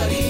Sergio Carlos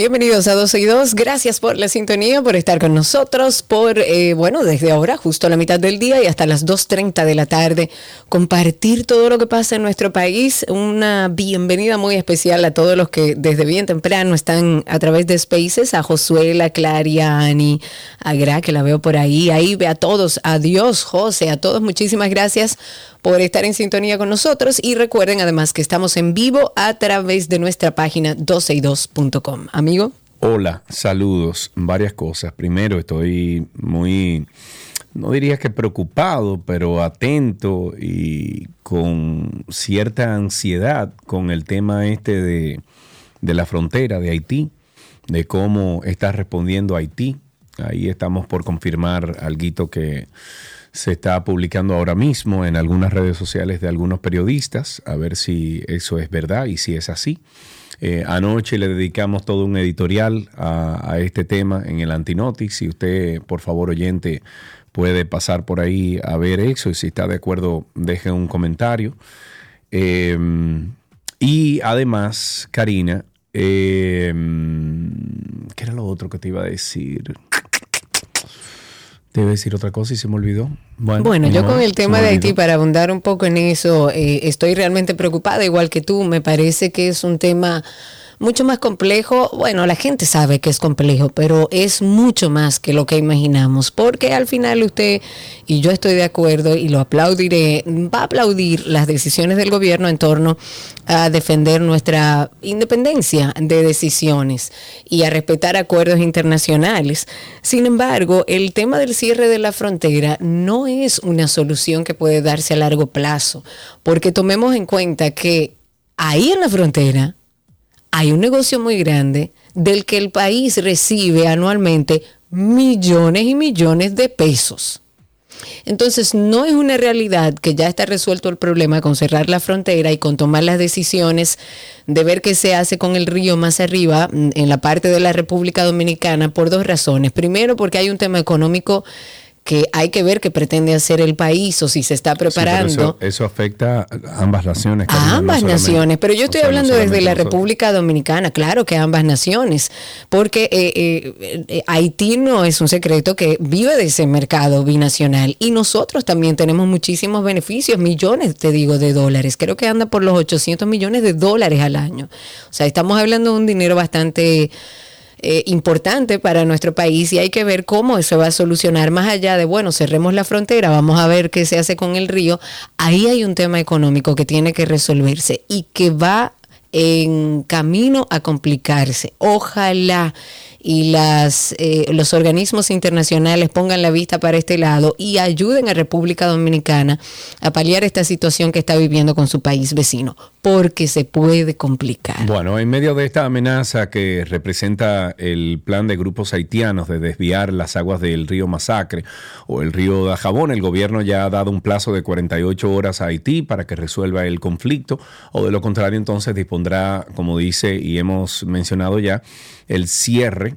Bienvenidos a 12 y 2. Gracias por la sintonía, por estar con nosotros, por, eh, bueno, desde ahora, justo a la mitad del día y hasta las 2.30 de la tarde, compartir todo lo que pasa en nuestro país. Una bienvenida muy especial a todos los que desde bien temprano están a través de Spaces, a Josuela, a Claria, a Ani, a Gra, que la veo por ahí, ahí ve a todos, adiós José, a todos, muchísimas gracias por estar en sintonía con nosotros y recuerden además que estamos en vivo a través de nuestra página 12y2.com. Amigo. Hola, saludos. Varias cosas. Primero, estoy muy, no diría que preocupado, pero atento y con cierta ansiedad con el tema este de, de la frontera de Haití, de cómo está respondiendo Haití. Ahí estamos por confirmar algo que se está publicando ahora mismo en algunas redes sociales de algunos periodistas, a ver si eso es verdad y si es así. Eh, anoche le dedicamos todo un editorial a, este tema en el Antinotis. Si usted, por favor, oyente, puede pasar por ahí a ver eso y si está de acuerdo, deje un comentario. Eh, y además, Karina, eh, ¿qué era lo otro que te iba a decir? Te iba a decir otra cosa y se me olvidó. Bueno, yo con el tema de. Haití, para abundar un poco en eso, eh, estoy realmente preocupada, igual que tú. Me parece que es un tema mucho más complejo. Bueno, la gente sabe que es complejo, pero es mucho más que lo que imaginamos, porque al final usted, y yo estoy de acuerdo y lo aplaudiré, va a aplaudir las decisiones del gobierno en torno a defender nuestra independencia de decisiones y a respetar acuerdos internacionales. Sin embargo, el tema del cierre de la frontera no es una solución que puede darse a largo plazo, porque tomemos en cuenta que ahí en la frontera hay un negocio muy grande del que el país recibe anualmente millones y millones de pesos. Entonces, no es una realidad que ya está resuelto el problema con cerrar la frontera y con tomar las decisiones de ver qué se hace con el río más arriba, mm, en la parte de la República Dominicana, por dos razones. Primero, porque hay un tema económico que hay que ver qué pretende hacer el país o si se está Sí, preparando. eso, eso afecta a ambas naciones. A ambas naciones, pero yo o estoy no hablando desde la nosotros. República Dominicana, claro que ambas naciones, porque eh, eh, eh, Haití no es un secreto que vive de ese mercado binacional y nosotros también tenemos muchísimos beneficios, millones, te digo, de dólares, creo que anda por los 800 millones de dólares al año. O sea, estamos hablando de un dinero bastante eh, importante para nuestro país y hay que ver cómo eso va a solucionar más allá de, bueno, cerremos la frontera, vamos a ver qué se hace con el río. Ahí hay un tema económico que tiene que resolverse y que va en camino a complicarse. Ojalá y las, eh, los organismos internacionales pongan la vista para este lado y ayuden a República Dominicana a paliar esta situación que está viviendo con su país vecino, porque se puede complicar. Bueno, en medio de esta amenaza que representa el plan de grupos haitianos de desviar las aguas del río Masacre o el río Dajabón, el gobierno ya ha dado un plazo de 48 horas a Haití para que resuelva el conflicto, o de lo contrario entonces dispondrá, como dice y hemos mencionado ya, el cierre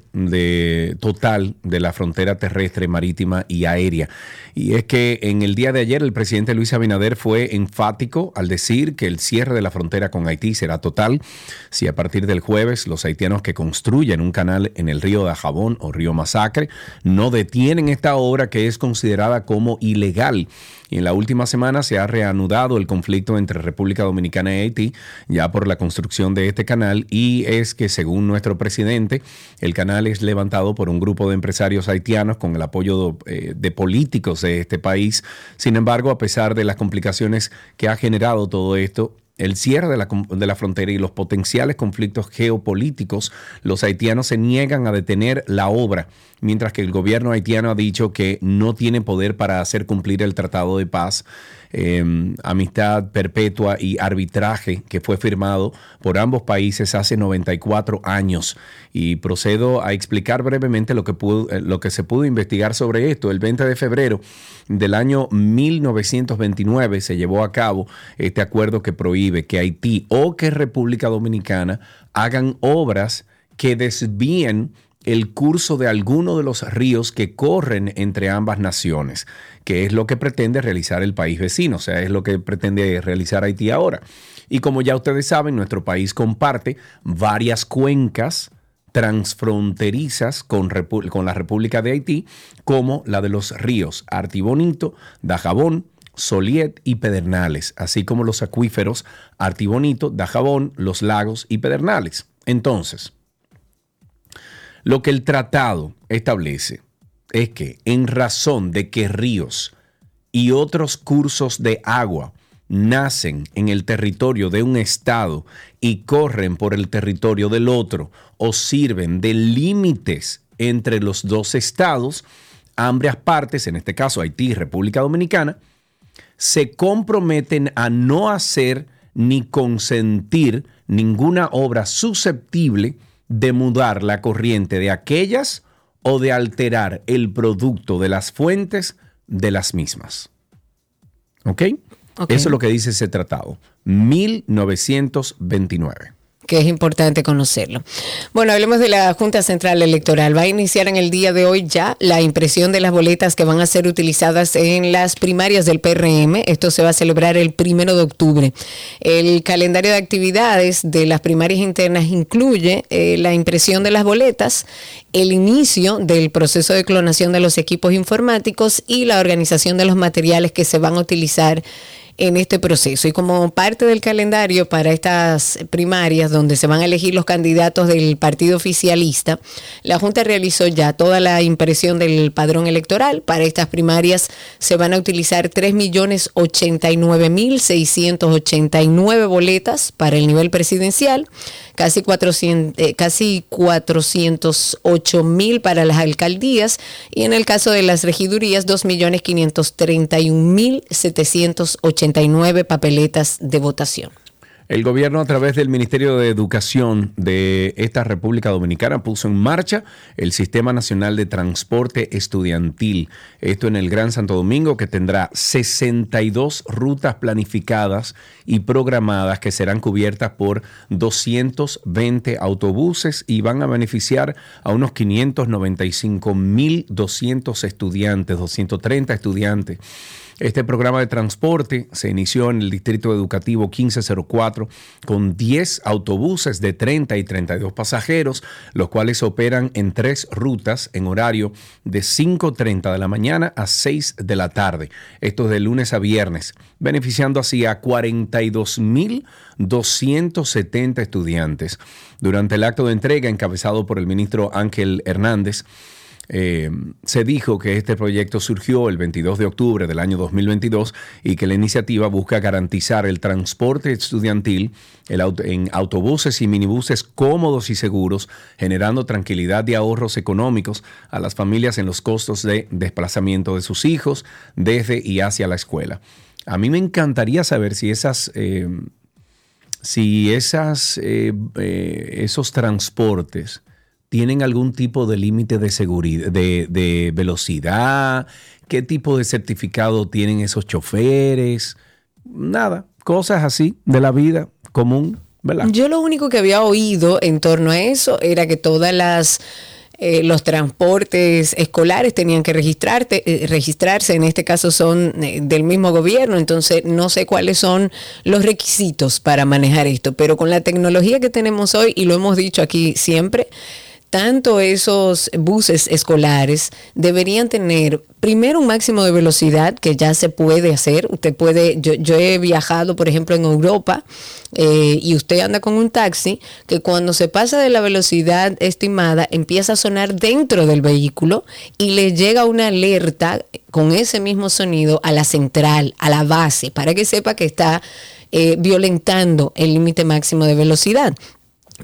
total de la frontera terrestre, marítima y aérea. Y es que en el día de ayer el presidente Luis Abinader fue enfático al decir que el cierre de la frontera con Haití será total si a partir del jueves los haitianos que construyen un canal en el río de Jabón o río Masacre no detienen esta obra que es considerada como ilegal y en la última semana se ha reanudado el conflicto entre República Dominicana y Haití ya por la construcción de este canal y es que según nuestro presidente el canal es levantado por un grupo de empresarios haitianos con el apoyo de, eh, políticos de este país. Sin embargo, a pesar de las complicaciones que ha generado todo esto, el cierre de la, de la, frontera y los potenciales conflictos geopolíticos, los haitianos se niegan a detener la obra mientras que el gobierno haitiano ha dicho que no tiene poder para hacer cumplir el Tratado de Paz, em, Amistad Perpetua y Arbitraje que fue firmado por ambos países hace 94 años. Y procedo a explicar brevemente lo que, eh, lo que se pudo investigar sobre esto. El 20 de febrero del año 1929 se llevó a cabo este acuerdo que prohíbe que Haití o que República Dominicana hagan obras que desvíen el curso de alguno de los ríos que corren entre ambas naciones, que es lo que pretende realizar el país vecino, o sea, es lo que pretende realizar Haití ahora. Y como ya ustedes saben, nuestro país comparte varias cuencas transfronterizas con, con la República de Haití, como la de los ríos Artibonito, Dajabón, Soliet y Pedernales, así como los acuíferos Artibonito, Dajabón, los lagos y Pedernales. Entonces, lo que el tratado establece es que en razón de que ríos y otros cursos de agua nacen en el territorio de un estado y corren por el territorio del otro o sirven de límites entre los dos estados, ambas partes, en este caso Haití y República Dominicana, se comprometen a no hacer ni consentir ninguna obra susceptible de mudar la corriente de aquellas o de alterar el producto de las fuentes de las mismas. ¿Ok? Eso es lo que dice ese tratado. 1929 que es importante conocerlo. Bueno, hablemos de la Junta Central Electoral. Va a iniciar en el día de hoy ya la impresión de las boletas que van a ser utilizadas en las primarias del PRM. Esto se va a celebrar el primero de octubre. El calendario de actividades de las primarias internas incluye eh, la impresión de las boletas, el inicio del proceso de clonación de los equipos informáticos y la organización de los materiales que se van a utilizar en este proceso. Y como parte del calendario para estas primarias, donde se van a elegir los candidatos del partido oficialista, la Junta realizó ya toda la impresión del padrón electoral. Para estas primarias se van a utilizar 3.089.689 boletas para el nivel presidencial casi, 400, eh, casi 408 mil para las alcaldías y en el caso de las regidurías 2.531.789 papeletas de votación. El gobierno a través del Ministerio de Educación de esta República Dominicana puso en marcha el Sistema Nacional de Transporte Estudiantil. Esto en el Gran Santo Domingo que tendrá 62 rutas planificadas y programadas que serán cubiertas por 220 autobuses y van a beneficiar a unos 595.200 estudiantes, 230 estudiantes. Este programa de transporte se inició en el Distrito Educativo 1504 con 10 autobuses de 30 y 32 pasajeros, los cuales operan en tres rutas en horario de 5.30 de la mañana a 6 de la tarde. Esto es de lunes a viernes, beneficiando así a 42.270 estudiantes. Durante el acto de entrega encabezado por el ministro Ángel Hernández, eh, se dijo que este proyecto surgió el 22 de octubre del año 2022 y que la iniciativa busca garantizar el transporte estudiantil en autobuses y minibuses cómodos y seguros, generando tranquilidad y ahorros económicos a las familias en los costos de desplazamiento de sus hijos desde y hacia la escuela. A mí me encantaría saber si esas... Eh, si esas, eh, esos transportes tienen algún tipo de límite de seguridad, de, velocidad, qué tipo de certificado tienen esos choferes, nada, cosas así de la vida común, ¿verdad? Yo lo único que había oído en torno a eso era que todas las eh, los transportes escolares tenían que registrarte, eh, registrarse, en este caso son eh, del mismo gobierno, entonces no sé cuáles son los requisitos para manejar esto, pero con la tecnología que tenemos hoy, y lo hemos dicho aquí siempre, tanto esos buses escolares deberían tener primero un máximo de velocidad que ya se puede hacer. Usted puede, yo, yo he viajado, por ejemplo, en Europa eh, y usted anda con un taxi que cuando se pasa de la velocidad estimada empieza a sonar dentro del vehículo y le llega una alerta con ese mismo sonido a la central, a la base, para que sepa que está eh, violentando el límite máximo de velocidad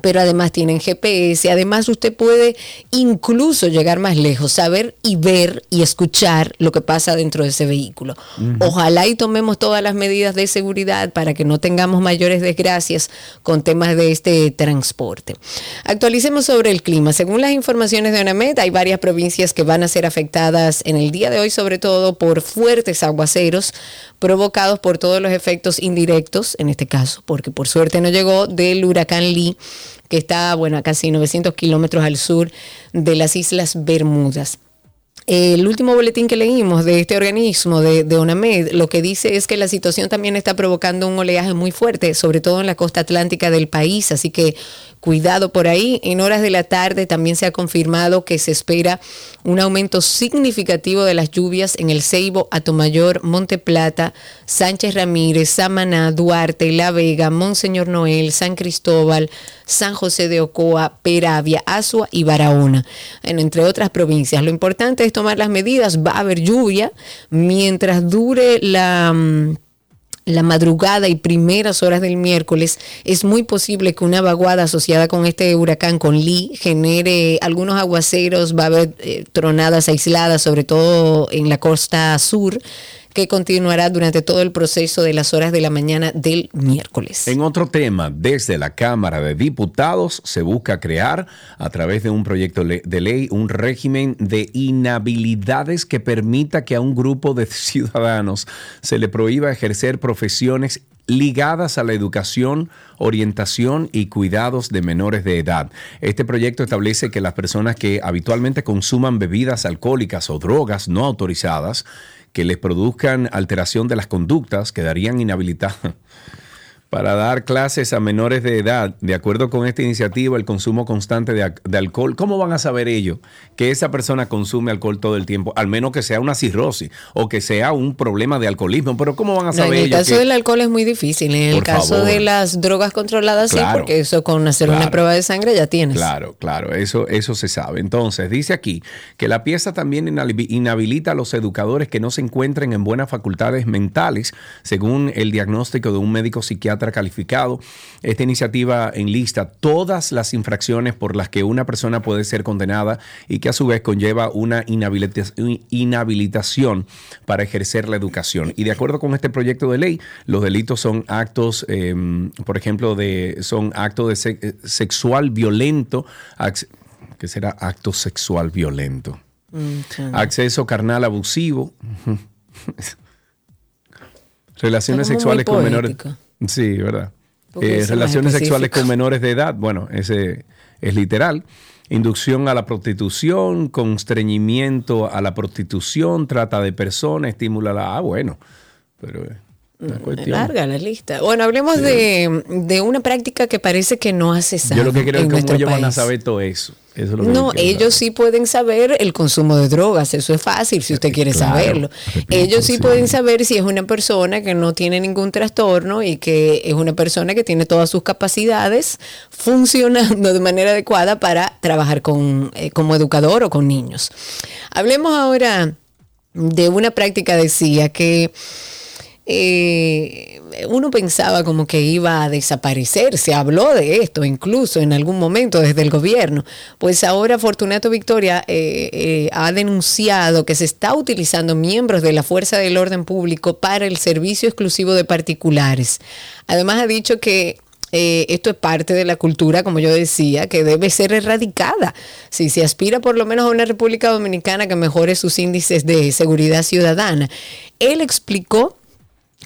pero además tienen GPS, además usted puede incluso llegar más lejos, saber y ver y escuchar lo que pasa dentro de ese vehículo. Ojalá y tomemos todas las medidas de seguridad para que no tengamos mayores desgracias con temas de este transporte. Actualicemos sobre el clima. Según las informaciones de ONAMED, hay varias provincias que van a ser afectadas en el día de hoy, sobre todo por fuertes aguaceros provocados por todos los efectos indirectos, en este caso, porque por suerte no llegó del huracán Lee, que está, bueno, a casi 900 kilómetros al sur de las Islas Bermudas. El último boletín que leímos de este organismo, de, de ONAMED, lo que dice es que la situación también está provocando un oleaje muy fuerte, sobre todo en la costa atlántica del país, así que Cuidado por ahí. En horas de la tarde también se ha confirmado que se espera un aumento significativo de las lluvias en el Ceibo, Atomayor, Monte Plata, Sánchez Ramírez, Samaná, Duarte, La Vega, Monseñor Noel, San Cristóbal, San José de Ocoa, Peravia, Asua y Barahona, entre otras provincias. Lo importante es tomar las medidas. Va a haber lluvia mientras dure la mm, la madrugada y primeras horas del miércoles, es muy posible que una vaguada asociada con este huracán, con Lee, genere algunos aguaceros, va a haber eh, tronadas aisladas, sobre todo en la costa sur que continuará durante todo el proceso de las horas de la mañana del miércoles. En otro tema, desde la Cámara de Diputados se busca crear, a través de un proyecto de ley, un régimen de inhabilidades que permita que a un grupo de ciudadanos se le prohíba ejercer profesiones ligadas a la educación, orientación y cuidados de menores de edad. Este proyecto establece que las personas que habitualmente consuman bebidas alcohólicas o drogas no autorizadas que les produzcan alteración de las conductas quedarían inhabilitadas para dar clases a menores de edad, de acuerdo con esta iniciativa, el consumo constante de, alcohol. ¿Cómo van a saber ellos que esa persona consume alcohol todo el tiempo? Al menos que sea una cirrosis o que sea un problema de alcoholismo. Pero ¿cómo van a saber ellos? En el caso del alcohol es muy difícil. En el caso de las drogas controladas, sí, porque eso con hacer una prueba de sangre ya tienes. Claro, claro, eso, eso se sabe. Entonces, dice aquí que la pieza también inhabilita a los educadores que no se encuentren en buenas facultades mentales, según el diagnóstico de un médico psiquiatra calificado. Esta iniciativa enlista todas las infracciones por las que una persona puede ser condenada y que a su vez conlleva una inhabilitación para ejercer la educación. Y de acuerdo con este proyecto de ley, los delitos son actos, em, por ejemplo, de, son actos de sexual violento, que será acto sexual violento. Acceso carnal abusivo. Relaciones sexuales con menores. Sí, ¿verdad? Eh, relaciones sexuales con menores de edad, bueno, ese es literal. Inducción a la prostitución, constreñimiento a la prostitución, trata de personas, estímulo a la... Ah, bueno, pero eh, Larga la lista. Bueno, hablemos de, una práctica que parece que no hace cesado. Yo lo que creo es que ellos van a saber todo eso. no, ellos sí pueden saber el consumo de drogas, eso es fácil si usted quiere saberlo. Ellos sí pueden saber si es una persona que no tiene ningún trastorno y que es una persona que tiene todas sus capacidades funcionando de manera adecuada para trabajar con, eh, como educador o con niños. Hablemos ahora de una práctica, decía, que eh, uno pensaba como que iba a desaparecer, se habló de esto incluso en algún momento desde el gobierno, pues ahora Fortunato Victoria eh, eh, ha denunciado que se está utilizando miembros de la Fuerza del Orden Público para el servicio exclusivo de particulares. Además ha dicho que esto es parte de la cultura, como yo decía, que debe ser erradicada. Si se aspira por lo menos a una República Dominicana que mejore sus índices de seguridad ciudadana. Él explicó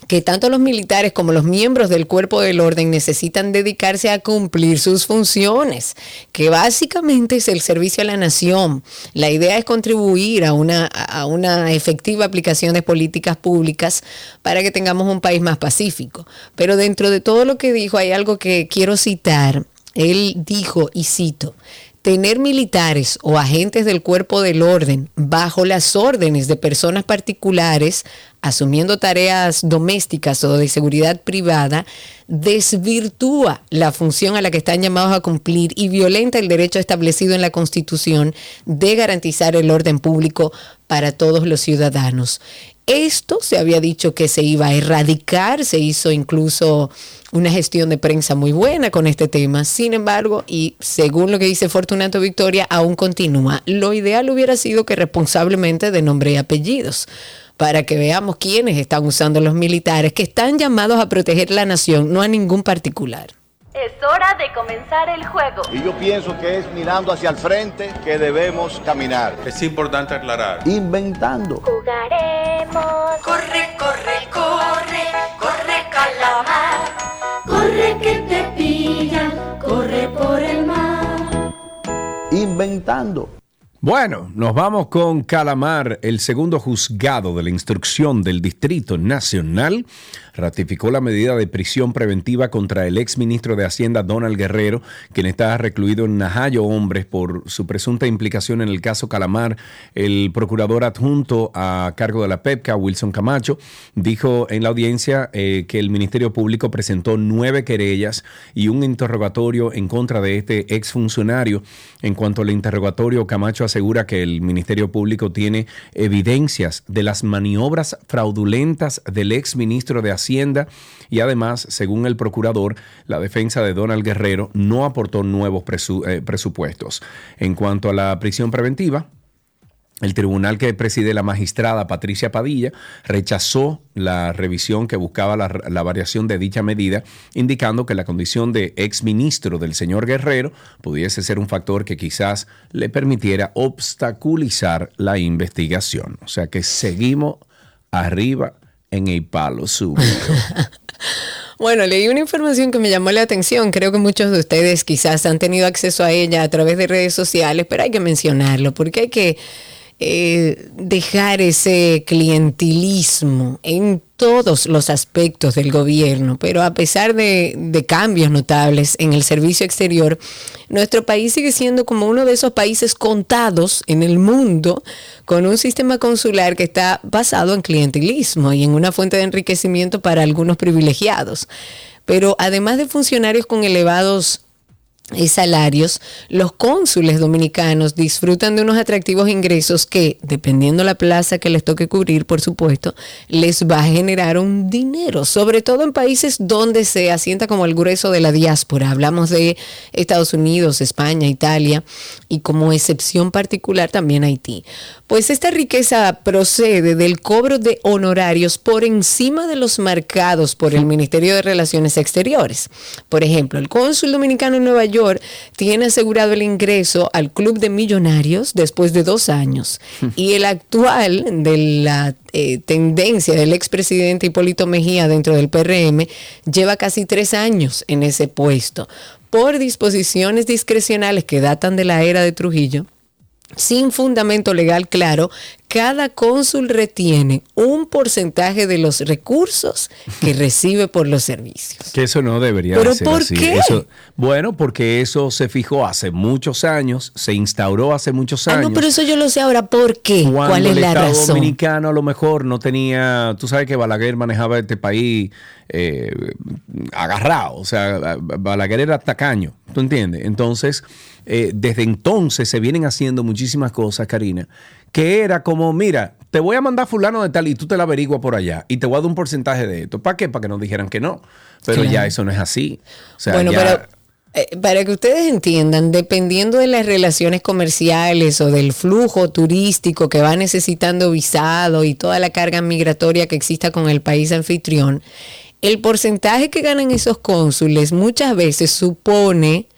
que tanto los militares como los miembros del cuerpo del orden necesitan dedicarse a cumplir sus funciones, que básicamente es el servicio a la nación. La idea es contribuir a una, efectiva aplicación de políticas públicas para que tengamos un país más pacífico. Pero dentro de todo lo que dijo hay algo que quiero citar. Él dijo, y cito, tener militares o agentes del cuerpo del orden bajo las órdenes de personas particulares asumiendo tareas domésticas o de seguridad privada, desvirtúa la función a la que están llamados a cumplir y violenta el derecho establecido en la Constitución de garantizar el orden público para todos los ciudadanos. Esto se había dicho que se iba a erradicar, se hizo incluso una gestión de prensa muy buena con este tema. Sin embargo, y según lo que dice Fortunato Victoria, aún continúa. Lo ideal hubiera sido que responsablemente de nombre y apellidos para que veamos quiénes están usando los militares que están llamados a proteger la nación, no a ningún particular. Es hora de comenzar el juego. Y yo pienso que es mirando hacia el frente que debemos caminar. Es importante aclarar. Inventando. Jugaremos. Corre, corre, corre, corre calamar. Corre que te pillan, corre por el mar. Inventando. Bueno, nos vamos con Calamar. El segundo juzgado de la instrucción del Distrito Nacional ratificó la medida de prisión preventiva contra el ex ministro de Hacienda Donald Guerrero, quien está recluido en Najayo Hombres por su presunta implicación en el caso Calamar. El procurador adjunto a cargo de la PEPCA, Wilson Camacho, dijo en la audiencia eh, que el Ministerio Público presentó nueve querellas y un interrogatorio en contra de este ex funcionario. En cuanto al interrogatorio, Camacho asegura que el Ministerio Público tiene evidencias de las maniobras fraudulentas del ex ministro de Hacienda y además, según el procurador, la defensa de Donald Guerrero no aportó nuevos eh, presupuestos. En cuanto a la prisión preventiva, el tribunal que preside la magistrada Patricia Padilla rechazó la revisión que buscaba la, la, variación de dicha medida, indicando que la condición de exministro del señor Guerrero pudiese ser un factor que quizás le permitiera obstaculizar la investigación. O sea que seguimos arriba en el palo subido. Bueno, leí una información que me llamó la atención. Creo que muchos de ustedes quizás han tenido acceso a ella a través de redes sociales, pero hay que mencionarlo porque hay que eh, dejar ese clientilismo en todos los aspectos del gobierno, pero a pesar de, de, cambios notables en el servicio exterior, nuestro país sigue siendo como uno de esos países contados en el mundo con un sistema consular que está basado en clientilismo y en una fuente de enriquecimiento para algunos privilegiados. Pero además de funcionarios con elevados y salarios, los cónsules dominicanos disfrutan de unos atractivos ingresos que, dependiendo la plaza que les toque cubrir, por supuesto, les va a generar un dinero, sobre todo en países donde se asienta como el grueso de la diáspora. Hablamos de Estados Unidos, España, Italia y como excepción particular también Haití. Pues esta riqueza procede del cobro de honorarios por encima de los marcados por el Ministerio de Relaciones Exteriores. Por ejemplo, el cónsul dominicano en Nueva York tiene asegurado el ingreso al Club de Millonarios después de dos años. Y el actual de la eh, tendencia del expresidente Hipólito Mejía dentro del PRM lleva casi tres años en ese puesto por disposiciones discrecionales que datan de la era de Trujillo sin fundamento legal claro, cada cónsul retiene un porcentaje de los recursos que recibe por los servicios. Que eso no debería ¿Pero ser por así. qué? Eso- bueno, porque eso se fijó hace muchos años, se instauró hace muchos Ah, años. no, pero eso yo lo sé ahora. ¿Por qué? Cuando ¿Cuál es el la Estado razón? dominicano a lo mejor no tenía, tú sabes que Balaguer manejaba este país eh, agarrado, o sea, Balaguer era tacaño, ¿tú entiendes? Entonces, eh, desde entonces se vienen haciendo muchísimas cosas, Karina, que era como, mira, te voy a mandar fulano de tal y tú te la averiguas por allá y te voy a dar un porcentaje de esto. ¿Para qué? Para que nos dijeran que no. Pero Claro. ya eso no es así. O sea, bueno, ya- pero eh, para que ustedes entiendan, dependiendo de las relaciones comerciales o del flujo turístico que va necesitando visado y toda la carga migratoria que exista con el país anfitrión, el porcentaje que ganan esos cónsules muchas veces supone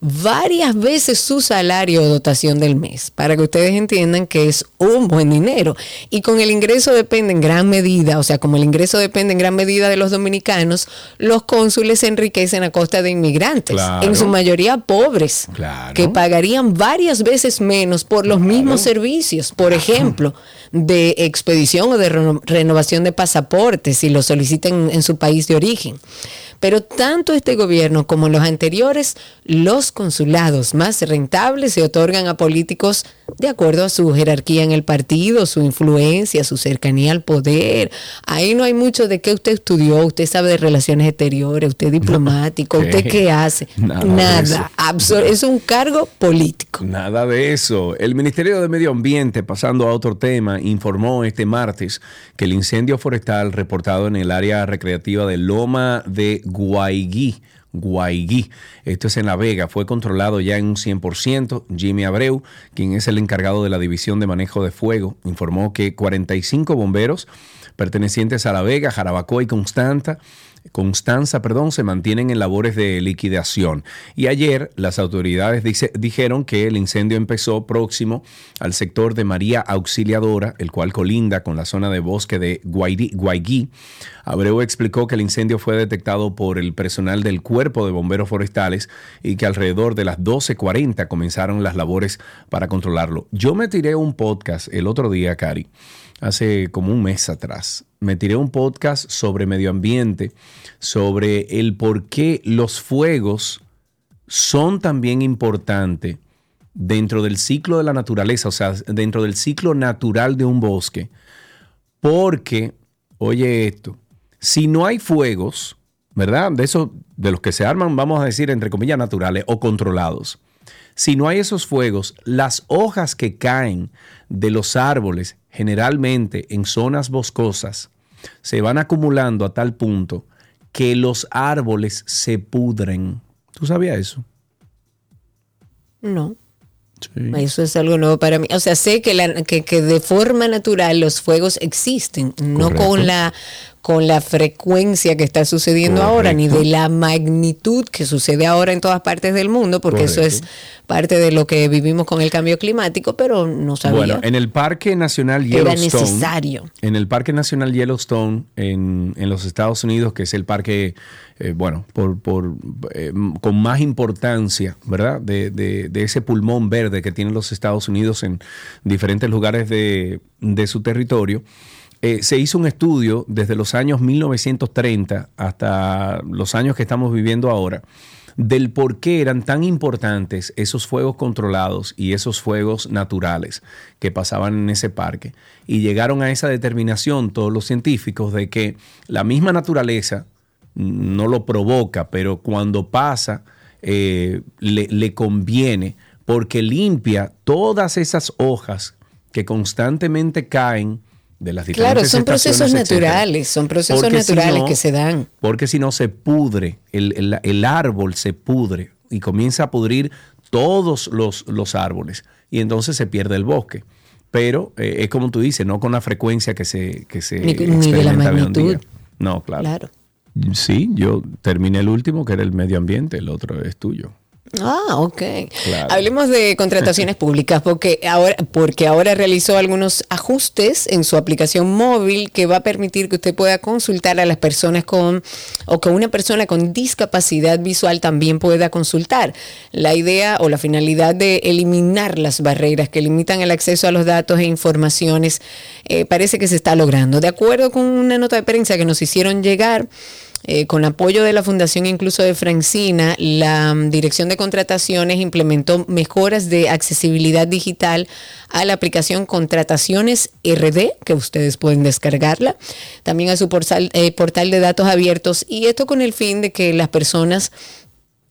varias veces su salario o dotación del mes, para que ustedes entiendan que es un buen dinero. Y con el ingreso depende en gran medida, o sea, como el ingreso depende en gran medida de los dominicanos, los cónsules se enriquecen a costa de inmigrantes, Claro. en su mayoría pobres, Claro. que pagarían varias veces menos por los mismos servicios, por ejemplo, de expedición o de reno- renovación de pasaportes si lo solicitan en su país de origen. Pero tanto este gobierno como los anteriores, los consulados más rentables se otorgan a políticos de acuerdo a su jerarquía en el partido, su influencia, su cercanía al poder. Ahí no hay mucho de qué usted estudió, usted sabe de relaciones exteriores, usted es diplomático, usted qué hace. Nada Nada, es un cargo político. Nada de eso. El Ministerio de Medio Ambiente, pasando a otro tema, informó este martes que el incendio forestal reportado en el área recreativa de Loma de Guaiguí, Guaiguí, esto es en La Vega, fue controlado ya en un 100%. Jimmy Abreu, quien es el encargado de la División de Manejo de Fuego, informó que 45 bomberos pertenecientes a La Vega, Jarabacoa y Constanta Constanza, perdón, se mantienen en labores de liquidación. Y ayer las autoridades dijeron que el incendio empezó próximo al sector de María Auxiliadora, el cual colinda con la zona de bosque de Guairi- Guaiguí. Abreu explicó que el incendio fue detectado por el personal del Cuerpo de Bomberos Forestales y que alrededor de las 12.40 comenzaron las labores para controlarlo. Yo me tiré un podcast el otro día, Cari, hace como un mes atrás. Me tiré un podcast sobre medio ambiente, sobre el por qué los fuegos son también importantes dentro del ciclo de la naturaleza, o sea, dentro del ciclo natural de un bosque. Porque, oye esto, si no hay fuegos, ¿verdad? De esos, de los que se arman, vamos a decir, entre comillas, naturales o controlados. Si no hay esos fuegos, las hojas que caen de los árboles, generalmente en zonas boscosas, se van acumulando a tal punto que los árboles se pudren. ¿Tú sabías eso? No. Sí. Eso es algo nuevo para mí. O sea, sé que, la- que, que de forma natural los fuegos existen, no con la, con la frecuencia que está sucediendo ahora, ni de la magnitud que sucede ahora en todas partes del mundo, porque eso es parte de lo que vivimos con el cambio climático, pero no sabía. Bueno, en el Parque Nacional Era Yellowstone. necesario. En el Parque Nacional Yellowstone, en, en los Estados Unidos, que es el parque, eh, bueno, por, por, eh, con más importancia, ¿verdad? De, de- de ese pulmón verde que tienen los Estados Unidos en diferentes lugares de, de su territorio. Eh, se hizo un estudio desde los años 1930 hasta los años que estamos viviendo ahora del por qué eran tan importantes esos fuegos controlados y esos fuegos naturales que pasaban en ese parque. Y llegaron a esa determinación todos los científicos de que la misma naturaleza no lo provoca, pero cuando pasa eh, le conviene porque limpia todas esas hojas que constantemente caen de las diferentes claro, son procesos etcétera. naturales, son procesos Porque si naturales no- que se dan. porque si no se pudre, el, el- el árbol se pudre y comienza a pudrir todos los, los árboles y entonces se pierde el bosque. Pero eh, es como tú dices, no con la frecuencia que se, que se Ni- ni de la experimenta día. magnitud. No, claro. Claro. Sí, yo terminé el último, que era el medio ambiente, el otro es tuyo. Ah, ok. Claro. Hablemos de contrataciones públicas, porque ahora, porque ahora realizó algunos ajustes en su aplicación móvil que va a permitir que usted pueda consultar a las personas con, o que una persona con discapacidad visual también pueda consultar. La idea o la finalidad de eliminar las barreras que limitan el acceso a los datos e informaciones eh, parece que se está logrando. De acuerdo con una nota de prensa que nos hicieron llegar, eh, con apoyo de la Fundación incluso de Francina, la mm, Dirección de Contrataciones implementó mejoras de accesibilidad digital a la aplicación Contrataciones RD, que ustedes pueden descargarla, también a su eh, portal de datos abiertos, y esto con el fin de que las personas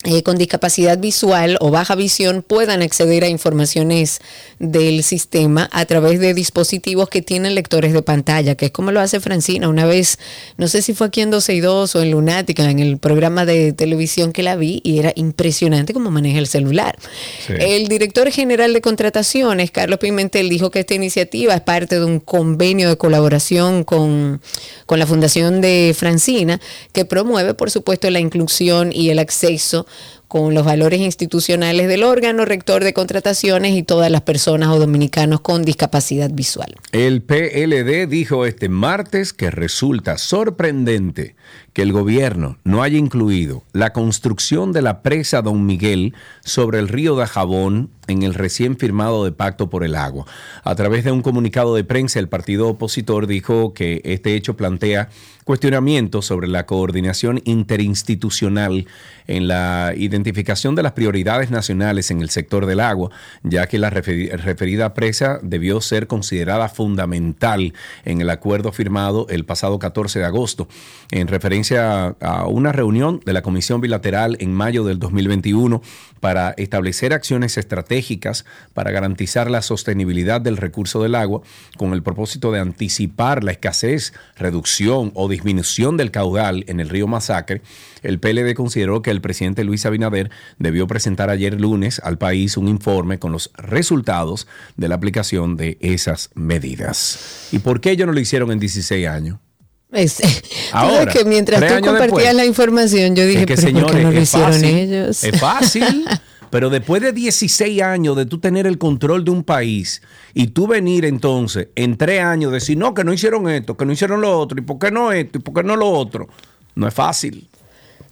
eh, con discapacidad visual o baja visión puedan acceder a informaciones del sistema a través de dispositivos que tienen lectores de pantalla, que es como lo hace Francina. Una vez, no sé si fue aquí en 12 y 2 o en Lunática, en el programa de televisión que la vi, y era impresionante cómo maneja el celular. Sí. El director general de contrataciones, Carlos Pimentel, dijo que esta iniciativa es parte de un convenio de colaboración con, con la Fundación de Francina, que promueve, por supuesto, la inclusión y el acceso con los valores institucionales del órgano rector de contrataciones y todas las personas o dominicanos con discapacidad visual. El PLD dijo este martes que resulta sorprendente el gobierno no haya incluido la construcción de la presa Don Miguel sobre el río de Jabón en el recién firmado de Pacto por el Agua. A través de un comunicado de prensa, el partido opositor dijo que este hecho plantea cuestionamientos sobre la coordinación interinstitucional en la identificación de las prioridades nacionales en el sector del agua, ya que la referida presa debió ser considerada fundamental en el acuerdo firmado el pasado 14 de agosto, en referencia a una reunión de la Comisión Bilateral en mayo del 2021 para establecer acciones estratégicas para garantizar la sostenibilidad del recurso del agua con el propósito de anticipar la escasez, reducción o disminución del caudal en el río Masacre, el PLD consideró que el presidente Luis Abinader debió presentar ayer lunes al país un informe con los resultados de la aplicación de esas medidas. ¿Y por qué ellos no lo hicieron en 16 años? Es, Ahora, que mientras tú compartías la información, yo dije, que, ¿pero ¿por qué no lo hicieron fácil, ellos? Es fácil. Pero después de 16 años de tú tener el control de un país y tú venir entonces en tres años decir, no, que no hicieron esto, que no hicieron lo otro, y por qué no esto, y por qué no lo otro, no es fácil.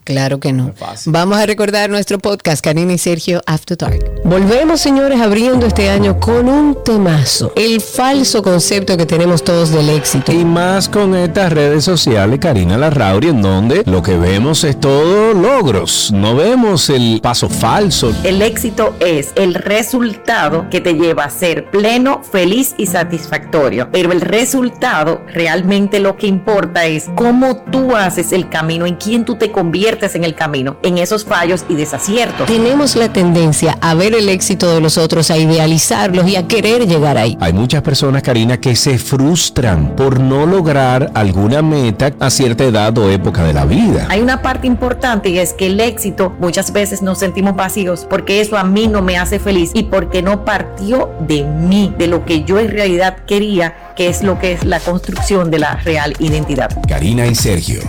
Claro que no. Vamos a recordar nuestro podcast, Karina y Sergio After Dark. Volvemos, señores, abriendo este año con un temazo. El falso concepto que tenemos todos del éxito. Y más con estas redes sociales, Karina Larrauri, en donde lo que vemos es todo logros. No vemos el paso falso. El éxito es el resultado que te lleva a ser pleno, feliz y satisfactorio. Pero el resultado realmente lo que importa es cómo tú haces el camino, en quién tú te conviertes en el camino, en esos fallos y desaciertos. Tenemos la tendencia a ver el éxito de los otros, a idealizarlos y a querer llegar ahí. Hay muchas personas, Karina, que se frustran por no lograr alguna meta a cierta edad o época de la vida. Hay una parte importante y es que el éxito muchas veces nos sentimos vacíos porque eso a mí no me hace feliz y porque no partió de mí, de lo que yo en realidad quería, que es lo que es la construcción de la real identidad. Karina y Sergio,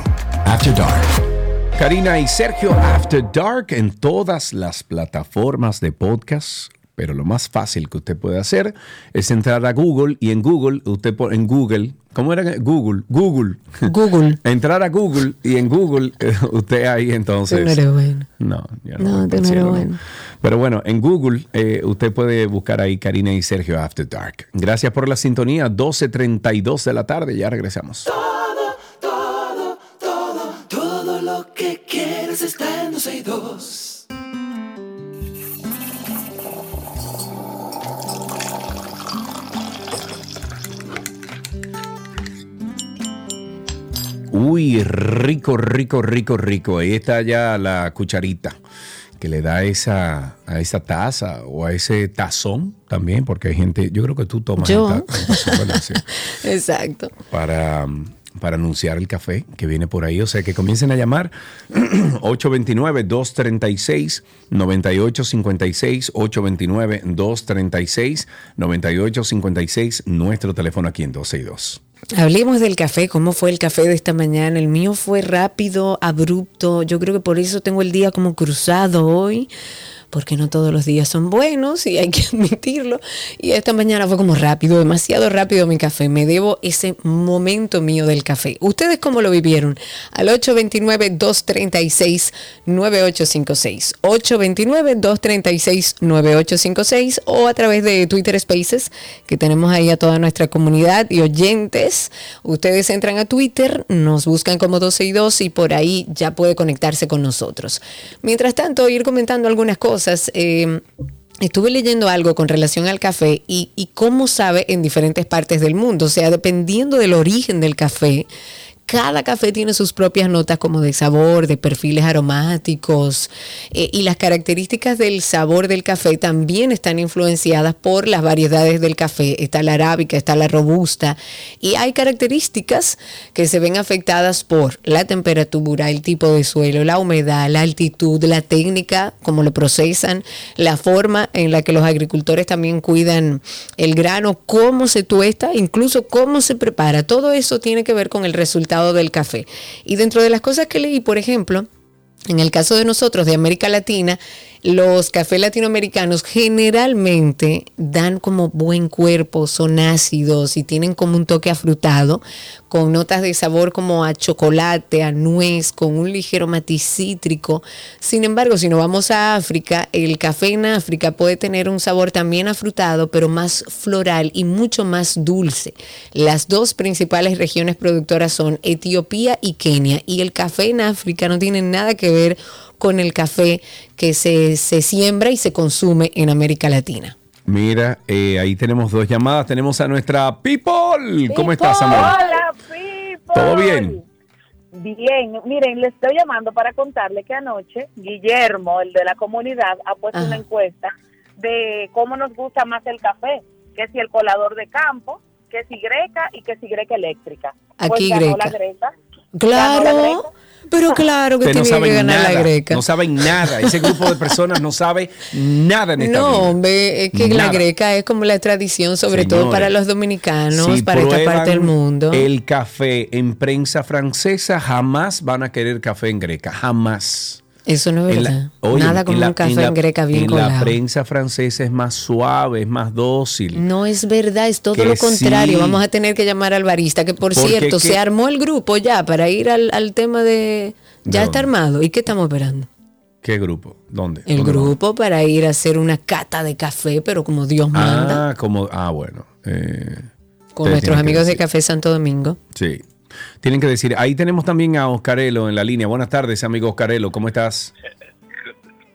After Dark. Karina y Sergio After Dark en todas las plataformas de podcast. Pero lo más fácil que usted puede hacer es entrar a Google y en Google, usted pone en Google, ¿cómo era? Google, Google. Google. entrar a Google y en Google eh, usted ahí entonces. no eres bueno. No, ya no. No, tú no eres bueno. Pero bueno, en Google eh, usted puede buscar ahí Karina y Sergio After Dark. Gracias por la sintonía. 12.32 de la tarde. Ya regresamos. Uy, rico, rico, rico, rico. Ahí está ya la cucharita que le da esa, a esa taza o a ese tazón también, porque hay gente, yo creo que tú tomas yo. Exacto. Para para anunciar el café que viene por ahí. O sea, que comiencen a llamar 829-236-9856, 829-236-9856, nuestro teléfono aquí en 262. Hablemos del café, ¿cómo fue el café de esta mañana? El mío fue rápido, abrupto, yo creo que por eso tengo el día como cruzado hoy porque no todos los días son buenos y hay que admitirlo. Y esta mañana fue como rápido, demasiado rápido mi café. Me debo ese momento mío del café. ¿Ustedes cómo lo vivieron? Al 829-236-9856. 829-236-9856 o a través de Twitter Spaces, que tenemos ahí a toda nuestra comunidad y oyentes. Ustedes entran a Twitter, nos buscan como 12 y 2 y por ahí ya puede conectarse con nosotros. Mientras tanto, ir comentando algunas cosas eh, estuve leyendo algo con relación al café y, y cómo sabe en diferentes partes del mundo. O sea, dependiendo del origen del café, cada café tiene sus propias notas como de sabor, de perfiles aromáticos eh, y las características del sabor del café también están influenciadas por las variedades del café. Está la arábica, está la robusta y hay características que se ven afectadas por la temperatura, el tipo de suelo, la humedad, la altitud, la técnica, cómo lo procesan, la forma en la que los agricultores también cuidan el grano, cómo se tuesta, incluso cómo se prepara. Todo eso tiene que ver con el resultado del café. Y dentro de las cosas que leí, por ejemplo, En el caso de nosotros, de América Latina, los cafés latinoamericanos generalmente dan como buen cuerpo, son ácidos y tienen como un toque afrutado, con notas de sabor como a chocolate, a nuez, con un ligero matiz cítrico. Sin embargo, si nos vamos a África, el café en África puede tener un sabor también afrutado, pero más floral y mucho más dulce. Las dos principales regiones productoras son Etiopía y Kenia, y el café en África no tiene nada que ver con el café que se, se siembra y se consume en América Latina. Mira, eh, ahí tenemos dos llamadas. Tenemos a nuestra People. ¿Cómo estás, amor? Hola, people. ¿Todo bien? Bien, miren, le estoy llamando para contarle que anoche Guillermo, el de la comunidad, ha puesto Ajá. una encuesta de cómo nos gusta más el café, que si el colador de campo, que si greca y que si greca eléctrica. Pues Aquí ganó greca. la greca. Ganó la Claro, greca. Pero claro que Ustedes no tenía que saben ganar nada. la greca. No saben nada. Ese grupo de personas no sabe nada en esta No, vida. hombre, es que la greca es como la tradición, sobre todo para los dominicanos, si para esta parte del mundo. El café en prensa francesa jamás van a querer café en greca, jamás. Eso no es En la- verdad. oye, Nada como la- un café en la- en greca bien En la colado. prensa francesa es más suave, es más dócil. No es verdad, es todo lo contrario. sí. Vamos a tener que llamar al barista, que por Porque cierto, que- se armó el grupo ya para ir al, al tema de... Ya ¿De está armado. ¿Y qué estamos esperando? ¿Qué grupo? ¿Dónde? El ¿Dónde grupo para ir a hacer una cata de café, pero como Dios manda, Ah, como, ah, bueno. eh, con nuestros amigos de. Café Santo Domingo. Sí. Tienen que decir, ahí tenemos también a Oscarelo en la línea. Buenas tardes, amigo Oscarelo, ¿cómo estás?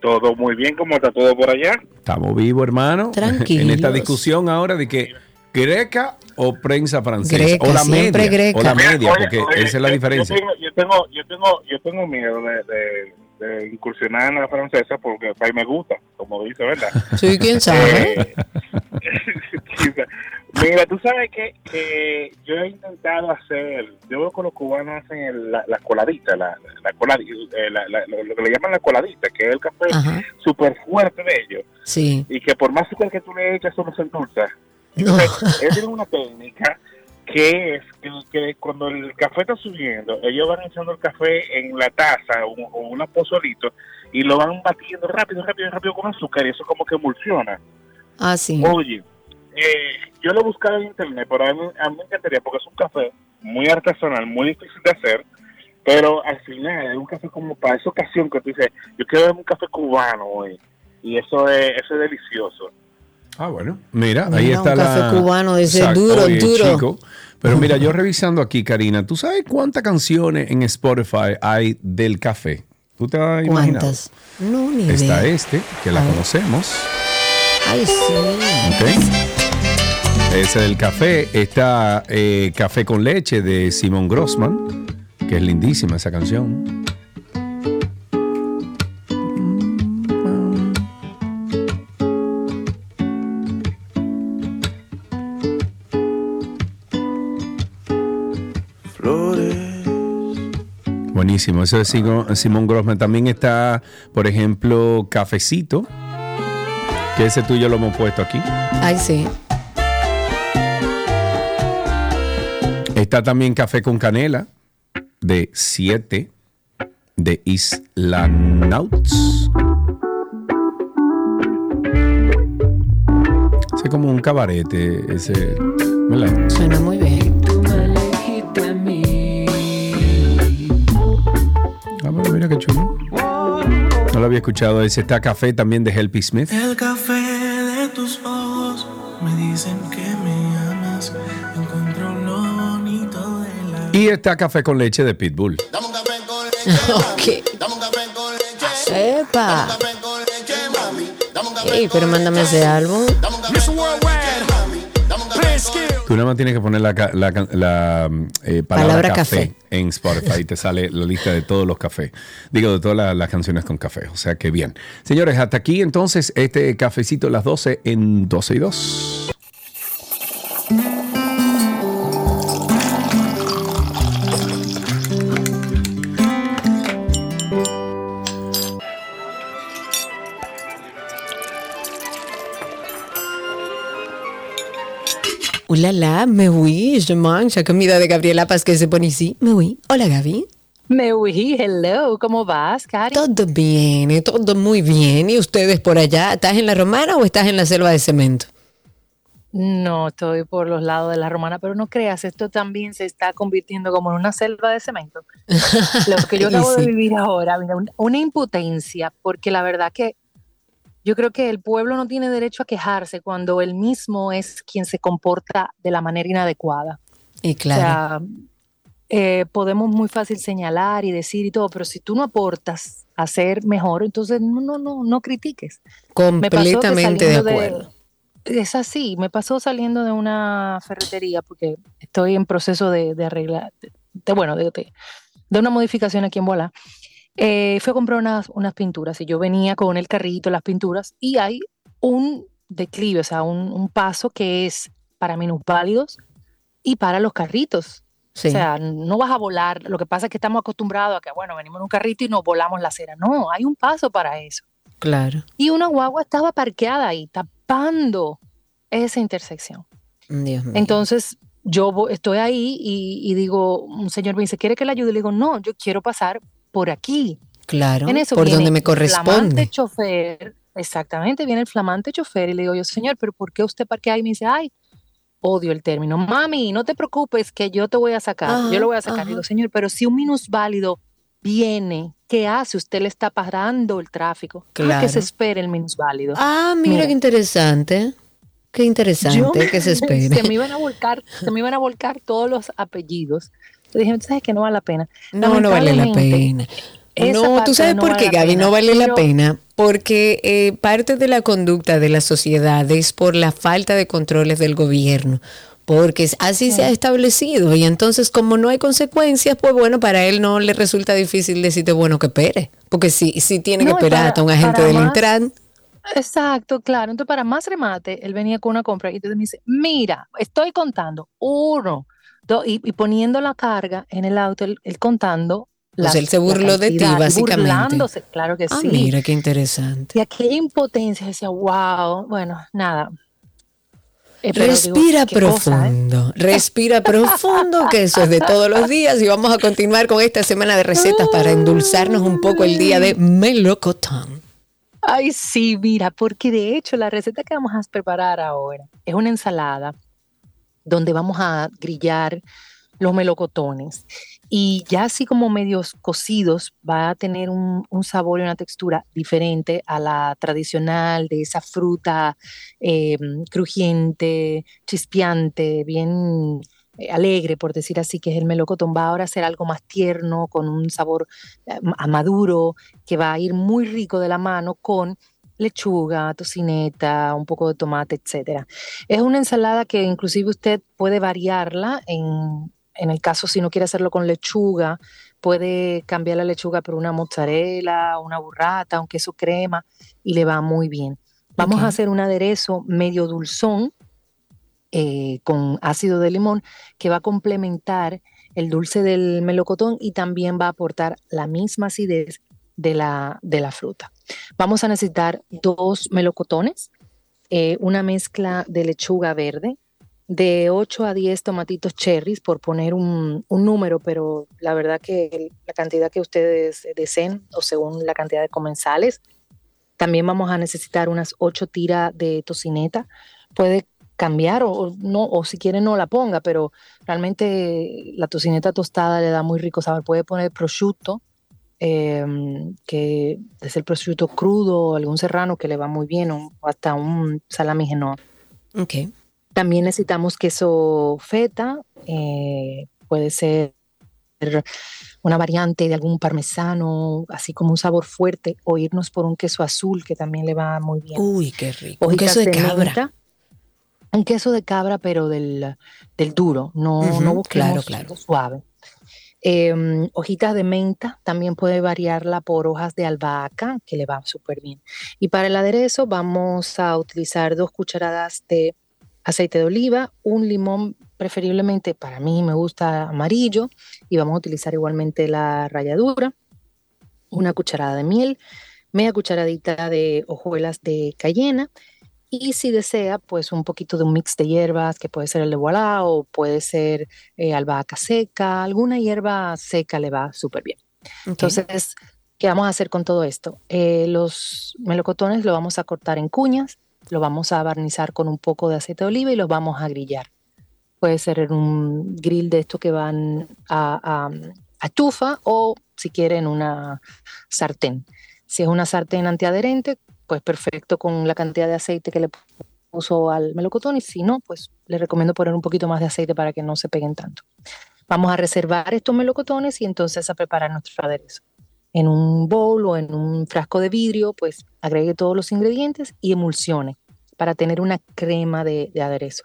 Todo muy bien, ¿cómo está todo por allá? Estamos vivos, hermano. Tranquilos. En esta discusión ahora de que greca o prensa francesa. Greca, o la siempre media. greca. O la media, Oye, porque oye, esa es la yo- diferencia. Yo tengo, yo tengo, yo tengo, yo tengo miedo de, de- de incursionar en la francesa porque a mí me gusta, como dice, ¿verdad? Sí, quién sabe. Eh, quizá. Mira, tú sabes que, que yo he intentado hacer, yo veo que los cubanos hacen el- la, la coladita, la, la coladi- eh, la- la- lo que le llaman la coladita, que es el café súper fuerte de ellos, Sí. y que por más azúcar que tú le echas, eso no se endulza. No. Entonces, ellos tienen una técnica que es que, que cuando el café está subiendo, ellos van echando el café en la taza o, o un pozolito y lo van batiendo rápido, rápido, rápido con azúcar y eso como que emulsiona. Ah, sí. Oye, eh, yo lo he buscado en internet, pero a mí, a mí me encantaría porque es un café muy artesanal, muy difícil de hacer, pero al final es un café como para esa ocasión que tú dices, yo quiero un café cubano hoy y eso es, eso es delicioso. Ah, bueno. Mira, Mira, ahí un está café la... cubano duro, oye, duro. chico. Pero mira, yo revisando aquí, Karina, ¿tú sabes cuántas canciones en Spotify hay del café? ¿Tú te has imaginado? ¿Cuántas? No, ni Está idea. este, que la conocemos. Ay, sí. ¿ok? Ese del café. Está eh, Café con leche de Simon Grossman, que es lindísima esa canción. Buenísimo, eso de Simon, Simon Grossman. También está, por ejemplo, Cafecito, que ese tuyo lo hemos puesto aquí. Ay, sí. Está también Café con Canela de 7 de Islanauts. Es como un cabarete, ese, ¿verdad? Suena muy bien. Mira qué chulo. No lo había escuchado. Ese está Café también de Helpy Smith. El café de tus ojos me dicen que me amas. Encuentro lo bonito de la Y está Café con leche de Pitbull. ok. Epa. Ey, pero mándame ese álbum. Tú nada más tienes que poner la, la mm, eh, palabra, Palabra café, café. en Spotify y te sale la lista de todos los cafés. Digo, de todas la- las canciones con café. O sea que bien. Señores, hasta aquí entonces este cafecito a las 12 en 12 y 2. Hola, la, me oui, je mange la comida de Gabriela Paz que se pone ici. Me oui. Hola, Gaby. Mewi, hello, ¿cómo vas, Cari? Todo bien, eh, todo muy bien. ¿Y ustedes por allá? ¿Estás en la romana o estás en la selva de cemento? No, estoy por los lados de la romana, pero no creas, esto también se está convirtiendo como en una selva de cemento. Lo que yo acabo de sí. vivir ahora, una impotencia, porque la verdad que yo creo que el pueblo no tiene derecho a quejarse cuando él mismo es quien se comporta de la manera inadecuada. Y claro. O sea, eh, podemos muy fácil señalar y decir y todo, pero si tú no aportas a ser mejor, entonces no, no, no, no critiques. Completamente de acuerdo. es así, me pasó saliendo de una ferretería porque estoy en proceso de, de arreglar, de, de- bueno, de, de- de una modificación aquí en Bola. Eh, fui a comprar unas, unas pinturas y yo venía con el carrito, las pinturas, y hay un declive, o sea, un, un paso que es para minusválidos y para los carritos. Sí. O sea, no vas a volar. Lo que pasa es que estamos acostumbrados a que, bueno, venimos en un carrito y nos volamos la acera. No, hay un paso para eso. Claro. Y una guagua estaba parqueada ahí, tapando esa intersección. Dios mío. Entonces, yo estoy ahí y, y digo, un señor me dice, ¿quiere que le ayude? Le digo, no, yo quiero pasar por aquí. claro. En eso por viene donde me el Flamante corresponde. chofer, exactamente, viene el flamante chofer y le digo yo, señor, pero ¿por qué usted parquea ahí? Y me dice, ay, odio el término. Mami, no te preocupes que yo te voy a sacar. Ajá, yo lo voy a sacar. ajá. Digo, señor, pero si un minusválido viene, ¿qué hace? Usted le está parando el tráfico. Ah, que Claro. se espere el minusválido. Ah, mira, Mira. qué interesante. Qué interesante Yo- que se espere. se me iban a volcar, se me iban a volcar todos los apellidos. Yo dije, ¿sabes que no vale la pena? No, no vale la pena. No, tú sabes no por qué, Gaby, no vale la pena. Porque eh, parte de la conducta de la sociedad es por la falta de controles del gobierno. Porque así se ha establecido. Y entonces, como no hay consecuencias, pues bueno, para él no le resulta difícil decirte, bueno, que espere. Porque si, si tiene No, que esperar para- hasta un agente del más- Intran. Exacto, claro. Entonces, para más remate, él venía con una compra y entonces me dice, mira, estoy contando uno, y, y poniendo la carga en el auto, él, él contando. Pues las- él se burló de ti, básicamente. Burlándose, claro que Ah, sí. mira, qué interesante. Y aquella impotencia, decía, wow, bueno, nada. Eh, digo, Respira cosa, ¿eh? profundo, respira profundo, que eso es de todos los días. Y vamos a continuar con esta semana de recetas para endulzarnos un poco el día de melocotón. Ay, sí, mira, porque de hecho la receta que vamos a preparar ahora es una ensalada donde vamos a grillar los melocotones y ya así como medios cocidos va a tener un, sabor y una textura diferente a la tradicional de esa fruta eh, crujiente, chispeante, bien eh, alegre, por decir así, que es el melocotón. Va ahora a ser algo más tierno, con un sabor eh, a maduro, que va a ir muy rico de la mano con lechuga, tocineta, un poco de tomate, etcétera. Es una ensalada que inclusive usted puede variarla en, en el caso si no quiere hacerlo con lechuga, puede cambiar la lechuga por una mozzarella, una burrata, un queso crema y le va muy bien. Vamos a hacer un aderezo medio dulzón eh, con ácido de limón que va a complementar el dulce del melocotón y también va a aportar la misma acidez de la, de la fruta. Vamos a necesitar dos melocotones, eh, una mezcla de lechuga verde, de 8 a 10 tomatitos cherries, por poner un, número, pero la verdad que la cantidad que ustedes deseen o según la cantidad de comensales. También vamos a necesitar unas 8 tiras de tocineta. Puede cambiar o, o no, o si quiere no la ponga, pero realmente la tocineta tostada le da muy rico sabor. Puede poner prosciutto, em, que es el prosciutto crudo, algún serrano que le va muy bien, o hasta un salami genoa. Ok. También necesitamos queso feta, eh, puede ser una variante de algún parmesano, así como un sabor fuerte, o irnos por un queso azul que también le va muy bien. Uy, qué rico. Un queso de cabra. menta, un queso de cabra, pero del, del duro, no, Ujú, no busquemos claro, claro. suave. Em, hojitas de menta, también puede variarla por hojas de albahaca, que le va súper bien. Y para el aderezo vamos a utilizar dos cucharadas de aceite de oliva, un limón, preferiblemente para mí me gusta amarillo, y vamos a utilizar igualmente la ralladura, una cucharada de miel, media cucharadita de hojuelas de cayena, y si desea, pues un poquito de un mix de hierbas, que puede ser el de voilà o puede ser eh, albahaca seca, alguna hierba seca le va súper bien. Entonces, ¿qué vamos a hacer con todo esto? Eh, los melocotones lo vamos a cortar en cuñas, lo vamos a barnizar con un poco de aceite de oliva y los vamos a grillar. Puede ser en un grill de estos que van a, a, a o si quieren una sartén. Si es una sartén antiadherente, pues perfecto con la cantidad de aceite que le puso al melocotón y si no, pues le recomiendo poner un poquito más de aceite para que no se peguen tanto. Vamos a reservar estos melocotones y entonces a preparar nuestro aderezo. En un bowl o en un frasco de vidrio, pues agregue todos los ingredientes y emulsione para tener una crema de, de aderezo.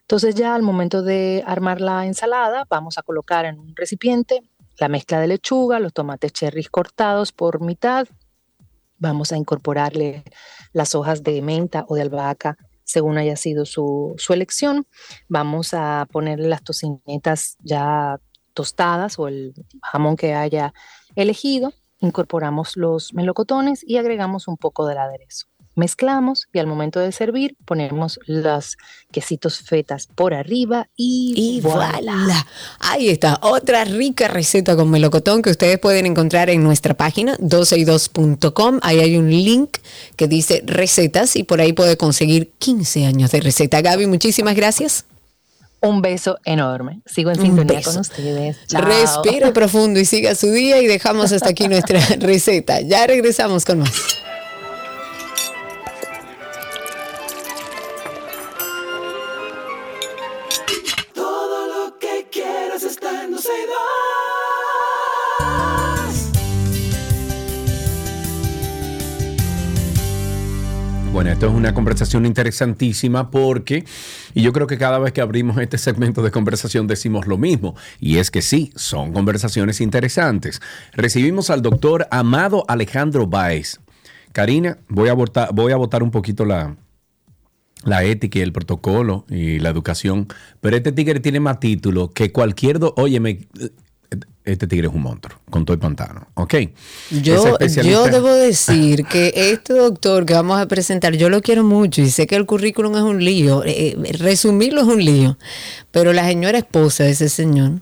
Entonces ya al momento de armar la ensalada, vamos a colocar en un recipiente la mezcla de lechuga, los tomates cherries cortados por mitad. Vamos a incorporarle las hojas de menta o de albahaca según haya sido su, su elección. Vamos a ponerle las tocinetas ya tostadas o el jamón que haya elegido. Incorporamos los melocotones y agregamos un poco del aderezo mezclamos y al momento de servir ponemos los quesitos fetas por arriba y, Y voilà. Ahí está, otra rica receta con melocotón que ustedes pueden encontrar en nuestra página 12y2.com. Ahí hay un link que dice recetas y por ahí puede conseguir 15 años de receta. Gaby, muchísimas gracias. Un beso enorme. Sigo en sintonía con ustedes. Chao. Respire profundo y siga su día y dejamos hasta aquí nuestra receta. Ya regresamos con más. Bueno, esto es una conversación interesantísima porque, y yo creo que cada vez que abrimos este segmento de conversación decimos lo mismo, y es que sí, son conversaciones interesantes. Recibimos al doctor Amado Alejandro Báez. Karina, voy a votar, voy a votar un poquito la, la ética y el protocolo y la educación, pero este tigre tiene más título que cualquier... Do Óyeme, este tigre es un monstruo, con todo el pantano, ¿ok? Yo, yo debo decir que este doctor que vamos a presentar, yo lo quiero mucho y sé que el currículum es un lío, eh, eh, resumirlo es un lío, pero la señora esposa de ese señor,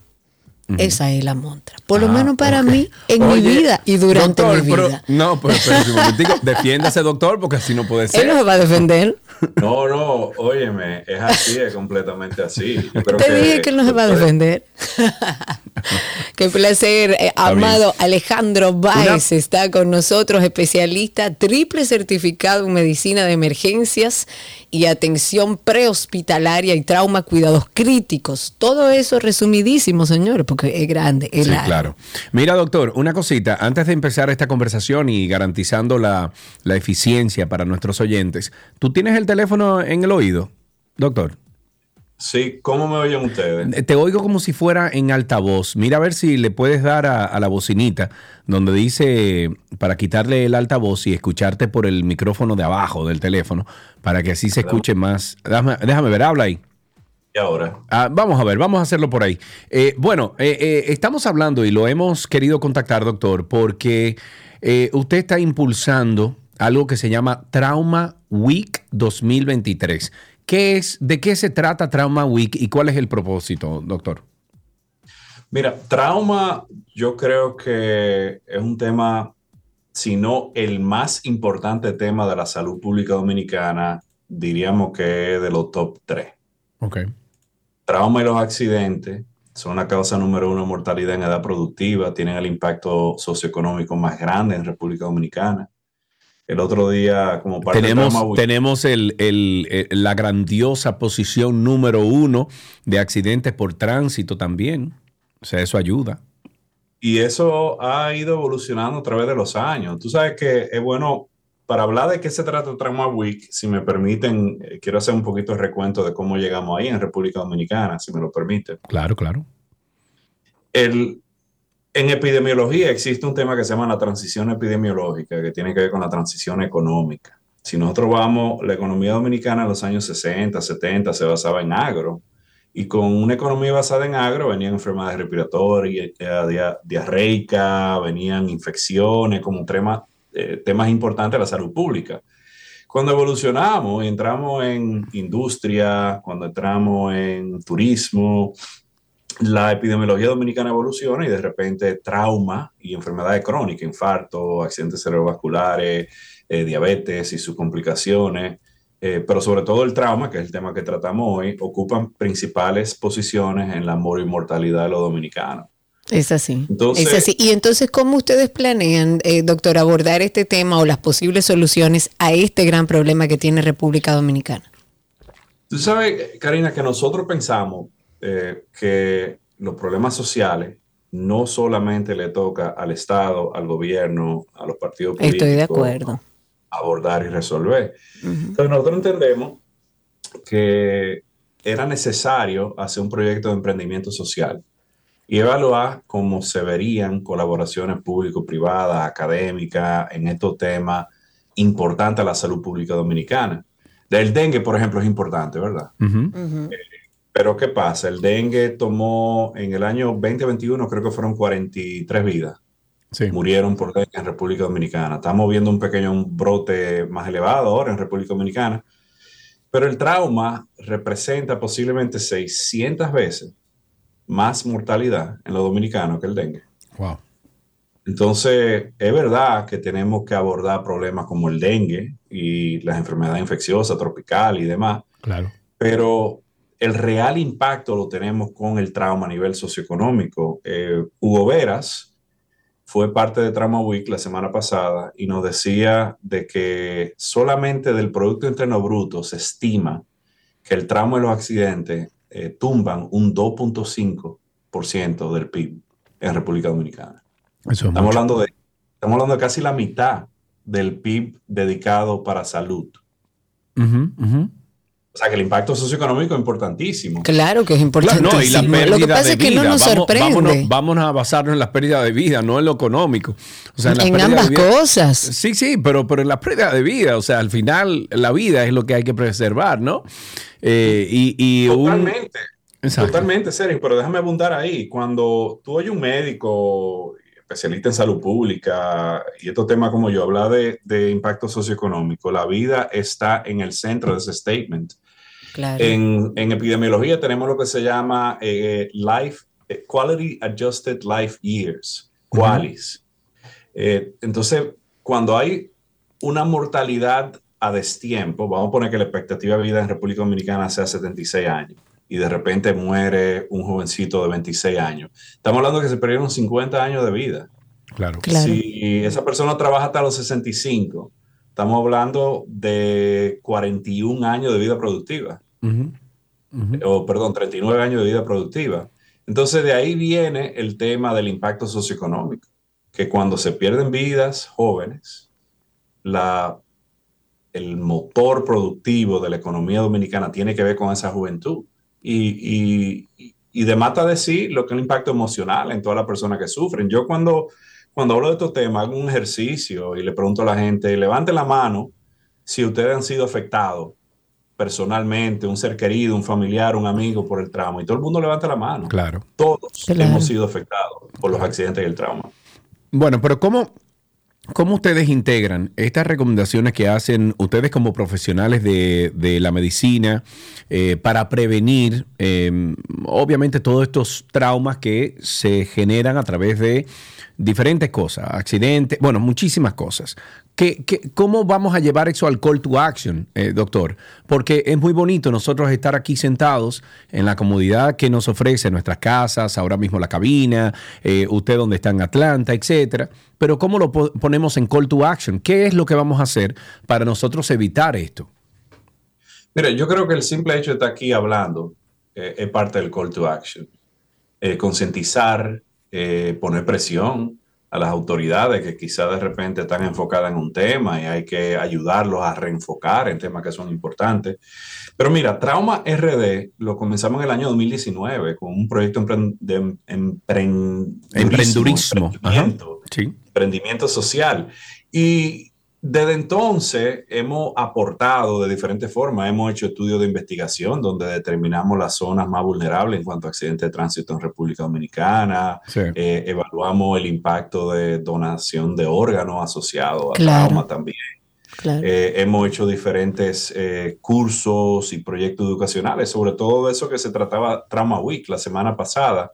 esa es la montra. Por lo Ah, menos para mí, en Oye, mi vida y durante doctor, mi pero- vida. no, pero, pero un momentico, defiéndase, doctor, porque así no puede Él ser. no se va a defender. No, no, óyeme, es así, es completamente así. Yo creo Te dije que él no se va a defender. Qué placer, eh, amado Alejandro Báez está con nosotros, especialista triple certificado en medicina de emergencias y atención prehospitalaria y trauma, cuidados críticos. Todo eso resumidísimo, señores, porque es grande. Es Sí, largo. claro. Mira, doctor, una cosita. Antes de empezar esta conversación y garantizando la, la eficiencia para nuestros oyentes, ¿tú tienes el teléfono en el oído, doctor? Sí, ¿cómo me oyen ustedes? Te oigo como si fuera en altavoz. Mira a ver si le puedes dar a, a la bocinita donde dice para quitarle el altavoz y escucharte por el micrófono de abajo del teléfono para que así se escuche más. Déjame, déjame ver, habla ahí. Y ahora, Ah, vamos a ver, vamos a hacerlo por ahí. Eh, bueno, eh, eh, estamos hablando y lo hemos querido contactar, doctor, porque usted está impulsando algo que se llama Trauma Week 2023. ¿Qué es, ¿De qué se trata Trauma Week y cuál es el propósito, doctor? mira, trauma yo creo que es un tema, si no el más importante tema de la salud pública dominicana, diríamos que es de los top 3. Ok. Trauma y los accidentes son la causa número uno de mortalidad en edad productiva, tienen el impacto socioeconómico más grande en República Dominicana. El otro día, como parte Tenemos, Week- tenemos el- el- el- la grandiosa posición número uno de accidentes por tránsito también. O sea, eso ayuda. Y eso ha ido evolucionando a través de los años. Tú sabes que es bueno, para hablar de qué se trata Trauma Week, si me permiten, eh, quiero hacer un poquito de recuento de cómo llegamos ahí en República Dominicana, si me lo permiten. Claro, claro. El, en epidemiología existe un tema que se llama la transición epidemiológica, que tiene que ver con la transición económica. Si nosotros vamos, la economía dominicana en los años 60, 70 se basaba en agro, y con una economía basada en agro venían enfermedades respiratorias, eh, dia- diarreicas, venían infecciones como tema- eh, temas importantes de la salud pública. Cuando evolucionamos entramos en industria, cuando entramos en turismo, la epidemiología dominicana evoluciona y de repente trauma y enfermedades crónicas, infarto, accidentes cerebrovasculares, eh, diabetes y sus complicaciones, eh, pero sobre todo el trauma, que es el tema que tratamos hoy, ocupan principales posiciones en la mortalidad de los dominicanos. Es así. Entonces- es así. Y entonces, ¿cómo ustedes planean, eh, doctor, abordar este tema o las posibles soluciones a este gran problema que tiene República Dominicana? Tú sabes, Karina, que nosotros pensamos eh, que los problemas sociales no solamente le toca al Estado, al gobierno, a los partidos políticos Estoy de acuerdo. abordar y resolver. Entonces nosotros entendemos que era necesario hacer un proyecto de emprendimiento social y evaluar cómo se verían colaboraciones público-privadas, académicas en estos temas importantes a la salud pública dominicana. El dengue, por ejemplo, es importante, ¿verdad? Pero ¿qué pasa? El dengue tomó en el año 2021, creo que fueron 43 vidas. Murieron por dengue en República Dominicana. Estamos viendo un pequeño brote más elevado ahora en República Dominicana. Pero el trauma representa posiblemente 600 veces más mortalidad en los dominicanos que el dengue. Wow. Entonces, es verdad que tenemos que abordar problemas como el dengue y las enfermedades infecciosas, tropicales y demás, Claro. pero el real impacto lo tenemos con el trauma a nivel socioeconómico. Eh, Hugo Veras fue parte de Trauma Week la semana pasada y nos decía de que solamente del Producto Interno Bruto se estima que el trauma y los accidentes eh, tumban un 2.5% del PIB en República Dominicana. Eso es Estamos mucho. hablando, de, estamos hablando de casi la mitad del PIB dedicado para salud. O sea que el impacto socioeconómico es importantísimo. Claro que es Claro, importante. no, y la pérdida Lo que pasa de es que vida. no nos Vamos- sorprende. vámonos, vámonos a basarnos en la pérdida de vida, no en lo económico. O sea, En ambas cosas. Sí, sí, pero, pero en la pérdida de vida, o sea, al final la vida es lo que hay que preservar, ¿no? Eh, y, y un- Totalmente. Exacto. Totalmente, Sergio, pero déjame abundar ahí. Cuando tú oyes un médico especialista en salud pública y estos temas como yo, habla de, de impacto socioeconómico, la vida está en el centro de ese statement. Claro. En, en epidemiología tenemos lo que se llama eh, life, eh, Quality Adjusted Life Years, QALYs. Eh, entonces, cuando hay una mortalidad a destiempo, vamos a poner que la expectativa de vida en República Dominicana sea 76 años y de repente muere un jovencito de 26 años. Estamos hablando de que se perdieron 50 años de vida. Claro. Claro. Si esa persona trabaja hasta los 65, estamos hablando de 41 años de vida productiva Ujú, ujú. o perdón, 39 años de vida productiva. Entonces de ahí viene el tema del impacto socioeconómico, que cuando se pierden vidas jóvenes, la, el motor productivo de la economía dominicana tiene que ver con esa juventud. Y, y, y de mata decir lo que es el impacto emocional en todas las personas que sufren. Yo cuando, cuando hablo de estos temas hago un ejercicio y le pregunto a la gente, levante la mano si ustedes han sido afectados personalmente, un ser querido, un familiar, un amigo por el trauma. Y todo el mundo levanta la mano. Claro. Todos Claro. hemos sido afectados por los accidentes y el trauma. Bueno, pero ¿cómo, ¿cómo ustedes integran estas recomendaciones que hacen ustedes como profesionales de, la medicina eh, para prevenir, eh, obviamente, todos estos traumas que se generan a través de diferentes cosas, accidentes, bueno, muchísimas cosas. ¿Qué, qué- cómo vamos a llevar eso al call to action, eh, doctor? Porque es muy bonito nosotros estar aquí sentados en la comodidad que nos ofrece nuestras casas, ahora mismo la cabina, eh, usted donde está en Atlanta, etcétera. Pero ¿cómo lo po- ponemos en call to action? ¿Qué es lo que vamos a hacer para nosotros evitar esto? Mira, yo creo que el simple hecho de estar aquí hablando eh, es parte del call to action. Concientizar, poner presión a las autoridades que quizás de repente están enfocadas en un tema y hay que ayudarlos a reenfocar en temas que son importantes. Pero mira, Trauma RD lo comenzamos en el año 2019 con un proyecto de em- emprendurismo, Emprendurismo. Ajá. emprendimiento Sí. emprendimiento social. Y desde entonces hemos aportado de diferentes formas. Hemos hecho estudios de investigación donde determinamos las zonas más vulnerables en cuanto a accidentes de tránsito en República Dominicana. Sí. Eh, evaluamos el impacto de donación de órganos asociado a Claro. trauma también. Claro. Eh, hemos hecho diferentes eh, cursos y proyectos educacionales, sobre todo de eso que se trataba Trauma Week la semana pasada,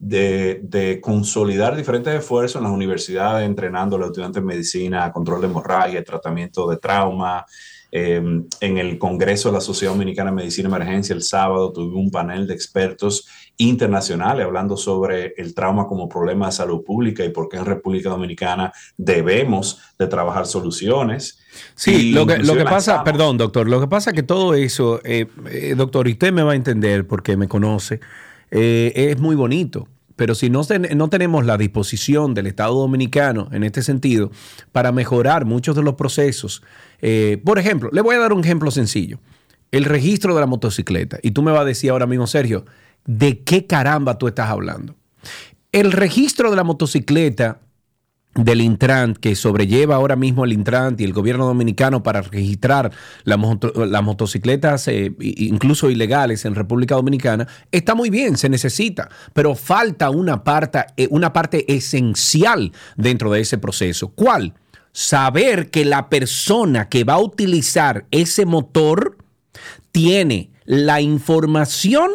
de, de consolidar diferentes esfuerzos en las universidades, entrenando a los estudiantes en medicina, control de hemorragia, tratamiento de trauma. Eh, en el Congreso de la Sociedad Dominicana de Medicina y Emergencia el sábado tuvimos un panel de expertos internacionales hablando sobre el trauma como problema de salud pública y por qué en República Dominicana debemos de trabajar soluciones. Sí, lo que, lo que pasa, perdón, doctor, lo que pasa es que todo eso, eh, eh, doctor, y usted me va a entender porque me conoce, eh, es muy bonito. Pero si no, no tenemos la disposición del Estado Dominicano en este sentido para mejorar muchos de los procesos, eh, por ejemplo, le voy a dar un ejemplo sencillo. El registro de la motocicleta. Y tú me vas a decir ahora mismo, Sergio, ¿de qué caramba tú estás hablando? El registro de la motocicleta del Intran que sobrelleva ahora mismo el Intran y el gobierno dominicano para registrar las motocicletas eh, incluso ilegales en República Dominicana, está muy bien, se necesita, pero falta una parte, eh, una parte esencial dentro de ese proceso. ¿Cuál? Saber que la persona que va a utilizar ese motor tiene la información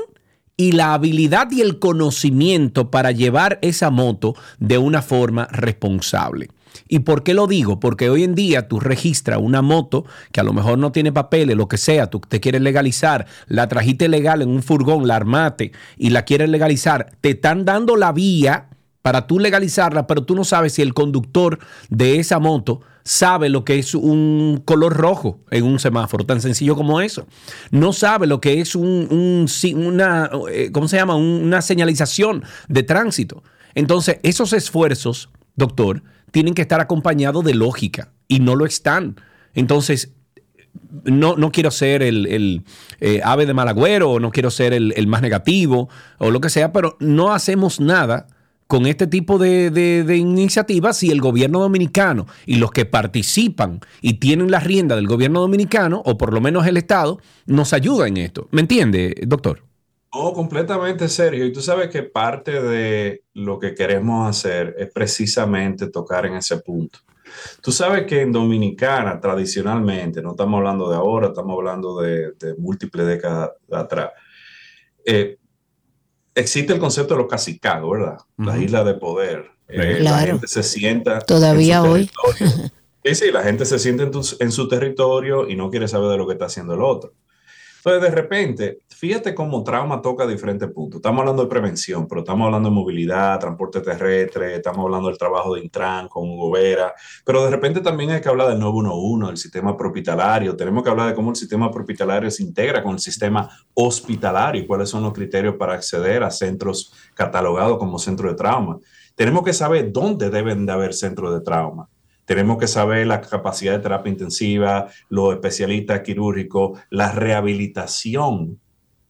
y la habilidad y el conocimiento para llevar esa moto de una forma responsable. ¿Y por qué lo digo? Porque hoy en día tú registras una moto que a lo mejor no tiene papeles, lo que sea, tú te quieres legalizar, la trajiste legal en un furgón, la armate y la quieres legalizar, te están dando la vía para tú legalizarla, pero tú no sabes si el conductor de esa moto sabe lo que es un color rojo en un semáforo, tan sencillo como eso. No sabe lo que es un, una, eh, ¿cómo se llama? Un- Una señalización de tránsito. Entonces, esos esfuerzos, doctor, tienen que estar acompañados de lógica y no lo están. Entonces, no, no quiero ser el, el, eh, ave de mal agüero o no quiero ser el, el más negativo o lo que sea, pero no hacemos nada con este tipo de, iniciativas si el gobierno dominicano y los que participan y tienen la rienda del gobierno dominicano, o por lo menos el Estado, nos ayuda en esto. ¿Me entiende, doctor? No, completamente serio. Y tú sabes que parte de lo que queremos hacer es precisamente tocar en ese punto. Tú sabes que en Dominicana, tradicionalmente, no estamos hablando de ahora, estamos hablando de, de múltiples décadas atrás, eh, existe el concepto de los cacicazgos, ¿verdad? La isla de poder. Eh, La Claro. gente se sienta. Todavía en su hoy. territorio. Sí, sí, la gente se siente en, tu- en su territorio y no quiere saber de lo que está haciendo el otro. Entonces, de repente, fíjate cómo trauma toca diferentes puntos. Estamos hablando de prevención, pero estamos hablando de movilidad, transporte terrestre, estamos hablando del trabajo de Intran con Hugo Vera, pero de repente también hay que hablar del 911, del sistema propitalario. Tenemos que hablar de cómo el sistema propitalario se integra con el sistema hospitalario y cuáles son los criterios para acceder a centros catalogados como centros de trauma. Tenemos que saber dónde deben de haber centros de trauma. Tenemos que saber la capacidad de terapia intensiva, los especialistas quirúrgicos, la rehabilitación.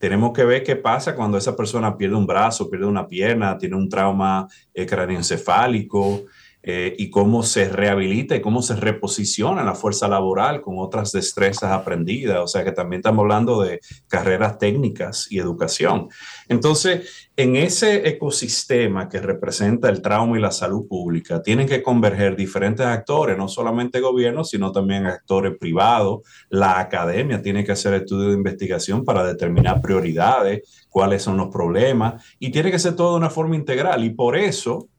Tenemos que ver qué pasa cuando esa persona pierde un brazo, pierde una pierna, tiene un trauma eh, craneoencefálico eh, y cómo se rehabilita y cómo se reposiciona la fuerza laboral con otras destrezas aprendidas. O sea que también estamos hablando de carreras técnicas y educación. Entonces, en ese ecosistema que representa el trauma y la salud pública, tienen que converger diferentes actores, no solamente gobiernos, sino también actores privados. La academia tiene que hacer estudios de investigación para determinar prioridades, cuáles son los problemas, y tiene que ser todo de una forma integral. Y por eso,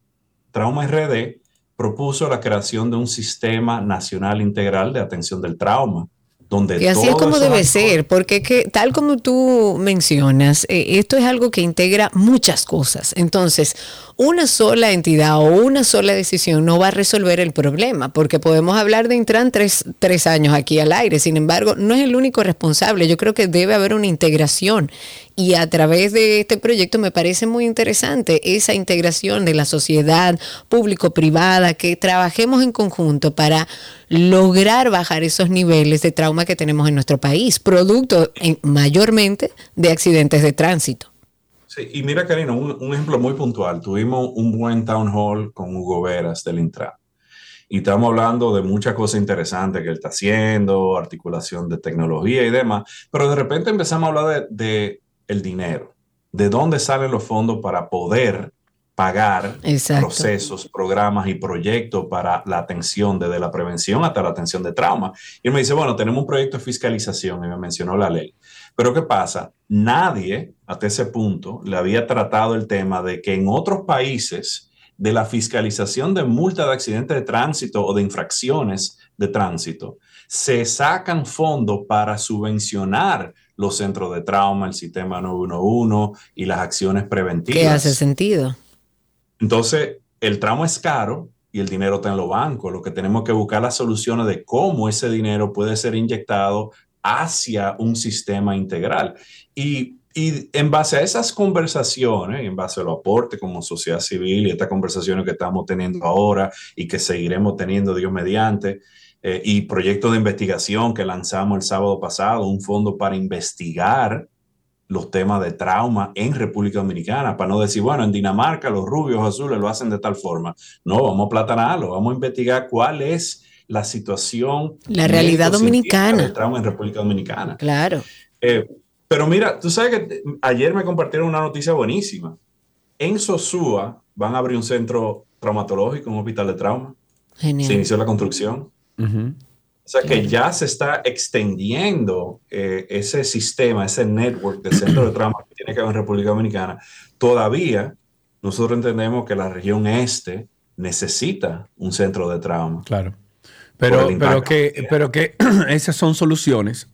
Trauma RD propuso la creación de un sistema nacional integral de atención del trauma, donde Y así es como debe ser, porque que, tal como tú mencionas, eh, esto es algo que integra muchas cosas. Entonces, una sola entidad o una sola decisión no va a resolver el problema, porque podemos hablar de Intran tres, tres años aquí al aire. Sin embargo, no es el único responsable. Yo creo que debe haber una integración. Y a través de este proyecto me parece muy interesante esa integración de la sociedad público-privada, que trabajemos en conjunto para lograr bajar esos niveles de trauma que tenemos en nuestro país, producto en- mayormente de accidentes de tránsito. Sí, y mira, Karina, un, un ejemplo muy puntual. Tuvimos un buen town hall con Hugo Veras del Intran. Y estamos hablando de muchas cosas interesantes que él está haciendo, articulación de tecnología y demás. Pero de repente empezamos a hablar de, de el dinero, de dónde salen los fondos para poder pagar Exacto. procesos, programas y proyectos para la atención, desde la prevención hasta la atención de trauma. Y él me dice, bueno, tenemos un proyecto de fiscalización y me mencionó la ley. Pero ¿qué pasa? Nadie hasta ese punto le había tratado el tema de que en otros países de la fiscalización de multa de accidentes de tránsito o de infracciones de tránsito, se sacan fondos para subvencionar los centros de trauma, el sistema 911 y las acciones preventivas. ¿Qué hace sentido? Entonces, el trauma es caro y el dinero está en los bancos. Lo que tenemos que buscar las soluciones de cómo ese dinero puede ser inyectado hacia un sistema integral. Y, y en base a esas conversaciones, en base a los aportes como sociedad civil y estas conversaciones que estamos teniendo ahora y que seguiremos teniendo Dios mediante, eh, y proyectos de investigación que lanzamos el sábado pasado, un fondo para investigar los temas de trauma en República Dominicana, para no decir, bueno, en Dinamarca los rubios azules lo hacen de tal forma. No, vamos a platanarlo, vamos a investigar cuál es la situación. La realidad dominicana. del trauma en República Dominicana. Claro. Eh, pero mira, tú sabes que ayer me compartieron una noticia buenísima. En Sosúa van a abrir un centro traumatológico, un hospital de trauma. Se Genial. inició la construcción. O sea que ya se está extendiendo eh, ese sistema, ese network de centros de trauma que tiene que ver en República Dominicana. Todavía nosotros entendemos que la región este necesita un centro de trauma. Claro. Pero, pero, que, pero que esas son soluciones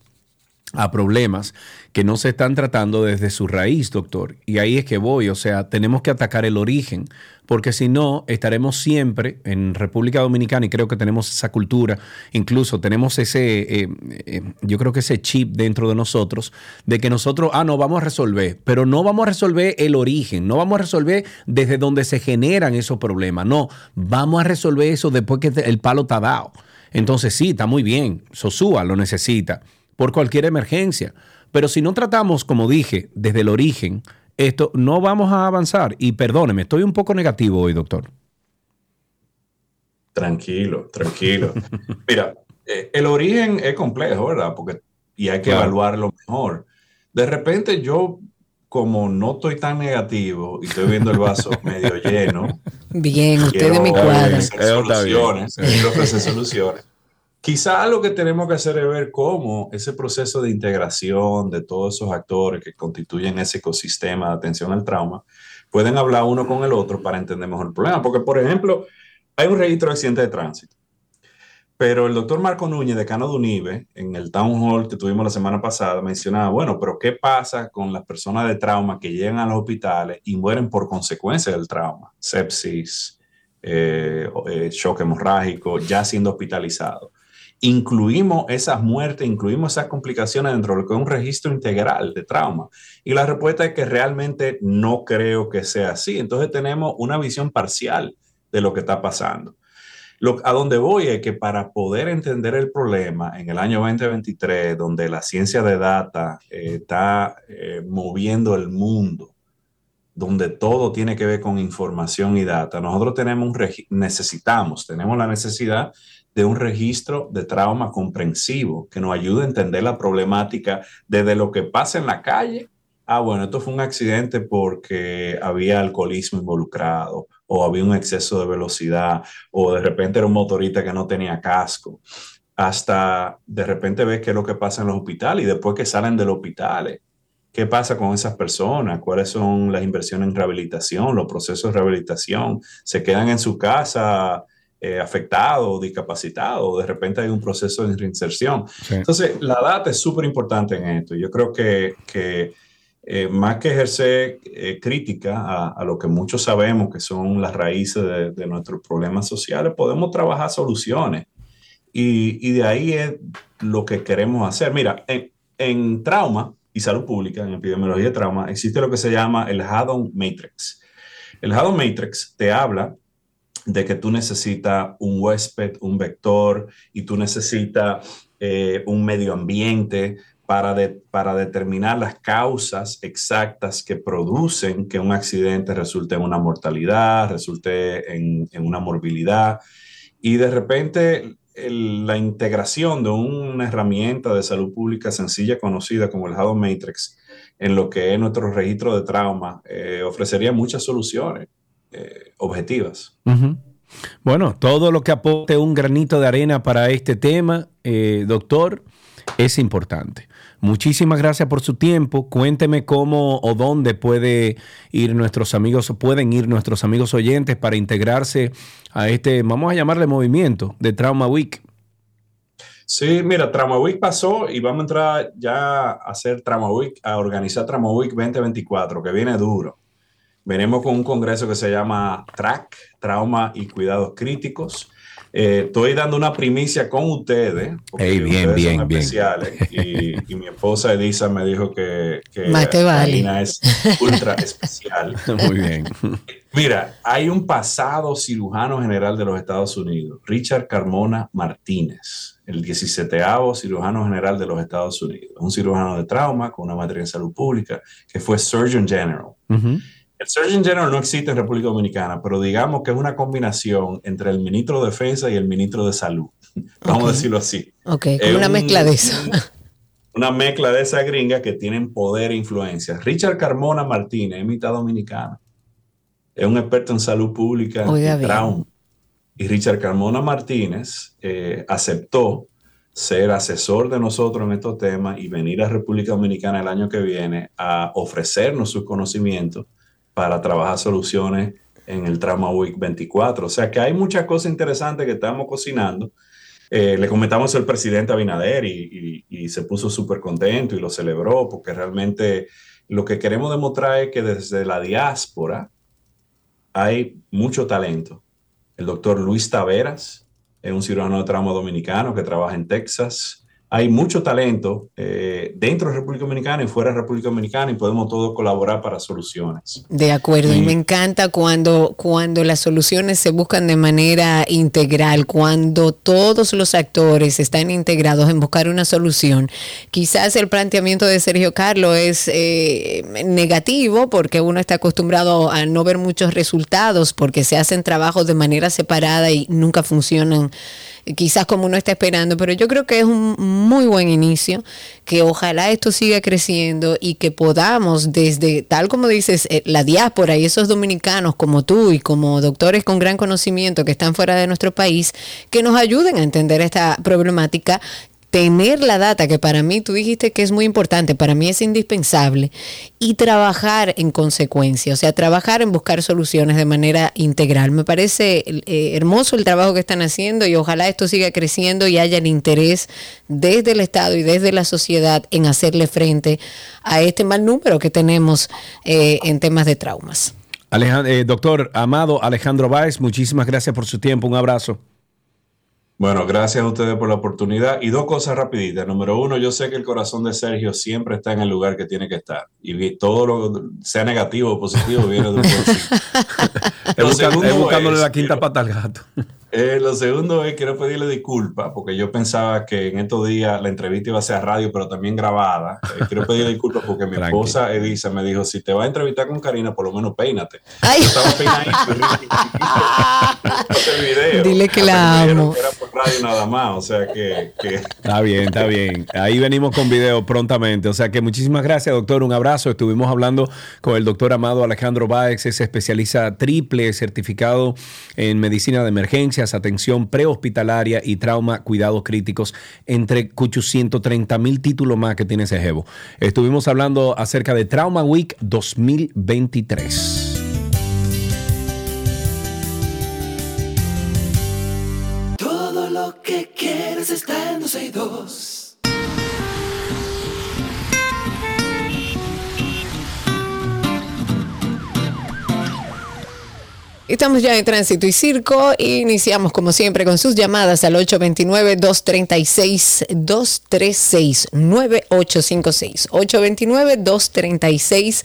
a problemas que no se están tratando desde su raíz, doctor. Y ahí es que voy, o sea, tenemos que atacar el origen, porque si no, estaremos siempre en República Dominicana y creo que tenemos esa cultura, incluso tenemos ese, eh, eh, yo creo que ese chip dentro de nosotros, de que nosotros, ah, no, vamos a resolver, pero no vamos a resolver el origen, no vamos a resolver desde donde se generan esos problemas, no, vamos a resolver eso después que el palo está dado. Entonces sí, está muy bien, Sosúa lo necesita por cualquier emergencia. Pero si no tratamos, como dije, desde el origen, esto no vamos a avanzar. Y perdóneme, estoy un poco negativo hoy, doctor. Tranquilo, tranquilo. Mira, eh, el origen es complejo, ¿verdad? Porque, y hay que Claro. evaluarlo mejor. De repente yo, como no estoy tan negativo y estoy viendo el vaso medio lleno, Bien, usted de mi soluciones, quiero ofrecer soluciones. Quizá lo que tenemos que hacer es ver cómo ese proceso de integración de todos esos actores que constituyen ese ecosistema de atención al trauma pueden hablar uno con el otro para entender mejor el problema. Porque, por ejemplo, hay un registro de accidentes de tránsito, pero el doctor Marco Núñez, decano de UNIBE, en el town hall que tuvimos la semana pasada, mencionaba, bueno, pero ¿qué pasa con las personas de trauma que llegan a los hospitales y mueren por consecuencia del trauma? Sepsis, eh, eh, shock hemorrágico, ya siendo hospitalizado. Incluimos esas muertes, incluimos esas complicaciones dentro de lo que es un registro integral de trauma. Y la respuesta es que realmente no creo que sea así. Entonces tenemos una visión parcial de lo que está pasando. A donde voy es que para poder entender el problema en el año 2023, donde la ciencia de data eh, está eh, moviendo el mundo, donde todo tiene que ver con información y data, nosotros tenemos necesitamos, tenemos la necesidad de un registro de trauma comprensivo que nos ayude a entender la problemática desde lo que pasa en la calle. Ah, bueno, esto fue un accidente porque había alcoholismo involucrado o había un exceso de velocidad o de repente era un motorista que no tenía casco. Hasta de repente ves qué es lo que pasa en los hospitales y después que salen de los hospitales. ¿Qué pasa con esas personas? ¿Cuáles son las inversiones en rehabilitación, los procesos de rehabilitación? ¿Se quedan en su casa eh, afectados, discapacitados? ¿De repente hay un proceso de reinserción? Sí. Entonces, la data es súper importante en esto. Yo creo que, que eh, más que ejercer eh, crítica a, a lo que muchos sabemos que son las raíces de, de nuestros problemas sociales, podemos trabajar soluciones. Y, y de ahí es lo que queremos hacer. Mira, en, en trauma y salud pública, en epidemiología de trauma, existe lo que se llama el Haddon Matrix. El Haddon Matrix te habla de que tú necesitas un huésped, un vector, y tú necesitas eh, un medio ambiente para, para determinar las causas exactas que producen que un accidente resulte en una mortalidad, resulte en, una morbilidad. Y de repente la integración de una herramienta de salud pública sencilla conocida como el Haddon Matrix en lo que es nuestro registro de trauma eh, ofrecería muchas soluciones eh, objetivas. Bueno, todo lo que aporte un granito de arena para este tema, eh, doctor, es importante. Muchísimas gracias por su tiempo. Cuénteme cómo o dónde puede ir nuestros amigos, o pueden ir nuestros amigos oyentes para integrarse a este, vamos a llamarle movimiento de Trauma Week. Sí, mira, Trauma Week pasó y vamos a entrar ya a hacer Trauma Week, a organizar Trauma Week 2024, que viene duro. Venimos con un congreso que se llama TRAC, Trauma y Cuidados Críticos. Eh, estoy dando una primicia con ustedes. porque Ey, bien, ustedes bien, son bien. especiales, Y, y mi esposa Elisa me dijo que, que vale. Karina es ultra especial. Muy bien. Mira, hay un pasado cirujano general de los Estados Unidos, Richard Carmona Martínez, el 17 cirujano general de los Estados Unidos, un cirujano de trauma con una maestría en salud pública, que fue Surgeon General. Ujú. El Surgeon General no existe en República Dominicana, pero digamos que es una combinación entre el ministro de Defensa y el ministro de Salud. Vamos a decirlo así. Ok, Es como una un- mezcla de eso. Una mezcla de esas gringas que tienen poder e influencia. Richard Carmona Martínez es mitad dominicano. Es un experto en salud pública Oiga y trauma. Y Richard Carmona Martínez eh, aceptó ser asesor de nosotros en estos temas y venir a República Dominicana el año que viene a ofrecernos sus conocimientos para trabajar soluciones en el Trauma Week 24. O sea que hay muchas cosas interesantes que estamos cocinando. Eh, le comentamos al presidente Abinader y, se puso súper contento y lo celebró porque realmente lo que queremos demostrar es que desde la diáspora hay mucho talento. El doctor Luis Taveras es un cirujano de trauma dominicano que trabaja en Texas. Hay mucho talento eh, dentro de República Dominicana y fuera de República Dominicana y podemos todos colaborar para soluciones. De acuerdo, y Y- me encanta cuando, cuando las soluciones se buscan de manera integral, cuando todos los actores están integrados en buscar una solución. Quizás el planteamiento de Sergio Carlos es eh, negativo porque uno está acostumbrado a no ver muchos resultados porque se hacen trabajos de manera separada y nunca funcionan quizás como uno está esperando, pero yo creo que es un muy buen inicio, que ojalá esto siga creciendo y que podamos desde, tal como dices, eh, la diáspora y esos dominicanos como tú y como doctores con gran conocimiento que están fuera de nuestro país, que nos ayuden a entender esta problemática tener la data, que para mí tú dijiste que es muy importante, para mí es indispensable, y trabajar en consecuencia, o sea, trabajar en buscar soluciones de manera integral. Me parece eh, hermoso el trabajo que están haciendo y ojalá esto siga creciendo y haya el interés desde el Estado y desde la sociedad en hacerle frente a este mal número que tenemos eh, en temas de traumas. Eh, doctor Amado Alejandro Báez, muchísimas gracias por su tiempo. Un abrazo. Bueno, gracias a ustedes por la oportunidad. Y dos cosas rapiditas. Número uno, yo sé que el corazón de Sergio siempre está en el lugar que tiene que estar. Y todo lo, sea negativo o positivo, viene de un buen sitio. Es, Lo busca- segundo es buscándole es- la quinta pata al gato. Eh, lo segundo es quiero pedirle disculpas porque yo pensaba que en estos días la entrevista iba a ser a radio, pero también grabada. Eh, quiero pedirle disculpas porque mi esposa Elisa me dijo, si te vas a entrevistar con Karina, por lo menos peínate. Ay. Yo estaba peinadito. Dile que la amo. Era por radio nada más, o sea que, que Está bien, está bien. Ahí venimos con video prontamente. O sea que muchísimas gracias, doctor. Un abrazo. Estuvimos hablando con el doctor Amado Alejandro Báez, es especialista triple certificado en medicina de atención prehospitalaria y trauma, cuidados críticos, entre 830 mil títulos más que tiene ese jevo. Estuvimos hablando acerca de Trauma Week 2023. Estamos ya en Tránsito y Circo. Iniciamos como siempre con sus llamadas al 829-236-236-9856. 829-236-9856.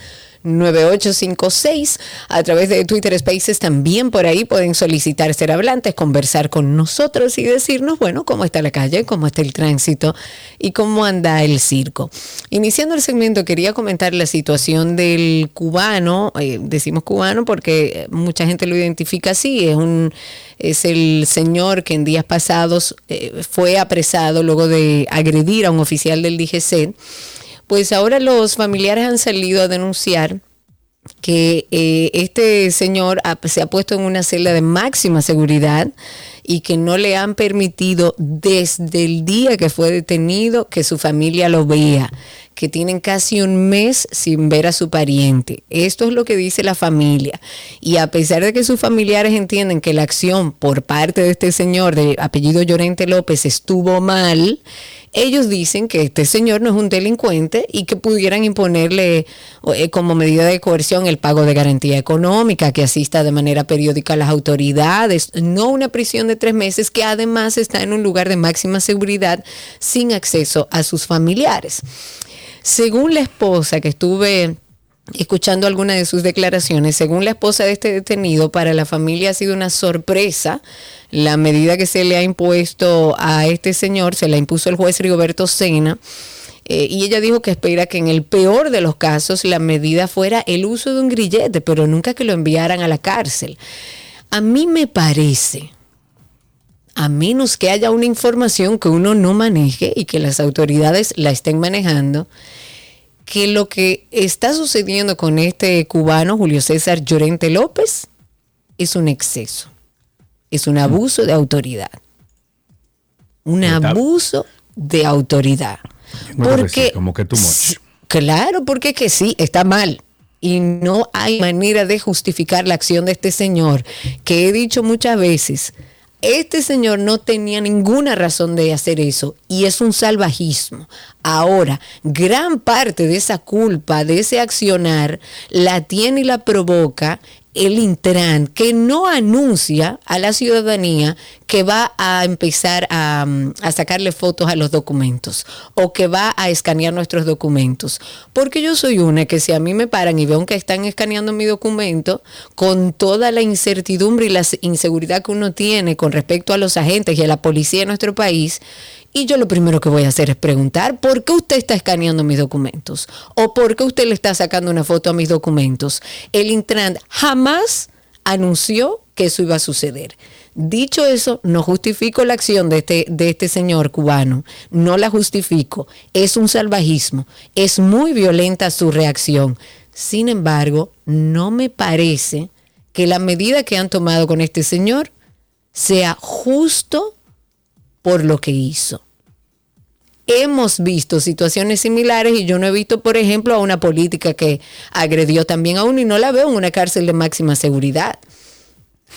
A través de Twitter Spaces también por ahí pueden solicitar ser hablantes, conversar con nosotros y decirnos, bueno, cómo está la calle, cómo está el tránsito y cómo anda el circo. Iniciando el segmento, quería comentar la situación del cubano. eh, decimos cubano porque mucha gente lo identifica así. Es, un, es el señor que en días pasados eh, fue apresado luego de agredir a un oficial del DGC. Pues ahora los familiares han salido a denunciar que eh, este señor se ha puesto en una celda de máxima seguridad y que no le han permitido desde el día que fue detenido que su familia lo vea, que tienen casi un mes sin ver a su pariente. Esto es lo que dice la familia. Y a pesar de que sus familiares entienden que la acción por parte de este señor de apellido Llorente López estuvo mal, ellos dicen que este señor no es un delincuente y que pudieran imponerle eh, como medida de coerción el pago de garantía económica, que asista de manera periódica a las autoridades, no una prisión de tres meses que además está en un lugar de máxima seguridad sin acceso a sus familiares. Según la esposa que estuve escuchando algunas de sus declaraciones, según la esposa de este detenido, para la familia ha sido una sorpresa la medida que se le ha impuesto a este señor, se la impuso el juez Rigoberto Sena. eh, y ella dijo que espera que en el peor de los casos la medida fuera el uso de un grillete, pero nunca que lo enviaran a la cárcel. A mí me parece, a menos que haya una información que uno no maneje y que las autoridades la estén manejando, que lo que está sucediendo con este cubano, Julio César Llorente López, es un exceso, es un abuso de autoridad. Un abuso de autoridad. Porque, como que much. claro, porque es que sí, está mal. Y no hay manera de justificar la acción de este señor, que he dicho muchas veces, este señor no tenía ninguna razón de hacer eso y es un salvajismo. Ahora, gran parte de esa culpa, de ese accionar, la tiene y la provoca el Intran, que no anuncia a la ciudadanía que va a empezar a, a sacarle fotos a los documentos o que va a escanear nuestros documentos. Porque yo soy una que si a mí me paran y veo que están escaneando mi documento, con toda la incertidumbre y la inseguridad que uno tiene con respecto a los agentes y a la policía de nuestro país, y yo lo primero que voy a hacer es preguntar, ¿por qué usted está escaneando mis documentos? ¿O por qué usted le está sacando una foto a mis documentos? El Intran jamás anunció que eso iba a suceder. Dicho eso, no justifico la acción de este, de este señor cubano, no la justifico, es un salvajismo, es muy violenta su reacción. Sin embargo, no me parece que la medida que han tomado con este señor sea justo por lo que hizo. Hemos visto situaciones similares y yo no he visto, por ejemplo, a una política que agredió también a uno y no la veo en una cárcel de máxima seguridad.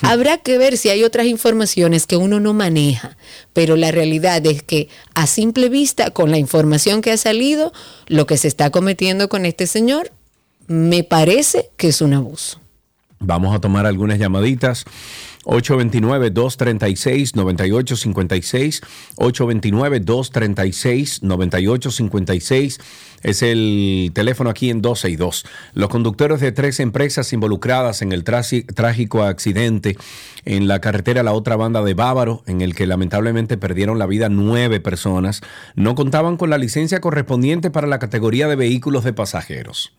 Habrá que ver si hay otras informaciones que uno no maneja, pero la realidad es que a simple vista, con la información que ha salido, lo que se está cometiendo con este señor, me parece que es un abuso. Vamos a tomar algunas llamaditas. 829-236-9856. 829-236-9856 es el teléfono aquí en 12 y 2. Los conductores de tres empresas involucradas en el trágico accidente en la carretera La Otra Banda de Bávaro, en el que lamentablemente perdieron la vida nueve personas, no contaban con la licencia correspondiente para la categoría de vehículos de pasajeros.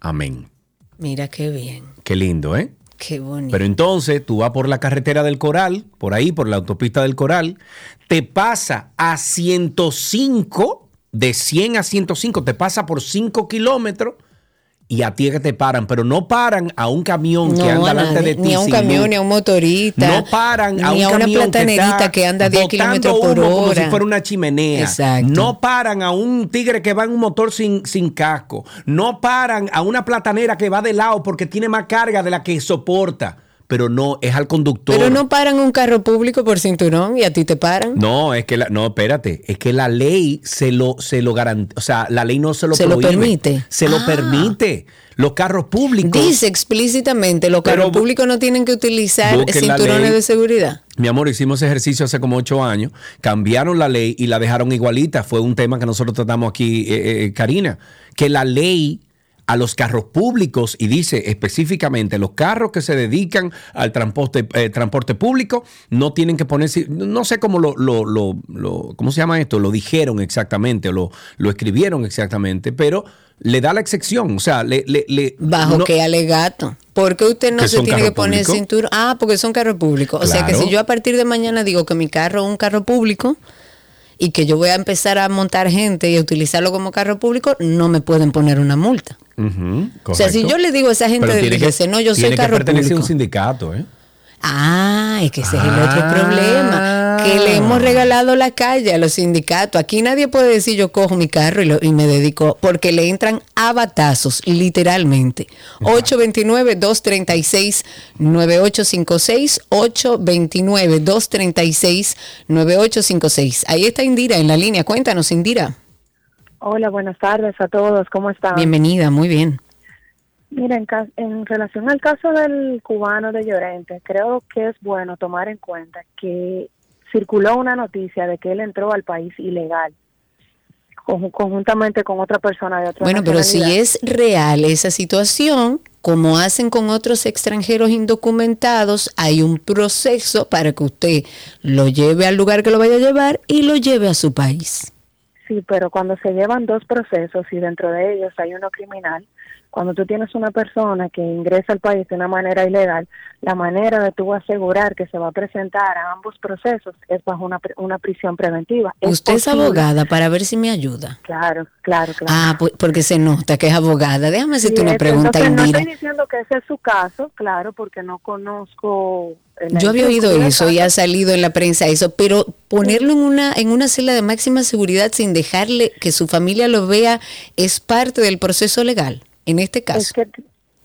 Amén. Mira qué bien, Qué lindo, ¿eh? Qué bonito. Pero entonces tú vas por la carretera del Coral, por ahí, por la autopista del Coral, te pasa a 105, de 100 a 105, te pasa por 5 kilómetros y a ti es que te paran, pero no paran a un camión que anda delante de ti. ni a un sin camión, ni a un motorista. No paran a ni un a una camión platanerita que, está que, anda a 10 botando kilómetros por hora. Como si fuera una chimenea. Exacto. No paran a un tigre que va en un motor sin, sin casco. No paran a una platanera que va de lado porque tiene más carga de la que soporta. Pero no, es al conductor. Pero no paran un carro público por cinturón y a ti te paran. No, es que la, no, espérate, es que la ley se lo, se lo garantiza, o sea, la ley no se lo Se lo permite. Se lo Ah. permite. Los carros públicos. Dice explícitamente, los Pero carros públicos no tienen que utilizar cinturones de seguridad. Mi amor, hicimos ejercicio hace como ocho años, cambiaron la ley y la dejaron igualita. Fue un tema que nosotros tratamos aquí, eh, eh, Karina, que la ley a los carros públicos y dice específicamente los carros que se dedican al transporte, eh, transporte público no tienen que ponerse, no sé cómo lo, lo, lo- lo- ¿cómo se llama esto? Lo dijeron exactamente, o lo, lo escribieron exactamente, pero le da la excepción, o sea, le... le- le- ¿Bajo no- qué alegato? ¿Por qué usted no se tiene que poner públicos. cinturón? Ah, porque son carros públicos. O sea que si yo a partir de mañana digo que mi carro es un carro público y que yo voy a empezar a montar gente y a utilizarlo como carro público, no me pueden poner una multa. O sea, si yo le digo a esa gente del que- no, yo soy tiene que carro pertenecer a un público. sindicato, ¿eh? Ah, es que ese es el otro Ah. problema, que le hemos regalado la calle a los sindicatos. Aquí nadie puede decir yo cojo mi carro y, lo- y me dedico, porque le entran a batazos, literalmente. 829-236-9856, 829-236-9856. Ahí está Indira en la línea. Cuéntanos, Indira. Hola, buenas tardes a todos. ¿Cómo están? Bienvenida, muy bien. Mira, en relación al caso del cubano de Llorente, creo que es bueno tomar en cuenta que circuló una noticia de que él entró al país ilegal, conju- conjuntamente con otra persona de otra Bueno, pero si es real esa situación, como hacen con otros extranjeros indocumentados, hay un proceso para que usted lo lleve al lugar que lo vaya a llevar y lo lleve a su país. Sí, pero cuando se llevan dos procesos y dentro de ellos hay uno criminal, cuando tú tienes una persona que ingresa al país de una manera ilegal, la manera de tú asegurar que se va a presentar a ambos procesos es bajo una, una prisión preventiva. Usted es abogada para ver si me ayuda. Claro, claro, claro. Ah, porque se nota que es abogada. Déjame hacerte Sí, una pregunta, Entonces, no estoy diciendo que ese es su caso, claro, porque no conozco. Yo había oído eso y ha salido en la prensa eso, pero ponerlo en una en una celda de máxima seguridad sin dejarle que su familia lo vea es parte del proceso legal. En este caso. Es que,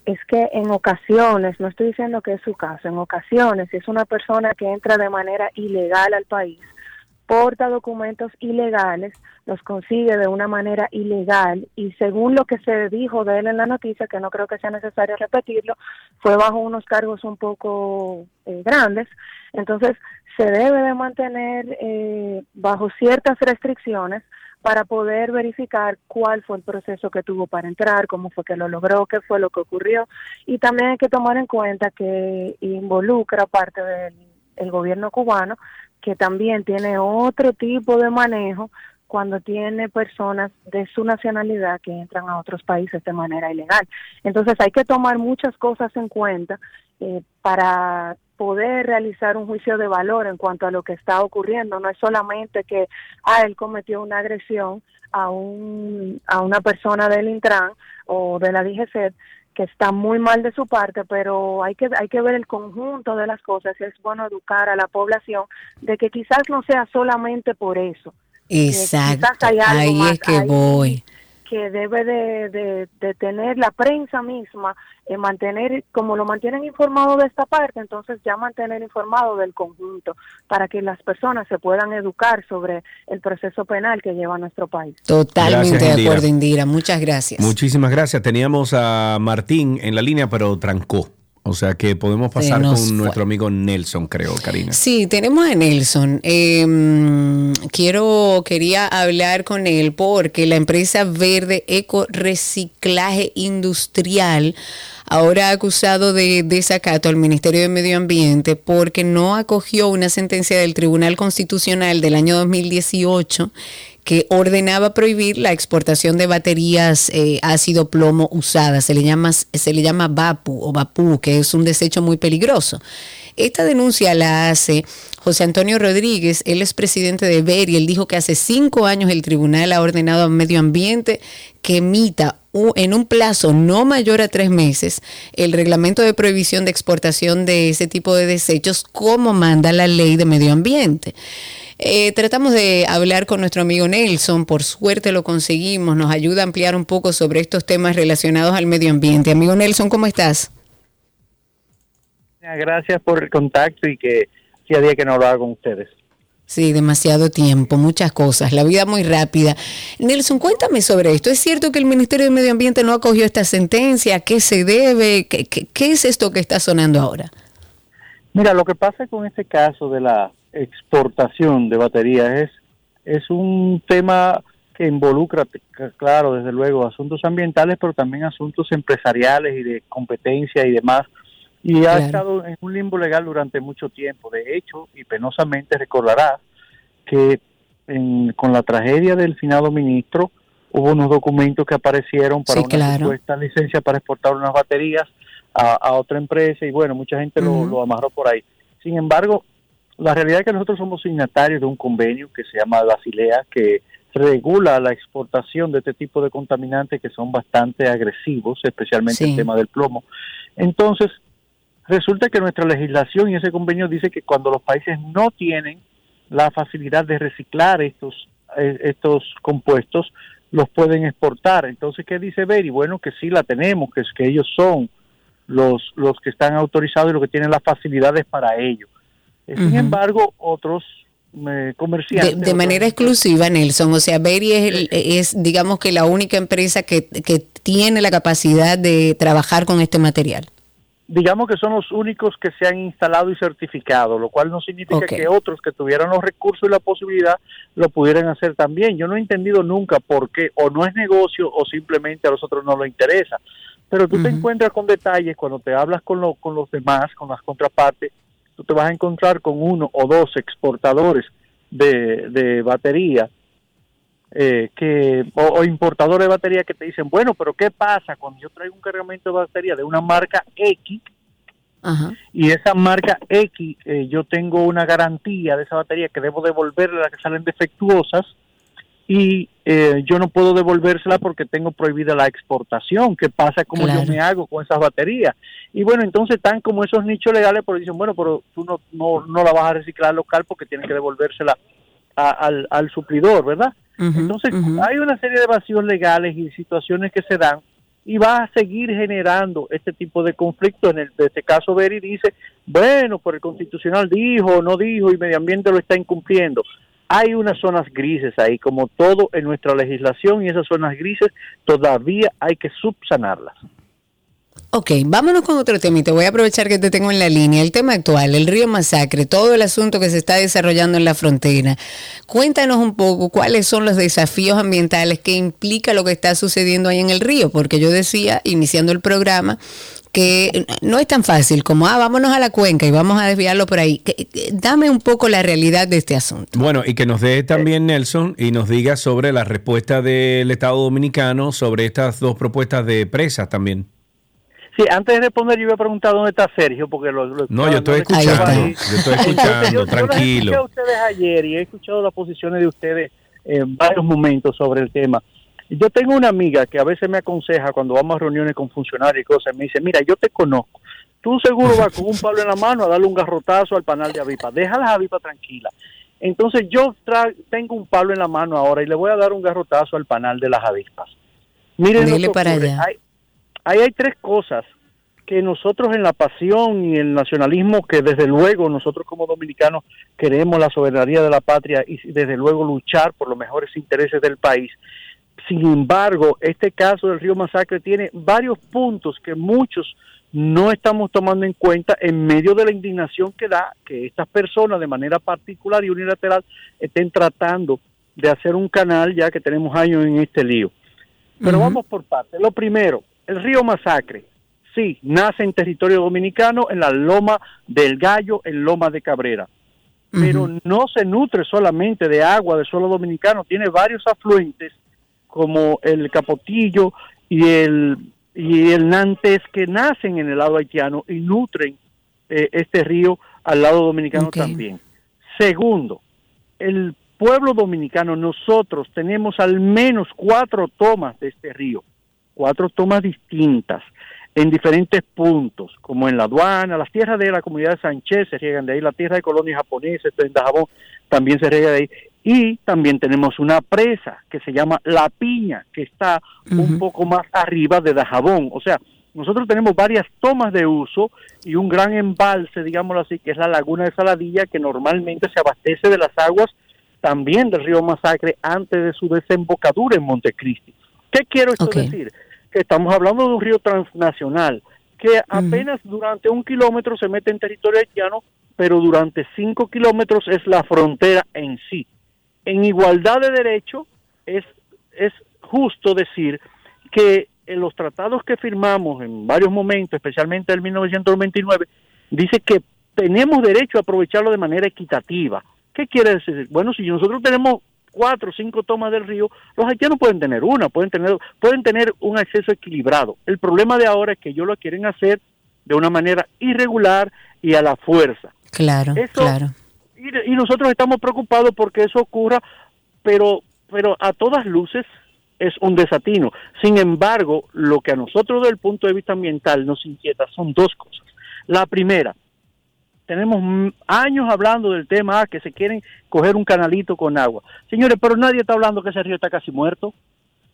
es que en ocasiones, no estoy diciendo que es su caso, en ocasiones, si es una persona que entra de manera ilegal al país, porta documentos ilegales, los consigue de una manera ilegal y según lo que se dijo de él en la noticia, que no creo que sea necesario repetirlo, fue bajo unos cargos un poco eh, grandes. Entonces, se debe de mantener eh, bajo ciertas restricciones para poder verificar cuál fue el proceso que tuvo para entrar, cómo fue que lo logró, qué fue lo que ocurrió. Y también hay que tomar en cuenta que involucra parte del el gobierno cubano, que también tiene otro tipo de manejo cuando tiene personas de su nacionalidad que entran a otros países de manera ilegal. Entonces hay que tomar muchas cosas en cuenta eh, para poder realizar un juicio de valor en cuanto a lo que está ocurriendo. No es solamente que ah, él cometió una agresión a, un, a una persona del Intran o de la DGC que está muy mal de su parte, pero hay que hay que ver el conjunto de las cosas. Es bueno educar a la población de que quizás no sea solamente por eso. que Exacto. quizás hay algo Ahí es que ahí voy. Que debe de, de- de tener la prensa misma, eh, mantener, como lo mantienen informado de esta parte, entonces ya mantener informado del conjunto, para que las personas se puedan educar sobre el proceso penal que lleva nuestro país. Totalmente Gracias, de Indira. acuerdo, Indira. Muchas gracias. Muchísimas gracias. Teníamos a Martín en la línea, pero trancó. O sea que podemos pasar con fue. nuestro amigo Nelson, creo, Karina. Sí, tenemos a Nelson. Eh, mm, quiero, quería hablar con él porque la empresa Verde Eco Reciclaje Industrial ahora ha acusado de desacato al Ministerio de Medio Ambiente porque no acogió una sentencia del Tribunal Constitucional del año 2018 que ordenaba prohibir la exportación de baterías eh, ácido plomo usadas. Se le llama se le llama VAPU o VAPU, que es un desecho muy peligroso. Esta denuncia la hace José Antonio Rodríguez, él es presidente de VER y él dijo que hace cinco años el tribunal ha ordenado a Medio Ambiente que emita en un plazo no mayor a tres meses el reglamento de prohibición de exportación de ese tipo de desechos como manda la ley de medio ambiente. Eh, tratamos de hablar con nuestro amigo Nelson, por suerte lo conseguimos, nos ayuda a ampliar un poco sobre estos temas relacionados al medio ambiente. Amigo Nelson, ¿cómo estás? Gracias por el contacto y que hacía día que no hablaba con ustedes. Sí, demasiado tiempo, muchas cosas, la vida muy rápida. Nelson, cuéntame sobre esto. ¿Es cierto que el Ministerio de Medio Ambiente no acogió esta sentencia? ¿A qué se debe? ¿Qué, qué- qué es esto que está sonando ahora? Mira, lo que pasa con este caso de la exportación de baterías es, es un tema que involucra, claro, desde luego, asuntos ambientales, pero también asuntos empresariales y de competencia y demás. Y ha Claro. estado en un limbo legal durante mucho tiempo. De hecho, y penosamente recordarás que en- con la tragedia del finado ministro hubo unos documentos que aparecieron para Sí, una claro. supuesta licencia para exportar unas baterías a, a otra empresa y bueno, mucha gente lo, amarró por ahí. Sin embargo, La realidad es que nosotros somos signatarios de un convenio que se llama Basilea, que regula la exportación de este tipo de contaminantes que son bastante agresivos, especialmente el tema del plomo. Entonces, resulta que nuestra legislación y ese convenio dice que cuando los países no tienen la facilidad de reciclar estos, eh, estos compuestos, los pueden exportar. Entonces, ¿qué dice Beri? Bueno, que sí la tenemos, que es que ellos son los, los que están autorizados y los que tienen las facilidades para ello. Eh, Sin embargo, otros eh, comerciantes... de manera exclusiva, Nelson. O sea, Berry es, el- es, digamos que la única empresa que, que tiene la capacidad de trabajar con este material. Digamos que son los únicos que se han instalado y certificado, lo cual no significa que otros que tuvieran los recursos y la posibilidad lo pudieran hacer también. Yo no he entendido nunca por qué, o no es negocio o simplemente a los otros no lo interesa. Pero tú te encuentras con detalles cuando te hablas con, lo- con los demás, con las contrapartes, tú te vas a encontrar con uno o dos exportadores de, de batería eh, que o, o importadores de batería que te dicen, bueno, pero ¿qué pasa cuando yo traigo un cargamento de batería de una marca X Ajá. y esa marca X eh, yo tengo una garantía de esa batería que debo devolverle las que salen defectuosas y eh, yo no puedo devolvérsela porque tengo prohibida la exportación. ¿Qué pasa? ¿Cómo Claro. yo me hago con esas baterías? Y bueno, entonces están como esos nichos legales, pero dicen, bueno, pero tú no, no, no la vas a reciclar local porque tienes que devolvérsela a- al, al suplidor, ¿verdad? Entonces, hay una serie de vacíos legales y situaciones que se dan y va a seguir generando este tipo de conflictos. En el, de este caso, Beri dice, bueno, por el constitucional dijo, no dijo y medio ambiente lo está incumpliendo. Hay unas zonas grises ahí, como todo en nuestra legislación, y esas zonas grises todavía hay que subsanarlas. Ok, vámonos con otro tema y te voy a aprovechar que te tengo en la línea. El tema actual, el río Masacre, todo el asunto que se está desarrollando en la frontera. Cuéntanos un poco cuáles son los desafíos ambientales que implica lo que está sucediendo ahí en el río, porque yo decía, iniciando el programa, que no es tan fácil como, ah, vámonos a la cuenca y vamos a desviarlo por ahí. Dame un poco la realidad de este asunto. Bueno, y que nos dé también Nelson y nos diga sobre la respuesta del Estado Dominicano sobre estas dos propuestas de presas también. Sí, antes de responder, yo iba a preguntar dónde está Sergio, porque lo, lo- No, yo estoy escuchando, ahí. yo estoy escuchando, yo- Yo los escuché a tranquilo. ustedes ayer y he escuchado las posiciones de ustedes en varios momentos sobre el tema. Yo tengo una amiga que a veces me aconseja cuando vamos a reuniones con funcionarios y cosas, me dice, mira, yo te conozco. Tú seguro vas con un palo en la mano a darle un garrotazo al panal de avispa. Deja las avispas tranquilas. Entonces yo tra- tengo un palo en la mano ahora y le voy a dar un garrotazo al panal de las avispas. Miren lo Dele que para ocurre. allá. Hay, ahí hay tres cosas que nosotros en la pasión y el nacionalismo, que desde luego nosotros como dominicanos queremos la soberanía de la patria y desde luego luchar por los mejores intereses del país. Sin embargo, este caso del río Masacre tiene varios puntos que muchos no estamos tomando en cuenta en medio de la indignación que da que estas personas de manera particular y unilateral estén tratando de hacer un canal ya que tenemos años en este lío. Pero vamos por partes. Lo primero, el río Masacre, sí, nace en territorio dominicano, en la Loma del Gallo, en Loma de Cabrera. Pero no se nutre solamente de agua del suelo dominicano, tiene varios afluentes como el Capotillo y el, y el Nantes que nacen en el lado haitiano y nutren eh, este río al lado dominicano también. Segundo, el pueblo dominicano, nosotros tenemos al menos cuatro tomas de este río, cuatro tomas distintas en diferentes puntos, como en la aduana, las tierras de la comunidad de Sánchez se riegan de ahí, la tierra de colonia japonesa, esto en Dajabón, también se riega de ahí, y también tenemos una presa que se llama La Piña, que está un poco más arriba de Dajabón, o sea, nosotros tenemos varias tomas de uso y un gran embalse, digámoslo así, que es la laguna de Saladilla, que normalmente se abastece de las aguas también del río Masacre antes de su desembocadura en Montecristi. ¿Qué quiero esto decir? Estamos hablando de un río transnacional que apenas durante un kilómetro se mete en territorio haitiano, pero durante cinco kilómetros es la frontera en sí. En igualdad de derecho es, es justo decir que en los tratados que firmamos en varios momentos, especialmente el 1929, dice que tenemos derecho a aprovecharlo de manera equitativa. ¿Qué quiere decir? Bueno, si nosotros tenemos cuatro o cinco tomas del río, los haitianos pueden tener una, pueden tener, pueden tener un acceso equilibrado. El problema de ahora es que ellos lo quieren hacer de una manera irregular y a la fuerza. Claro, Eso- claro. Y, y nosotros estamos preocupados porque eso ocurra, pero, pero a todas luces es un desatino. Sin embargo, lo que a nosotros desde el punto de vista ambiental nos inquieta son dos cosas. La primera, tenemos años hablando del tema ah, que se quieren coger un canalito con agua. Señores, pero nadie está hablando que ese río está casi muerto,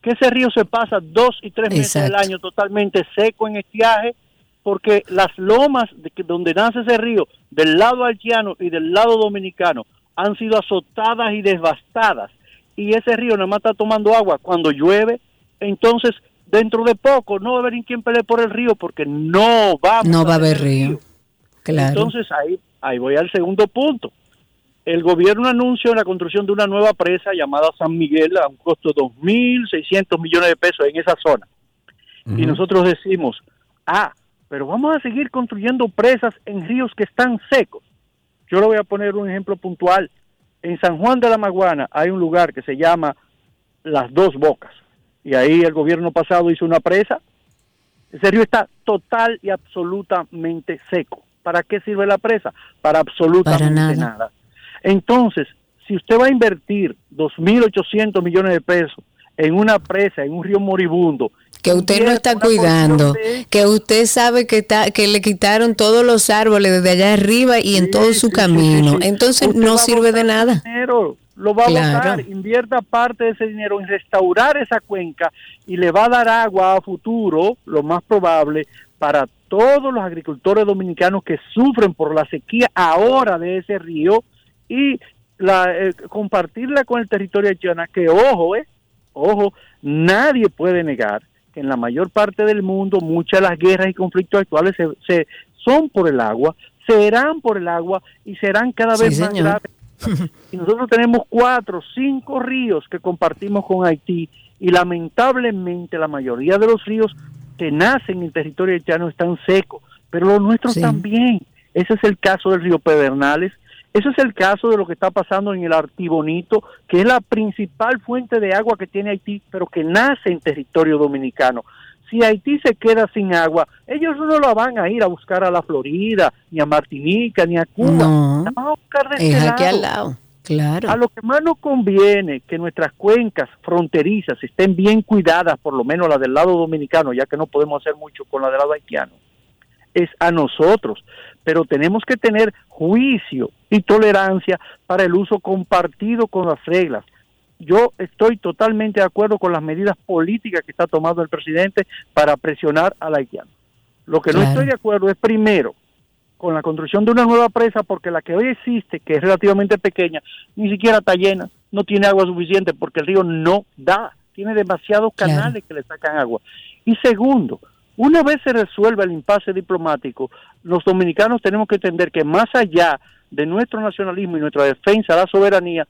que ese río se pasa dos y tres meses del año totalmente seco en estiaje, porque las lomas de que- donde nace ese río, del lado haitiano y del lado dominicano, han sido azotadas y devastadas. Y ese río nada más está tomando agua cuando llueve. Entonces, dentro de poco no va a haber ni quien pelee por el río porque no vamos No va a haber río. Claro. entonces ahí, ahí voy al segundo punto. El gobierno anunció la construcción de una nueva presa llamada San Miguel a un costo de 2.600 millones de pesos en esa zona. Y nosotros decimos, ah, pero vamos a seguir construyendo presas en ríos que están secos. Yo le voy a poner un ejemplo puntual. En San Juan de la Maguana hay un lugar que se llama Las Dos Bocas. Y ahí el gobierno pasado hizo una presa ese río está total y absolutamente seco. ¿Para qué sirve la presa? Para absolutamente Para nada. nada. Entonces, si usted va a invertir 2.800 millones de pesos en una presa, en un río moribundo, que usted no está cuidando, que usted sabe que está, que le quitaron todos los árboles desde allá arriba y en todo su camino. Entonces no sirve de nada. dinero, lo va a Claro. botar, invierta parte de ese dinero en restaurar esa cuenca y le va a dar agua a futuro, lo más probable, para todos los agricultores dominicanos que sufren por la sequía ahora de ese río y la, eh, compartirla con el territorio haitiano, que ojo, eh, ojo, nadie puede negar que en la mayor parte del mundo muchas de las guerras y conflictos actuales se, se- son por el agua, serán por el agua y serán cada Sí, vez más señor. graves. Y nosotros tenemos cuatro, cinco ríos que compartimos con Haití y lamentablemente la mayoría de los ríos que nacen en territorio haitiano están secos, pero los nuestros Sí. también. Ese es el caso del río Pedernales, ese es el caso de lo que está pasando en el Artibonito, que es la principal fuente de agua que tiene Haití, pero que nace en territorio dominicano. Si Haití se queda sin agua, ellos no la van a ir a buscar a la Florida, ni a Martinica, ni a Cuba. No. La van a buscar de Es este aquí al lado. Claro. A lo que más nos conviene que nuestras cuencas fronterizas estén bien cuidadas, por lo menos la del lado dominicano, ya que no podemos hacer mucho con la del lado haitiano, es a nosotros. Pero tenemos que tener juicio y tolerancia para el uso compartido con las reglas. Yo estoy totalmente de acuerdo con las medidas políticas que está tomando el presidente para presionar al haitiano. Lo que no estoy de acuerdo es primero con la construcción de una nueva presa porque la que hoy existe, que es relativamente pequeña, ni siquiera está llena, no tiene agua suficiente porque el río no da, tiene demasiados Claro. canales que le sacan agua. Y segundo, una vez se resuelva el impasse diplomático, los dominicanos tenemos que entender que más allá de nuestro nacionalismo y nuestra defensa de la soberanía,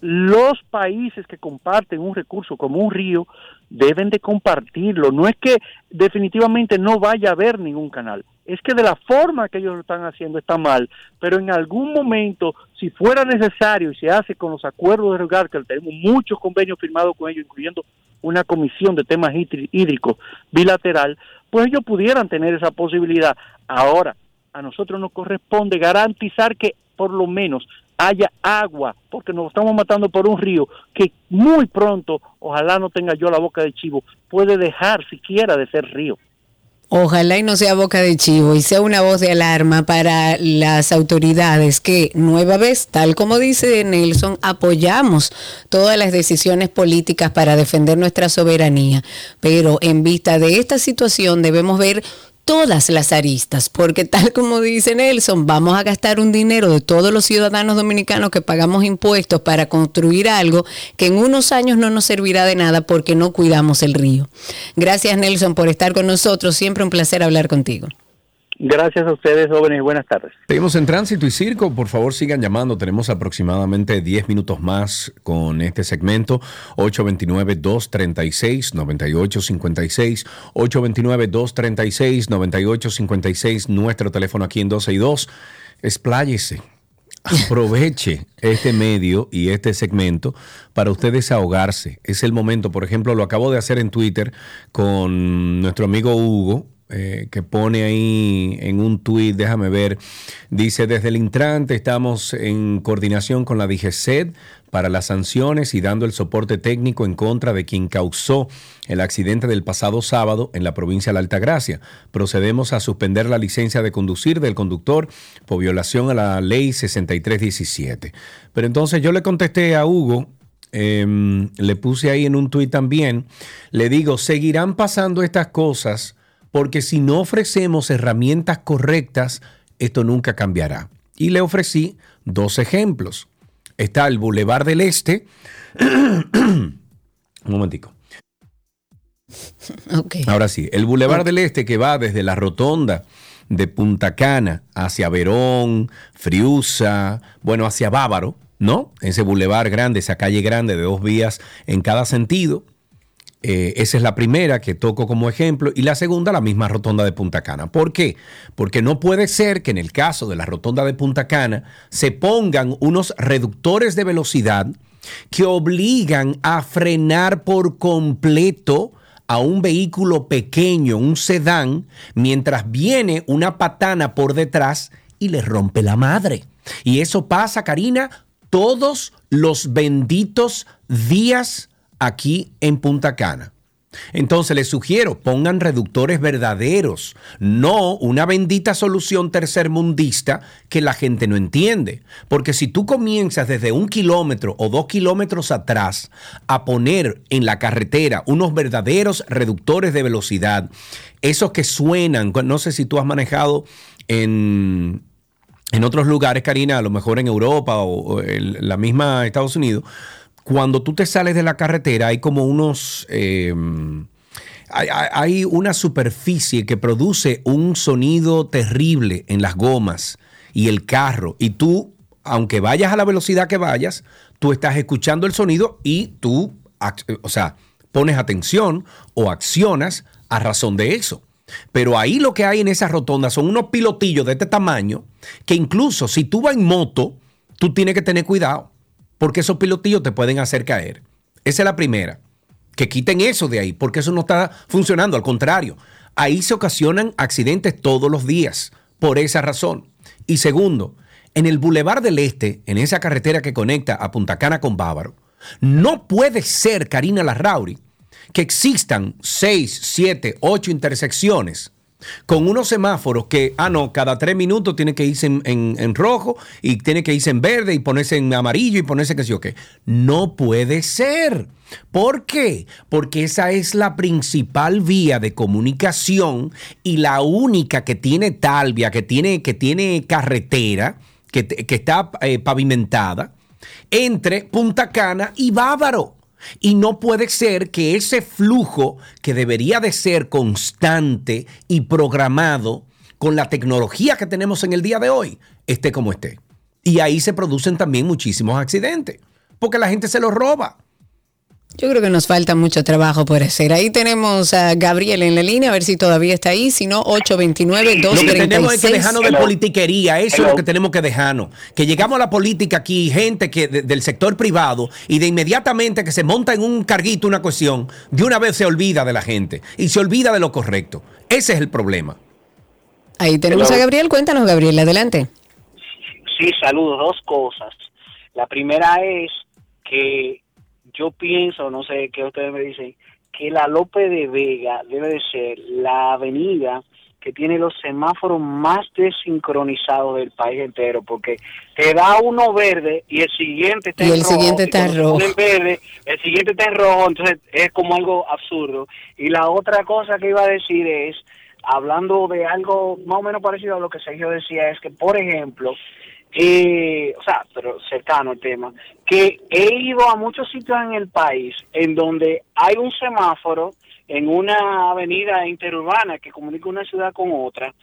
los países que comparten un recurso como un río deben de compartirlo. No es que definitivamente no vaya a haber ningún canal, es que de la forma que ellos lo están haciendo está mal, pero en algún momento, si fuera necesario y se hace con los acuerdos de Regar, que tenemos muchos convenios firmados con ellos, incluyendo una comisión de temas hídri- hídricos bilateral, pues ellos pudieran tener esa posibilidad. Ahora, a nosotros nos corresponde garantizar que por lo menos haya agua, porque nos estamos matando por un río que muy pronto, ojalá no tenga yo la boca de chivo, puede dejar siquiera de ser río. Ojalá y no sea boca de chivo y sea una voz de alarma para las autoridades que, nueva vez, tal como dice Nelson, apoyamos todas las decisiones políticas para defender nuestra soberanía. Pero en vista de esta situación debemos ver todas las aristas, porque tal como dice Nelson, vamos a gastar un dinero de todos los ciudadanos dominicanos que pagamos impuestos para construir algo que en unos años no nos servirá de nada porque no cuidamos el río. Gracias Nelson por estar con nosotros, siempre un placer hablar contigo. Gracias a ustedes, jóvenes, buenas tardes. Seguimos en tránsito y circo. Por favor, sigan llamando. Tenemos aproximadamente 10 minutos más con este segmento. 829-236-9856. 829-236-9856. Nuestro teléfono aquí en 12 y 2. Expláyese. Aproveche este medio y este segmento para usted desahogarse. Es el momento, por ejemplo, lo acabo de hacer en Twitter con nuestro amigo Hugo eh, que pone ahí en un tuit, déjame ver, dice, desde el intrante estamos en coordinación con la DGCED para las sanciones y dando el soporte técnico en contra de quien causó el accidente del pasado sábado en la provincia de la Altagracia. Procedemos a suspender la licencia de conducir del conductor por violación a la ley 6317. Pero entonces yo le contesté a Hugo, em, le puse ahí en un tuit también, le digo, seguirán pasando estas cosas porque si no ofrecemos herramientas correctas, esto nunca cambiará. Y le ofrecí dos ejemplos está el Boulevard del Este. Un momentico. Ahora sí, el Boulevard del Este que va desde la rotonda de Punta Cana hacia Verón, Friusa, bueno, hacia Bávaro, ¿no? Ese bulevar grande, esa calle grande de dos vías en cada sentido eh, esa es la primera que toco como ejemplo y la segunda la misma rotonda de Punta Cana. ¿Por qué? Porque no puede ser que en el caso de la rotonda de Punta Cana se pongan unos reductores de velocidad que obligan a frenar por completo a un vehículo pequeño, un sedán, mientras viene una patana por detrás y le rompe la madre. Y eso pasa, Karina, todos los benditos días aquí en Punta Cana. Entonces les sugiero, pongan reductores verdaderos, no una bendita solución tercermundista que la gente no entiende. Porque si tú comienzas desde un kilómetro o dos kilómetros atrás a poner en la carretera unos verdaderos reductores de velocidad, esos que suenan, no sé si tú has manejado en, en otros lugares, Karina, a lo mejor en Europa o, en la misma Estados Unidos, cuando tú te sales de la carretera hay como unos... Em, hay, una superficie que produce un sonido terrible en las gomas y el carro. Y tú, aunque vayas a la velocidad que vayas, tú estás escuchando el sonido y tú, o sea, pones atención o accionas a razón de eso. Pero ahí lo que hay en esa rotonda son unos pilotillos de este tamaño que incluso si tú vas en moto, tú tienes que tener cuidado porque esos pilotillos te pueden hacer caer. Esa es la primera. Que quiten eso de ahí, porque eso no está funcionando. Al contrario, ahí se ocasionan accidentes todos los días, por esa razón. Y segundo, en el Boulevard del Este, en esa carretera que conecta a Punta Cana con Bávaro, no puede ser, Karina Larrauri, que existan seis, siete, ocho intersecciones con unos semáforos que, ah, no, cada tres minutos tiene que irse en, rojo y tiene que irse en verde y ponerse en amarillo y ponerse que sí o qué. No puede ser. ¿Por qué? Porque esa es la principal vía de comunicación y la única que tiene talvia, que tiene, que tiene carretera, que, que está eh, pavimentada entre Punta Cana y Bávaro. Y no puede ser que ese flujo que debería de ser constante y programado con la tecnología que tenemos en el día de hoy esté como esté. Y ahí se producen también muchísimos accidentes, porque la gente se los roba. Yo creo que nos falta mucho trabajo por hacer. Ahí tenemos a Gabriel en la línea, a ver si todavía está ahí. Si no, 829 236 Lo que tenemos es que dejarnos de politiquería. Eso es lo que tenemos que dejarnos. Que llegamos a la política aquí, gente que del sector privado, y de inmediatamente que se monta en un carguito una cuestión, de una vez se olvida de la gente y se olvida de lo correcto. Ese es el problema. Ahí tenemos a Gabriel. Cuéntanos, Gabriel, adelante. Sí, saludos. Dos cosas. La primera es que yo pienso, no sé qué ustedes me dicen, que la Lope de Vega debe de ser la avenida que tiene los semáforos más desincronizados del país entero, porque te da uno verde y el siguiente está y en el rojo, siguiente está en rojo. Verde, el siguiente está en rojo, entonces es como algo absurdo. Y la otra cosa que iba a decir es, hablando de algo más o menos parecido a lo que Sergio decía, es que, por ejemplo, eh, o sea, pero cercano el tema, que he ido a muchos sitios en el país en donde hay un semáforo en una avenida interurbana que comunica una ciudad con otra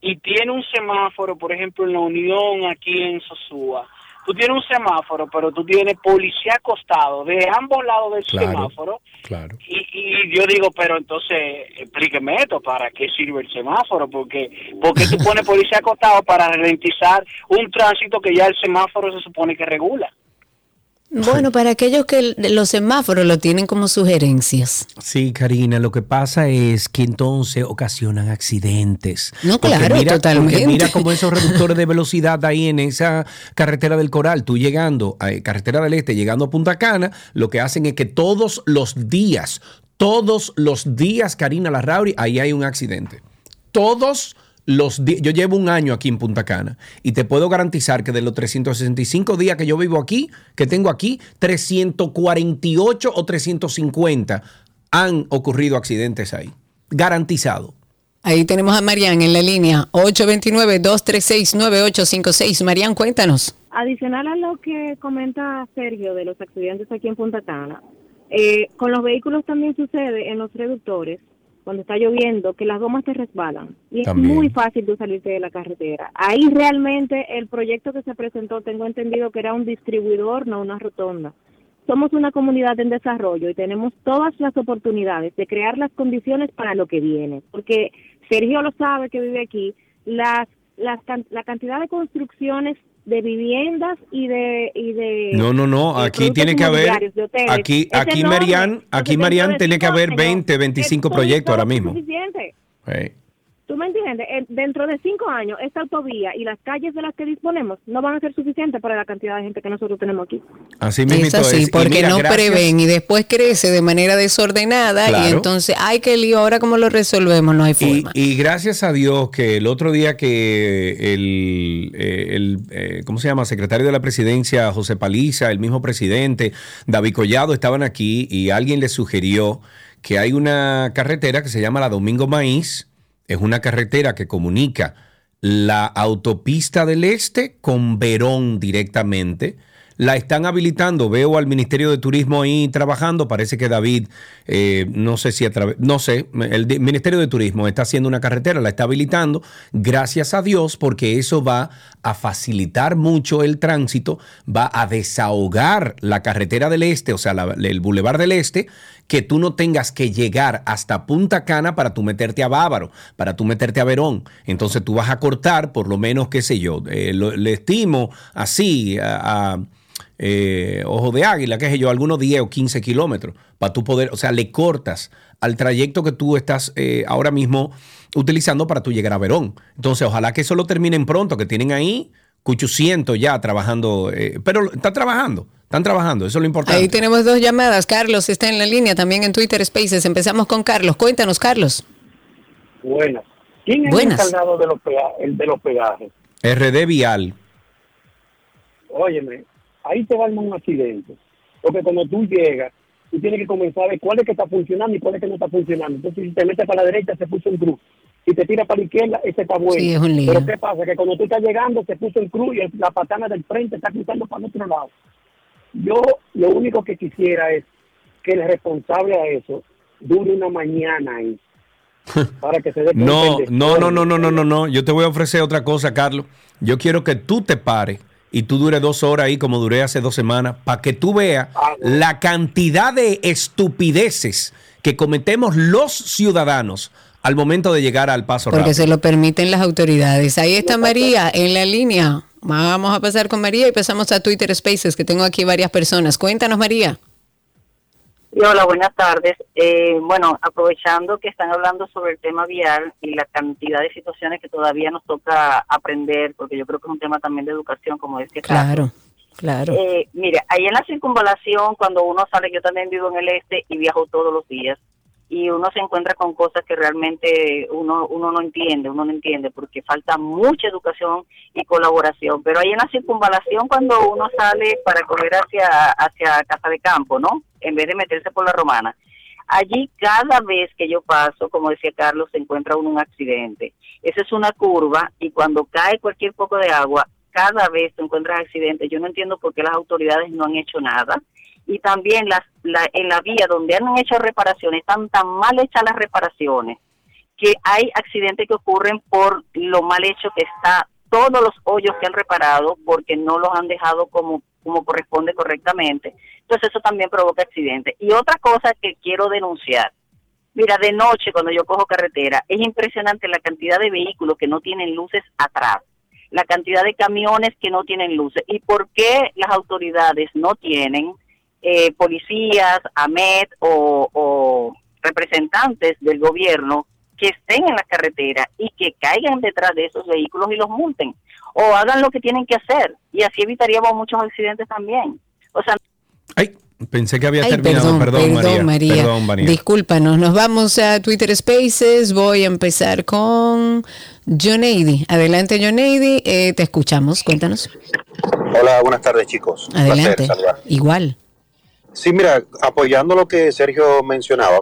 y tiene un semáforo, por ejemplo, en la Unión aquí en Sosúa. Tú tienes un semáforo, pero tú tienes policía acostado de ambos lados del semáforo. Claro. Y, y, yo digo, pero entonces explíqueme esto, ¿para qué sirve el semáforo? Porque, porque tú pones policía acostado para ralentizar un tránsito que ya el semáforo se supone que regula. Bueno, para aquellos que los semáforos lo tienen como sugerencias. Sí, Karina, lo que pasa es que entonces ocasionan accidentes. No, Porque claro, mira, totalmente. Mira como esos reductores de velocidad ahí en esa carretera del Coral, tú llegando a eh, carretera del Este, llegando a Punta Cana, lo que hacen es que todos los días, todos los días, Karina Larrauri, ahí hay un accidente. Todos los días. Yo llevo un año aquí en Punta Cana y te puedo garantizar que de los 365 días que yo vivo aquí, que tengo aquí, 348 o 350 han ocurrido accidentes ahí. Garantizado. Ahí tenemos a Marian en la línea 829-236-9856. Marian, cuéntanos. Adicional a lo que comenta Sergio de los accidentes aquí en Punta Cana, eh, con los vehículos también sucede en los reductores, cuando está lloviendo, que las gomas te resbalan. Y También. es muy fácil de salirte de la carretera. Ahí realmente el proyecto que se presentó, tengo entendido que era un distribuidor, no una rotonda. Somos una comunidad en desarrollo y tenemos todas las oportunidades de crear las condiciones para lo que viene. Porque Sergio lo sabe que vive aquí, las, las, la cantidad de construcciones de viviendas y de... Y de No, no, no. Aquí tiene que haber. Aquí, aquí. Marian, aquí Marian tiene que haber años, 20, 25 esto proyectos ahora mismo. suficiente. Hey. ¿Tú me entiendes? Eh, Dentro de cinco años, esta autovía y las calles de las que disponemos no van a ser suficientes para la cantidad de gente que nosotros tenemos aquí. Así Es mismo así, es. Y porque mira, no gracias- prevén y después crece de manera desordenada y entonces, ay, qué lío, ahora cómo lo resolvemos, no hay Y, forma. y gracias a Dios que el otro día que el, eh, el, eh, ¿cómo se llama? Secretario de la presidencia, José Paliza, el mismo presidente, David Collado, estaban aquí y alguien les sugirió que hay una carretera que se llama la Domingo Maíz. Es una carretera que comunica la autopista del Este con Verón directamente. La están habilitando, veo al Ministerio de Turismo ahí trabajando, parece que David, eh, no sé si a través, no sé, el Ministerio de Turismo está haciendo una carretera, la está habilitando, gracias a Dios, porque eso va a facilitar mucho el tránsito, va a desahogar la carretera del Este, o sea, el Boulevard del Este, que tú no tengas que llegar hasta Punta Cana para tú meterte a Bávaro, para tú meterte a Verón. Entonces tú vas a cortar por lo menos, qué sé yo, eh, le estimo así a, a, eh, Ojo de Águila, qué sé yo, algunos 10 o 15 kilómetros, para tú poder, o sea, le cortas al trayecto que tú estás eh, ahora mismo utilizando para tú llegar a Verón. Entonces, ojalá que eso lo terminen pronto, que tienen ahí 800 ya trabajando, eh, pero están trabajando, están trabajando, eso es lo importante. Ahí tenemos dos llamadas. Carlos está en la línea también en Twitter Spaces. Empezamos con Carlos. Cuéntanos, Carlos. Buenas. ¿Quién es Buenas. el encargado de los, el de los peajes? RD Vial. Óyeme, ahí te va a un accidente. Porque cuando tú llegas, tú tienes que comenzar a ver cuál es que está funcionando y cuál es que no está funcionando. Entonces, si te metes para la derecha, se puso en cruz. Si te tiras para la izquierda, ese está bueno. Sí, es un lío. Pero ¿qué pasa? Que cuando tú estás llegando, se puso en cruz y el- la patana del frente está cruzando para el otro lado. Yo lo único que quisiera es que el responsable a eso dure una mañana ahí. para que se dé cuenta No, el no, no, no, no, no, no, no. Yo te voy a ofrecer otra cosa, Carlos. Yo quiero que tú te pares y tú dures dos horas ahí como duré hace dos semanas para que tú veas la cantidad de estupideces que cometemos los ciudadanos al momento de llegar al paso Porque rápido. se lo permiten las autoridades. Ahí está María en la línea. Vamos a pasar con María y pasamos a Twitter Spaces, que tengo aquí varias personas. Cuéntanos, María. Y hola, buenas tardes. Eh, bueno, aprovechando que están hablando sobre el tema vial y la cantidad de situaciones que todavía nos toca aprender, porque yo creo que es un tema también de educación, como decía Carlos. Claro, claro. Eh, mire, ahí en la circunvalación, cuando uno sale, yo también vivo en el este y viajo todos los días, y uno se encuentra con cosas que realmente uno, uno no entiende, uno no entiende, porque falta mucha educación y colaboración. Pero ahí en la circunvalación, cuando uno sale para correr hacia, hacia Casa de Campo, ¿no? En vez de meterse por la romana. Allí cada vez que yo paso, como decía Carlos, se encuentra uno un accidente. Esa es una curva y cuando cae cualquier poco de agua, cada vez te encuentras accidentes. Yo no entiendo por qué las autoridades no han hecho nada. Y también las, la, en la vía donde han hecho reparaciones, están tan mal hechas las reparaciones que hay accidentes que ocurren por lo mal hecho que está todos los hoyos que han reparado porque no los han dejado como, como corresponde correctamente. Entonces eso también provoca accidentes. Y otra cosa que quiero denunciar, mira, de noche cuando yo cojo carretera, es impresionante la cantidad de vehículos que no tienen luces atrás. la cantidad de camiones que no tienen luces y por qué las autoridades no tienen eh, policías, AMET o, o representantes del gobierno que estén en la carretera y que caigan detrás de esos vehículos y los multen o hagan lo que tienen que hacer y así evitaríamos muchos accidentes también. O sea, Pensé que había Ay, terminado. perdón, Perdón, María. Perdón, María. Discúlpanos, nos vamos a Twitter Spaces. Voy a empezar con John Aidy. Adelante, John Aidy, eh, te escuchamos. Cuéntanos. Hola, buenas tardes chicos. Un Adelante. placer. Igual. Sí, mira, apoyando lo que Sergio mencionaba,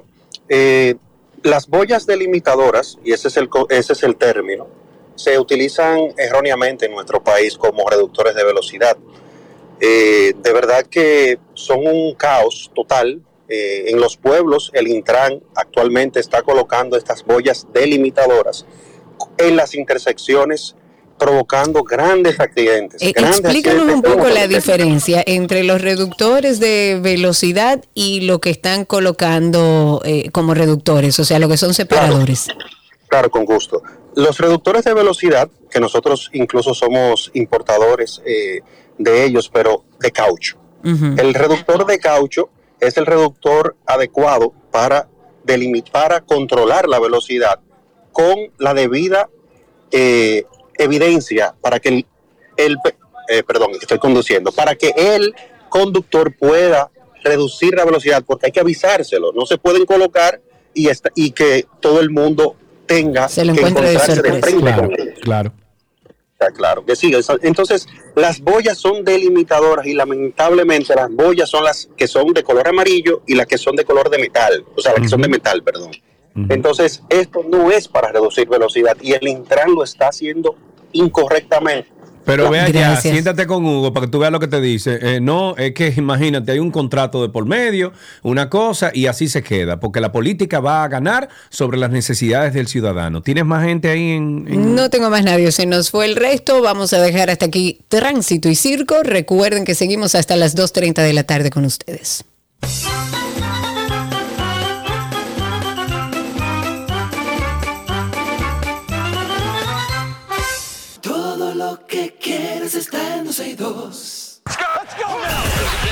eh, las boyas delimitadoras, y ese es, el, ese es el término, se utilizan erróneamente en nuestro país como reductores de velocidad. Eh, de verdad que son un caos total. Eh, en los pueblos, el Intran actualmente está colocando estas boyas delimitadoras en las intersecciones, provocando grandes accidentes. Eh, grandes explícanos un poco la diferencia entre los reductores de velocidad y lo que están colocando eh, como reductores, o sea, lo que son separadores. Claro, con gusto. Los reductores de velocidad, que nosotros incluso somos importadores eh, de ellos, pero de caucho. El reductor de caucho es el reductor adecuado para, delimit- para controlar la velocidad con la debida eh, evidencia para que el, el eh, perdón, estoy conduciendo, para que el conductor pueda reducir la velocidad, porque hay que avisárselo, no se pueden colocar y, esta- y que todo el mundo tenga Se lo que de encontrarse de frente Claro, con él. claro. Está claro que sí. Entonces, las boyas son delimitadoras y lamentablemente las boyas son las que son de color amarillo y las que son de color de metal, o sea, las que son de metal, perdón. Entonces, esto no es para reducir velocidad y el Intran lo está haciendo incorrectamente. Pero ve allá, Gracias. siéntate con Hugo para que tú veas lo que te dice. Eh, no, es que imagínate, hay un contrato de por medio, una cosa, y así se queda, porque la política va a ganar sobre las necesidades del ciudadano. ¿Tienes más gente ahí en...? en- No tengo más nadie, se nos fue el resto. Vamos a dejar hasta aquí Tránsito y Circo. Recuerden que seguimos hasta las 2.30 de la tarde con ustedes. 2. Let's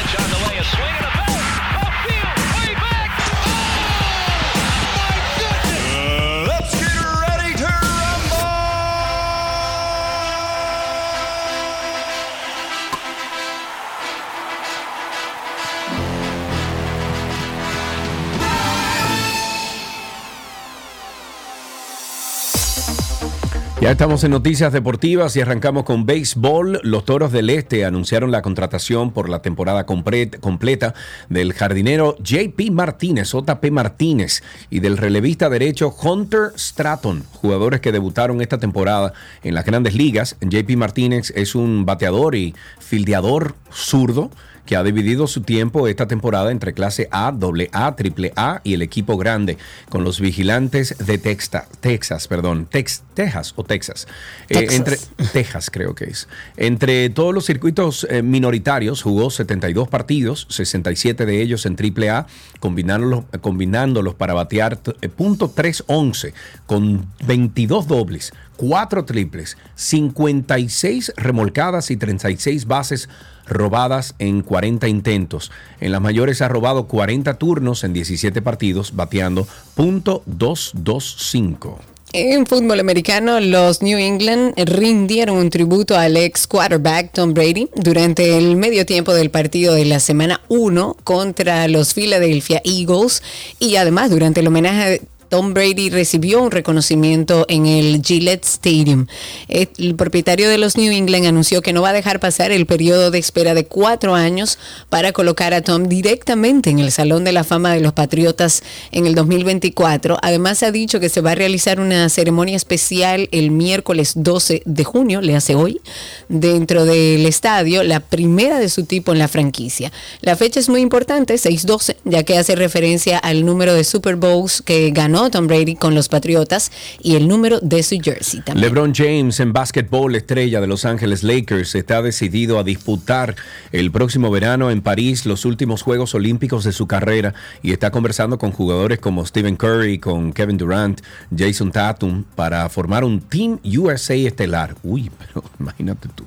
Ya estamos en noticias deportivas y arrancamos con béisbol. Los Toros del Este anunciaron la contratación por la temporada completa del jardinero JP Martínez, JP Martínez, y del relevista derecho Hunter Stratton, jugadores que debutaron esta temporada en las grandes ligas. JP Martínez es un bateador y fildeador zurdo que ha dividido su tiempo esta temporada entre clase A, AA, AAA y el equipo grande con los vigilantes de Texta- Texas, perdón, Tex- Texas o Texas. Eh, Texas. entre Texas creo que es. Entre todos los circuitos eh, minoritarios jugó 72 partidos, 67 de ellos en AAA, combinándolos, combinándolos para batear eh, punto 311 con 22 dobles, 4 triples, 56 remolcadas y 36 bases robadas en 40 intentos. En las mayores ha robado 40 turnos en 17 partidos, bateando punto .225. En fútbol americano, los New England rindieron un tributo al ex quarterback Tom Brady durante el medio tiempo del partido de la semana 1 contra los Philadelphia Eagles y además durante el homenaje Tom Brady recibió un reconocimiento en el Gillette Stadium. El propietario de los New England anunció que no va a dejar pasar el periodo de espera de cuatro años para colocar a Tom directamente en el Salón de la Fama de los Patriotas en el 2024. Además ha dicho que se va a realizar una ceremonia especial el miércoles 12 de junio, le hace hoy, dentro del estadio, la primera de su tipo en la franquicia. La fecha es muy importante, 6-12, ya que hace referencia al número de Super Bowls que ganó Tom Brady con los Patriotas y el número de su jersey también. LeBron James en básquetbol, estrella de Los Ángeles Lakers, está decidido a disputar el próximo verano en París los últimos Juegos Olímpicos de su carrera y está conversando con jugadores como Stephen Curry, con Kevin Durant, Jason Tatum para formar un Team USA estelar. Uy, pero imagínate tú.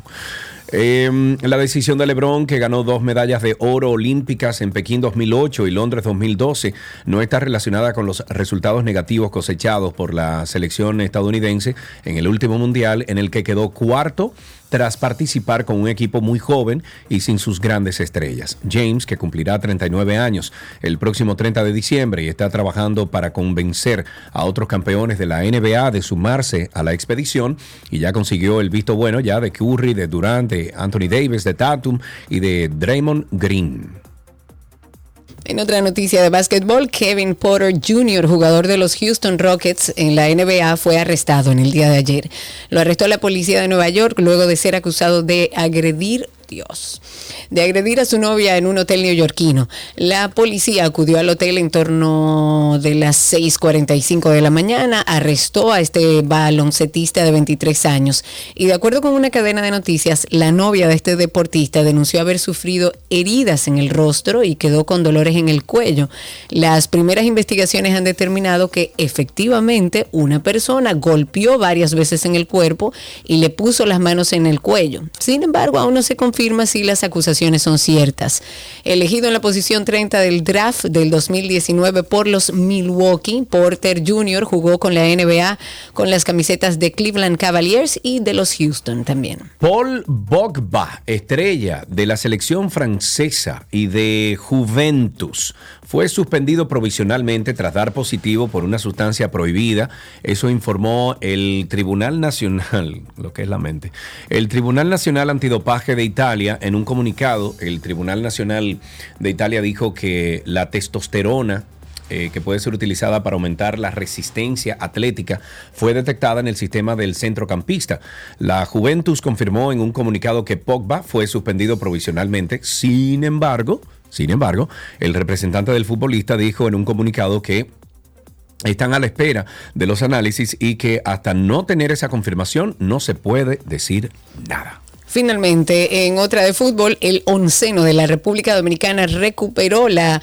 Eh, la decisión de LeBron, que ganó dos medallas de oro olímpicas en Pekín 2008 y Londres 2012, no está relacionada con los resultados negativos cosechados por la selección estadounidense en el último mundial, en el que quedó cuarto tras participar con un equipo muy joven y sin sus grandes estrellas. James, que cumplirá 39 años el próximo 30 de diciembre y está trabajando para convencer a otros campeones de la NBA de sumarse a la expedición y ya consiguió el visto bueno ya de Curry, de Durant, de Anthony Davis, de Tatum y de Draymond Green. En otra noticia de básquetbol, Kevin Porter Jr., jugador de los Houston Rockets en la NBA, fue arrestado en el día de ayer. Lo arrestó la policía de Nueva York luego de ser acusado de agredir Dios, de agredir a su novia en un hotel neoyorquino. La policía acudió al hotel en torno de las 6:45 de la mañana, arrestó a este baloncetista de 23 años y de acuerdo con una cadena de noticias, la novia de este deportista denunció haber sufrido heridas en el rostro y quedó con dolores en el cuello. Las primeras investigaciones han determinado que efectivamente una persona golpeó varias veces en el cuerpo y le puso las manos en el cuello. Sin embargo, aún no se confirma si las acusaciones son ciertas. Elegido en la posición 30 del draft del 2019 por los Milwaukee, Porter Jr. jugó con la NBA con las camisetas de Cleveland Cavaliers y de los Houston también. Paul Pogba, estrella de la selección francesa y de Juventus, fue suspendido provisionalmente tras dar positivo por una sustancia prohibida. Eso informó el Tribunal Nacional, lo que es la mente. El Tribunal Nacional Antidopaje de Italia, en un comunicado, el Tribunal Nacional de Italia dijo que la testosterona eh, que puede ser utilizada para aumentar la resistencia atlética, fue detectada en el sistema del centrocampista. La Juventus confirmó en un comunicado que Pogba fue suspendido provisionalmente. Sin embargo, sin embargo, el representante del futbolista dijo en un comunicado que están a la espera de los análisis y que hasta no tener esa confirmación no se puede decir nada. Finalmente, en otra de fútbol, el onceno de la República Dominicana recuperó la,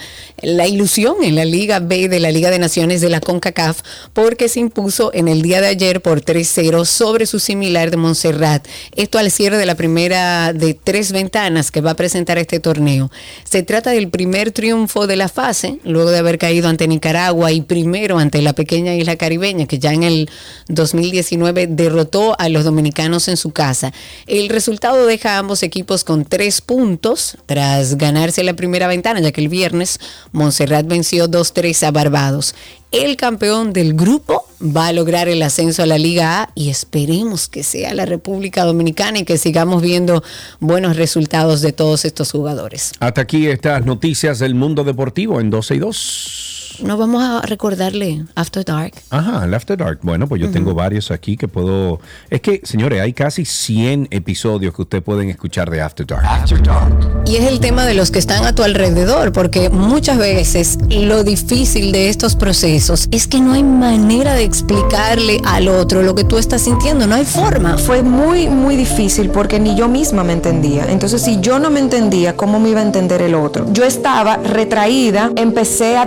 ilusión en la Liga B de la Liga de Naciones de la CONCACAF porque se impuso en el día de ayer por 3-0 sobre su similar de Montserrat. Esto al cierre de la primera de tres ventanas que va a presentar este torneo. Se trata del primer triunfo de la fase, luego de haber caído ante Nicaragua y primero ante la pequeña isla caribeña que ya en el 2019 derrotó a los dominicanos en su casa. El resultado deja a ambos equipos con tres puntos tras ganarse la primera ventana, ya que el viernes Montserrat venció 2-3 a Barbados. El campeón del grupo va a lograr el ascenso a la Liga A y esperemos que sea la República Dominicana y que sigamos viendo buenos resultados de todos estos jugadores. Hasta aquí estas noticias del mundo deportivo en 12 y 2 no vamos a recordarle After Dark. Ajá, el After Dark. Bueno, pues yo tengo varios aquí que puedo... Es que, señores, hay casi 100 episodios que ustedes pueden escuchar de After Dark. After Dark. Y es el tema de los que están a tu alrededor, porque muchas veces lo difícil de estos procesos es que no hay manera de explicarle al otro lo que tú estás sintiendo, no hay forma. Fue muy, muy difícil porque ni yo misma me entendía. Entonces, si yo no me entendía, ¿cómo me iba a entender el otro? Yo estaba retraída, empecé a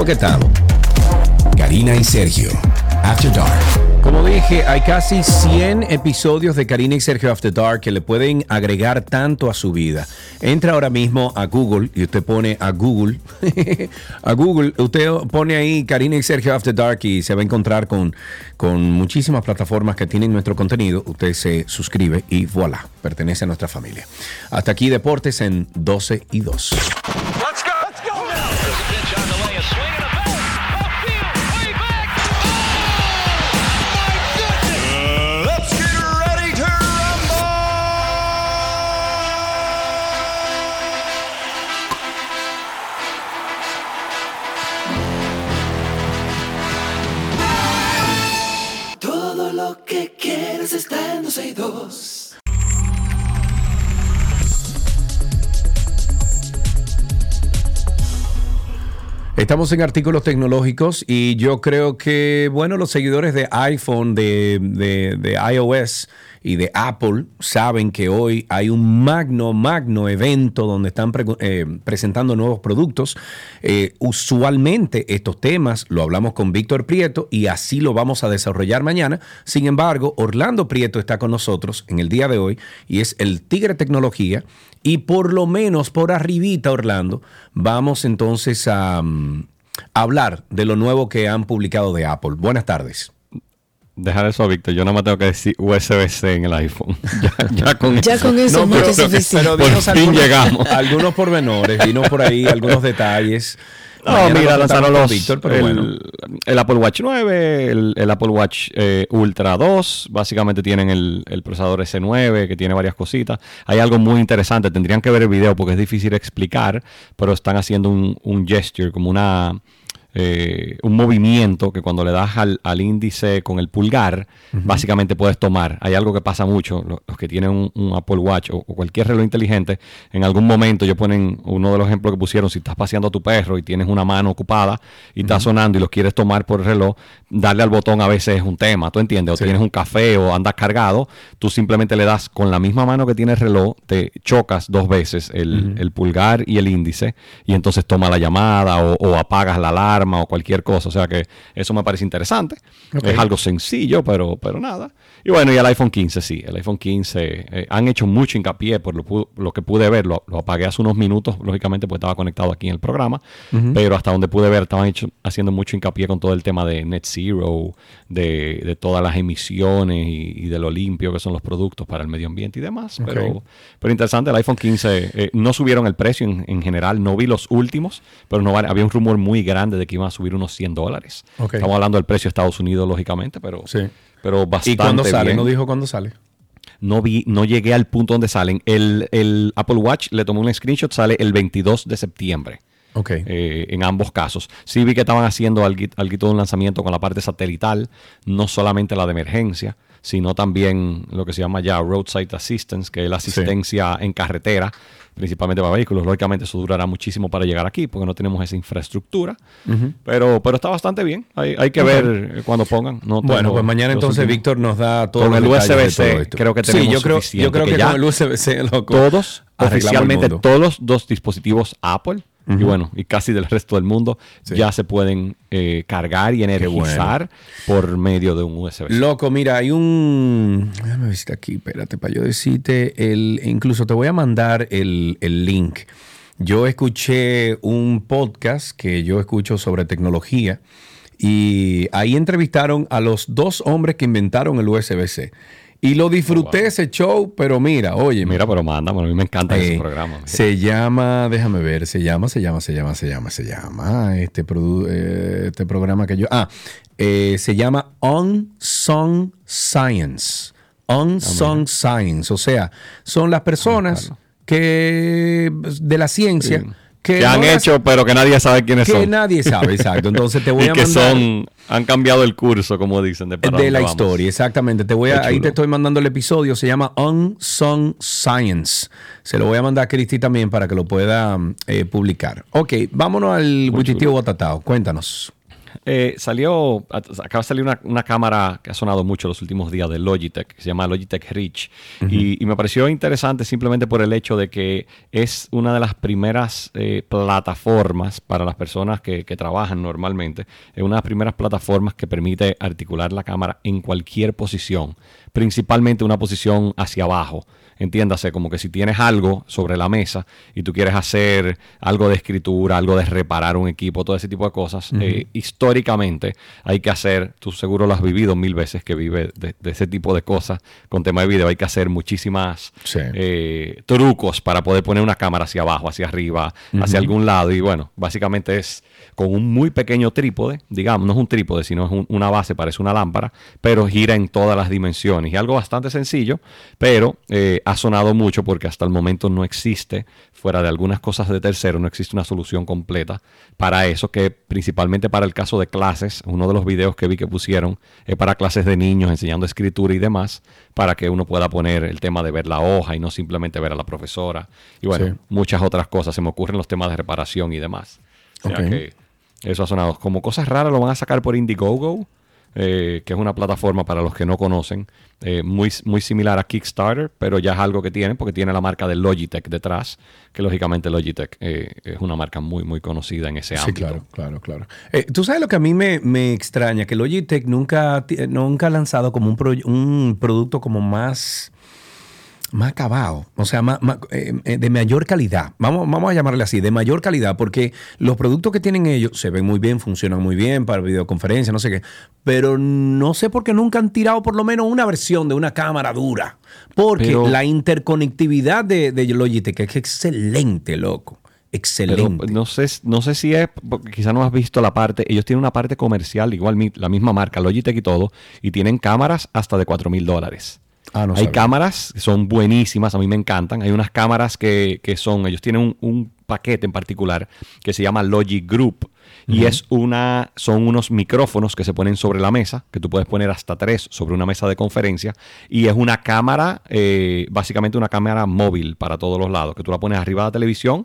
como que? Karina y Sergio, After Dark. Como dije, hay casi 100 episodios de Karina y Sergio After Dark que le pueden agregar tanto a su vida. Entra ahora mismo a Google y usted pone a Google, a Google, usted pone ahí Karina y Sergio After Dark y se va a encontrar con, con muchísimas plataformas que tienen nuestro contenido. Usted se suscribe y voilà, pertenece a nuestra familia. Hasta aquí Deportes en 12 y 2. Estamos en artículos tecnológicos y yo creo que, bueno, los seguidores de iPhone, de, de- de iOS y de Apple saben que hoy hay un magno, magno evento donde están pre- eh, presentando nuevos productos. Eh, usualmente estos temas lo hablamos con Víctor Prieto y así lo vamos a desarrollar mañana. Sin embargo, Orlando Prieto está con nosotros en el día de hoy y es el Tigre Tecnología. Y por lo menos por arribita, Orlando, vamos entonces a, mm, hablar de lo nuevo que han publicado de Apple. Buenas tardes. Dejar eso, Víctor. Yo no me tengo que decir USB-C en el iPhone. Ya, ya con Ya con eso es No, más pero- suficiente. pero Por fin algunos- llegamos. Algunos pormenores, vino por ahí algunos detalles. No, mira, lanzaron los, pero el, bueno. el Apple Watch 9, el, el Apple Watch eh, Ultra 2, básicamente tienen el, el procesador S9 que tiene varias cositas. Hay algo muy interesante, tendrían que ver el video porque es difícil explicar, pero están haciendo un, un gesture, como una... eh, un movimiento que cuando le das al, al índice con el pulgar, básicamente puedes tomar. Hay algo que pasa mucho, lo- los, que tienen un, un Apple Watch o, o cualquier reloj inteligente, en algún momento ellos ponen uno de los ejemplos que pusieron, si estás paseando a tu perro y tienes una mano ocupada y está sonando y lo quieres tomar por el reloj, darle al botón a veces es un tema, ¿tú entiendes? O tienes un café o andas cargado, tú simplemente le das con la misma mano que tiene el reloj, te chocas dos veces el, el pulgar y el índice y entonces toma la llamada o, o apagas la alarma o cualquier cosa. O sea que eso me parece interesante. Ok. Es algo sencillo, pero, pero nada. Y bueno, y el iPhone 15, sí. El iPhone 15 eh, han hecho mucho hincapié por lo, lo que pude ver. Lo, lo apagué hace unos minutos, lógicamente, pues estaba conectado aquí en el programa. Ujú. Pero hasta donde pude ver, estaban hecho- haciendo mucho hincapié con todo el tema de net zero, de, de todas las emisiones y, y de lo limpio que son los productos para el medio ambiente y demás. Ok. Pero, pero interesante, el iPhone 15 eh, no subieron el precio en, en general. No vi los últimos, pero no había un rumor muy grande de que iban a subir unos 100 dólares. Estamos hablando del precio de Estados Unidos, lógicamente, pero, pero bastante ¿Y cuándo sale? bien. ¿No dijo cuándo sale? No vi, no llegué al punto donde salen. El, el Apple Watch le tomé un screenshot, sale el 22 de septiembre. Ok. eh, en ambos casos. Sí vi que estaban haciendo algo, de un lanzamiento con la parte satelital, no solamente la de emergencia, sino también lo que se llama ya Roadside Assistance, que es la asistencia en carretera, principalmente para vehículos. Lógicamente eso durará muchísimo para llegar aquí, porque no tenemos esa infraestructura. Pero, pero está bastante bien. Hay, hay que ver cuando pongan. No Bueno, pues mañana entonces últimos. Víctor nos da todo Con el USB-C creo que tenemos Sí, yo creo, yo creo que, que ya con el USB-C loco, todos, oficialmente todos los dos dispositivos Apple y bueno, y casi del resto del mundo ya se pueden eh, cargar y energizar por medio de un USB. Loco, mira, hay un. Déjame ver aquí, espérate, para yo decirte. El, incluso te voy a mandar el, el link. Yo escuché un podcast que yo escucho sobre tecnología y ahí entrevistaron a los dos hombres que inventaron el USB-C. Y lo disfruté ese show, pero mira, oye. Mira, pero manda, a mí me encanta ese Eh, programa. Se llama, déjame ver, se llama, se llama, se llama, se llama, se llama este, produ- eh, este programa que yo. Ah, eh, se llama Unsung Science. Unsung Science. O sea, son las personas que de la ciencia que, Que han las- hecho, pero que nadie sabe quiénes que son. nadie sabe, exacto. Entonces te voy y a que mandar son, han cambiado el curso, como dicen, de, de la vamos. historia, exactamente. Te voy a, ahí te estoy mandando el episodio, se llama Unsung Science. Se lo voy a mandar a Cristi también para que lo pueda eh, publicar. Ok, vámonos al Buititio Botatao. Cuéntanos. Eh, salió, acaba de salir una, una cámara que ha sonado mucho los últimos días de Logitech, que se llama Logitech Reach. Ujú. y, y me pareció interesante simplemente por el hecho de que es una de las primeras eh, plataformas para las personas que, que trabajan normalmente. Es una de las primeras plataformas que permite articular la cámara en cualquier posición, principalmente una posición hacia abajo. Entiéndase, como que si tienes algo sobre la mesa y tú quieres hacer algo de escritura, algo de reparar un equipo, todo ese tipo de cosas, eh, históricamente hay que hacer, tú seguro lo has vivido mil veces que vive de, de ese tipo de cosas con tema de video, hay que hacer muchísimas eh, trucos para poder poner una cámara hacia abajo, hacia arriba, hacia algún lado y bueno, básicamente es con un muy pequeño trípode, digamos, no es un trípode, sino es un- una base, parece una lámpara, pero gira en todas las dimensiones. Opciones y algo bastante sencillo, pero eh, ha sonado mucho porque hasta el momento no existe, fuera de algunas cosas de tercero, no existe una solución completa para eso, que principalmente para el caso de clases, uno de los videos que vi que pusieron es para clases de niños enseñando escritura y demás, para que uno pueda poner el tema de ver la hoja y no simplemente ver a la profesora. Y bueno, Sí. muchas otras cosas, se me ocurren los temas de reparación y demás. O sea que eso ha sonado. Como cosas raras lo van a sacar por Indiegogo, eh, que es una plataforma para los que no conocen, eh, muy, muy similar a Kickstarter, pero ya es algo que tienen porque tiene la marca de Logitech detrás, que lógicamente Logitech eh, es una marca muy, muy conocida en ese Sí, ámbito. claro, claro, claro. Eh, Tú sabes lo que a mí me, me extraña, que Logitech nunca, nunca ha lanzado como un, pro- un producto como más, más acabado, o sea, más, más, eh, eh, de mayor calidad. Vamos, vamos a llamarle así, de mayor calidad, porque los productos que tienen ellos se ven muy bien, funcionan muy bien para videoconferencia, no sé qué, pero no sé por qué nunca han tirado por lo menos una versión de una cámara dura, porque Pero- la interconectividad de, de Logitech es excelente, loco. Excelente. Pero no sé, no sé si es, porque quizá no has visto la parte, ellos tienen una parte comercial, igual la misma marca, Logitech y todo, y tienen cámaras hasta de 4 mil dólares. Ah, no Hay sabía. cámaras que son buenísimas, a mí me encantan. Hay unas cámaras que, que son, ellos tienen un, un paquete en particular que se llama Logic Group. Y es una, son unos micrófonos que se ponen sobre la mesa, que tú puedes poner hasta tres sobre una mesa de conferencia. Y es una cámara, eh, básicamente una cámara móvil para todos los lados, que tú la pones arriba de la televisión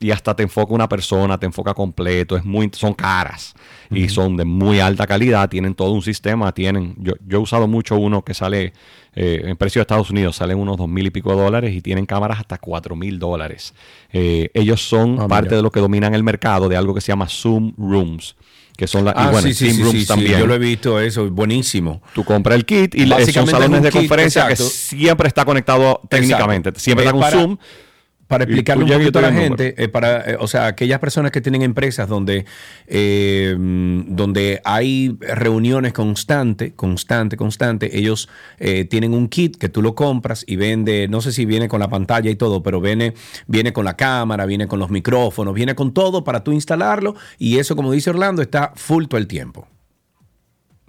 y hasta te enfoca una persona, te enfoca completo, es muy, son caras y son de muy alta calidad, tienen todo un sistema, tienen, yo, yo he usado mucho uno que sale eh, en precio de Estados Unidos, salen unos dos mil y pico de dólares y tienen cámaras hasta cuatro mil dólares. Eh, ellos son Ah, parte mira. de lo que dominan el mercado de algo que se llama Zoom Rooms. Que son las Ah, bueno, sí, sí, Rooms sí, también. yo lo he visto eso, buenísimo. Tú compras el kit y son salones de kit, conferencia que siempre está conectado técnicamente. Exacto. Siempre Es está con Zoom. Para explicarle un y poquito a la gente, eh, para, eh, o sea, aquellas personas que tienen empresas donde, eh, donde hay reuniones constante, constante, constante, ellos eh, tienen un kit que tú lo compras y vende, no sé si viene con la pantalla y todo, pero viene, viene con la cámara, viene con los micrófonos, viene con todo para tú instalarlo y eso, como dice Orlando, está full todo el tiempo.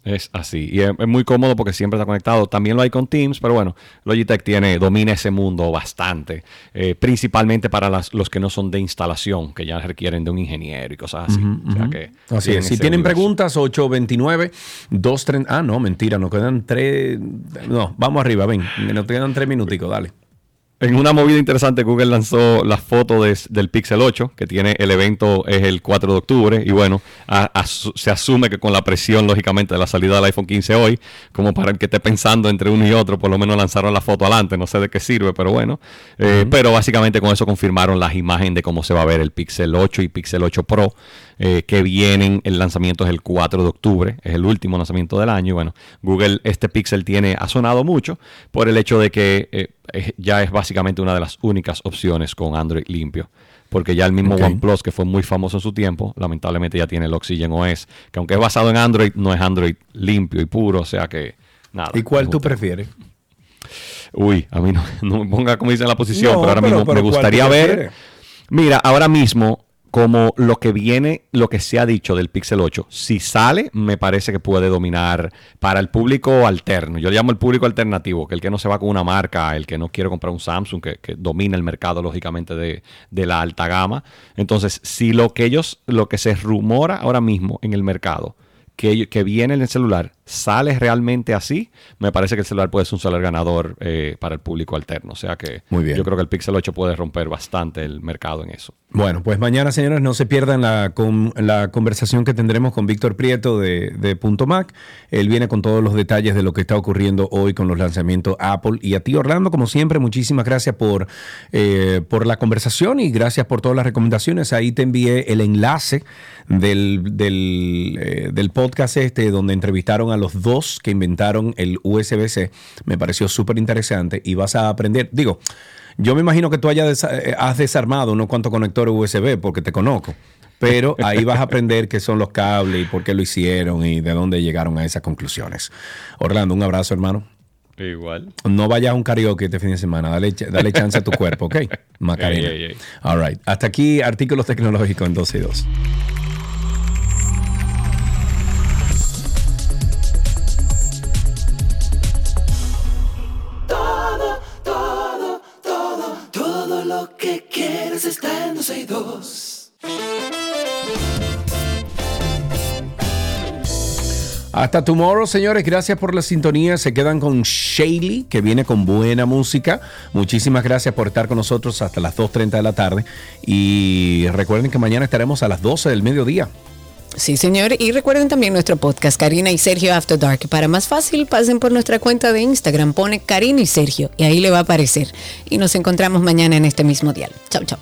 Es así. Y es, es muy cómodo porque siempre está conectado. También lo hay con Teams, pero bueno, Logitech tiene, domina ese mundo bastante. eh, principalmente para las- los que no son de instalación, que ya requieren de un ingeniero y cosas así. O sea que Así tienen es. Si tienen universo. preguntas, 829-230. Ah, no, mentira, nos quedan tres. No, vamos arriba, ven. Nos quedan tres minuticos, dale. En una movida interesante, Google lanzó la foto des- del Pixel 8, que tiene el evento es el 4 de octubre, y bueno, a- se asume que con la presión, lógicamente, de la salida del iPhone 15 hoy, como para el que esté pensando entre uno y otro, por lo menos lanzaron la foto adelante, no sé de qué sirve, pero bueno. Eh, Pero básicamente con eso confirmaron las imágenes de cómo se va a ver el Pixel 8 y Pixel 8 Pro, eh, que vienen, el lanzamiento es el 4 de octubre, es el último lanzamiento del año, y bueno, Google, este Pixel tiene, ha sonado mucho por el hecho de que eh, ya es básicamente una de las únicas opciones con Android limpio. Porque ya el mismo. OnePlus, que fue muy famoso en su tiempo, lamentablemente ya tiene el Oxygen OS, que aunque es basado en Android, no es Android limpio y puro, o sea que nada. ¿Y cuál tú prefieres? Uy, a mí no, no me ponga como dice en la posición, No, pero ahora pero- mismo pero me ¿cuál gustaría ver. Mira, ahora mismo, como lo que viene, lo que se ha dicho del Pixel 8, si sale, me parece que puede dominar para el público alterno. Yo le llamo el público alternativo, que el que no se va con una marca, el que no quiere comprar un Samsung, que, que domina el mercado, lógicamente, de, de la alta gama. Entonces, si lo que ellos, lo que se rumora ahora mismo en el mercado, que, que viene en el celular sale realmente así, me parece que el celular puede ser un celular ganador eh, para el público alterno. O sea que Muy bien. yo creo que el Pixel 8 puede romper bastante el mercado en eso. Bueno, pues mañana, señores, no se pierdan la, con- la conversación que tendremos con Víctor Prieto de, de Punto Mac. Él viene con todos los detalles de lo que está ocurriendo hoy con los lanzamientos Apple. Y a ti, Orlando, como siempre, muchísimas gracias por, eh, por la conversación y gracias por todas las recomendaciones. Ahí te envié el enlace del, del, eh, del podcast este donde entrevistaron a los dos que inventaron el USB-C. Me pareció súper interesante y vas a aprender. Digo, yo me imagino que tú hayas eh, has desarmado unos cuantos conectores USB porque te conozco. Pero ahí vas a aprender qué son los cables y por qué lo hicieron y de dónde llegaron a esas conclusiones. Orlando, un abrazo, hermano. Igual. No vayas a un karaoke este fin de semana. Dale, dale chance a tu cuerpo, ¿ok? Macarena. Ey, ey, ey. All right. Hasta aquí, artículos tecnológicos en 12 y 2. 12 y 2. Hasta tomorrow, señores. Gracias por la sintonía. Se quedan con Shaley, que viene con buena música. Muchísimas gracias por estar con nosotros hasta las 2.30 de la tarde. Y recuerden que mañana estaremos a las 12 del mediodía. Sí, señor. Y recuerden también nuestro podcast, Karina y Sergio After Dark. Para más fácil, pasen por nuestra cuenta de Instagram, pone Karina y Sergio, y ahí le va a aparecer. Y nos encontramos mañana en este mismo dial. Chau, chau.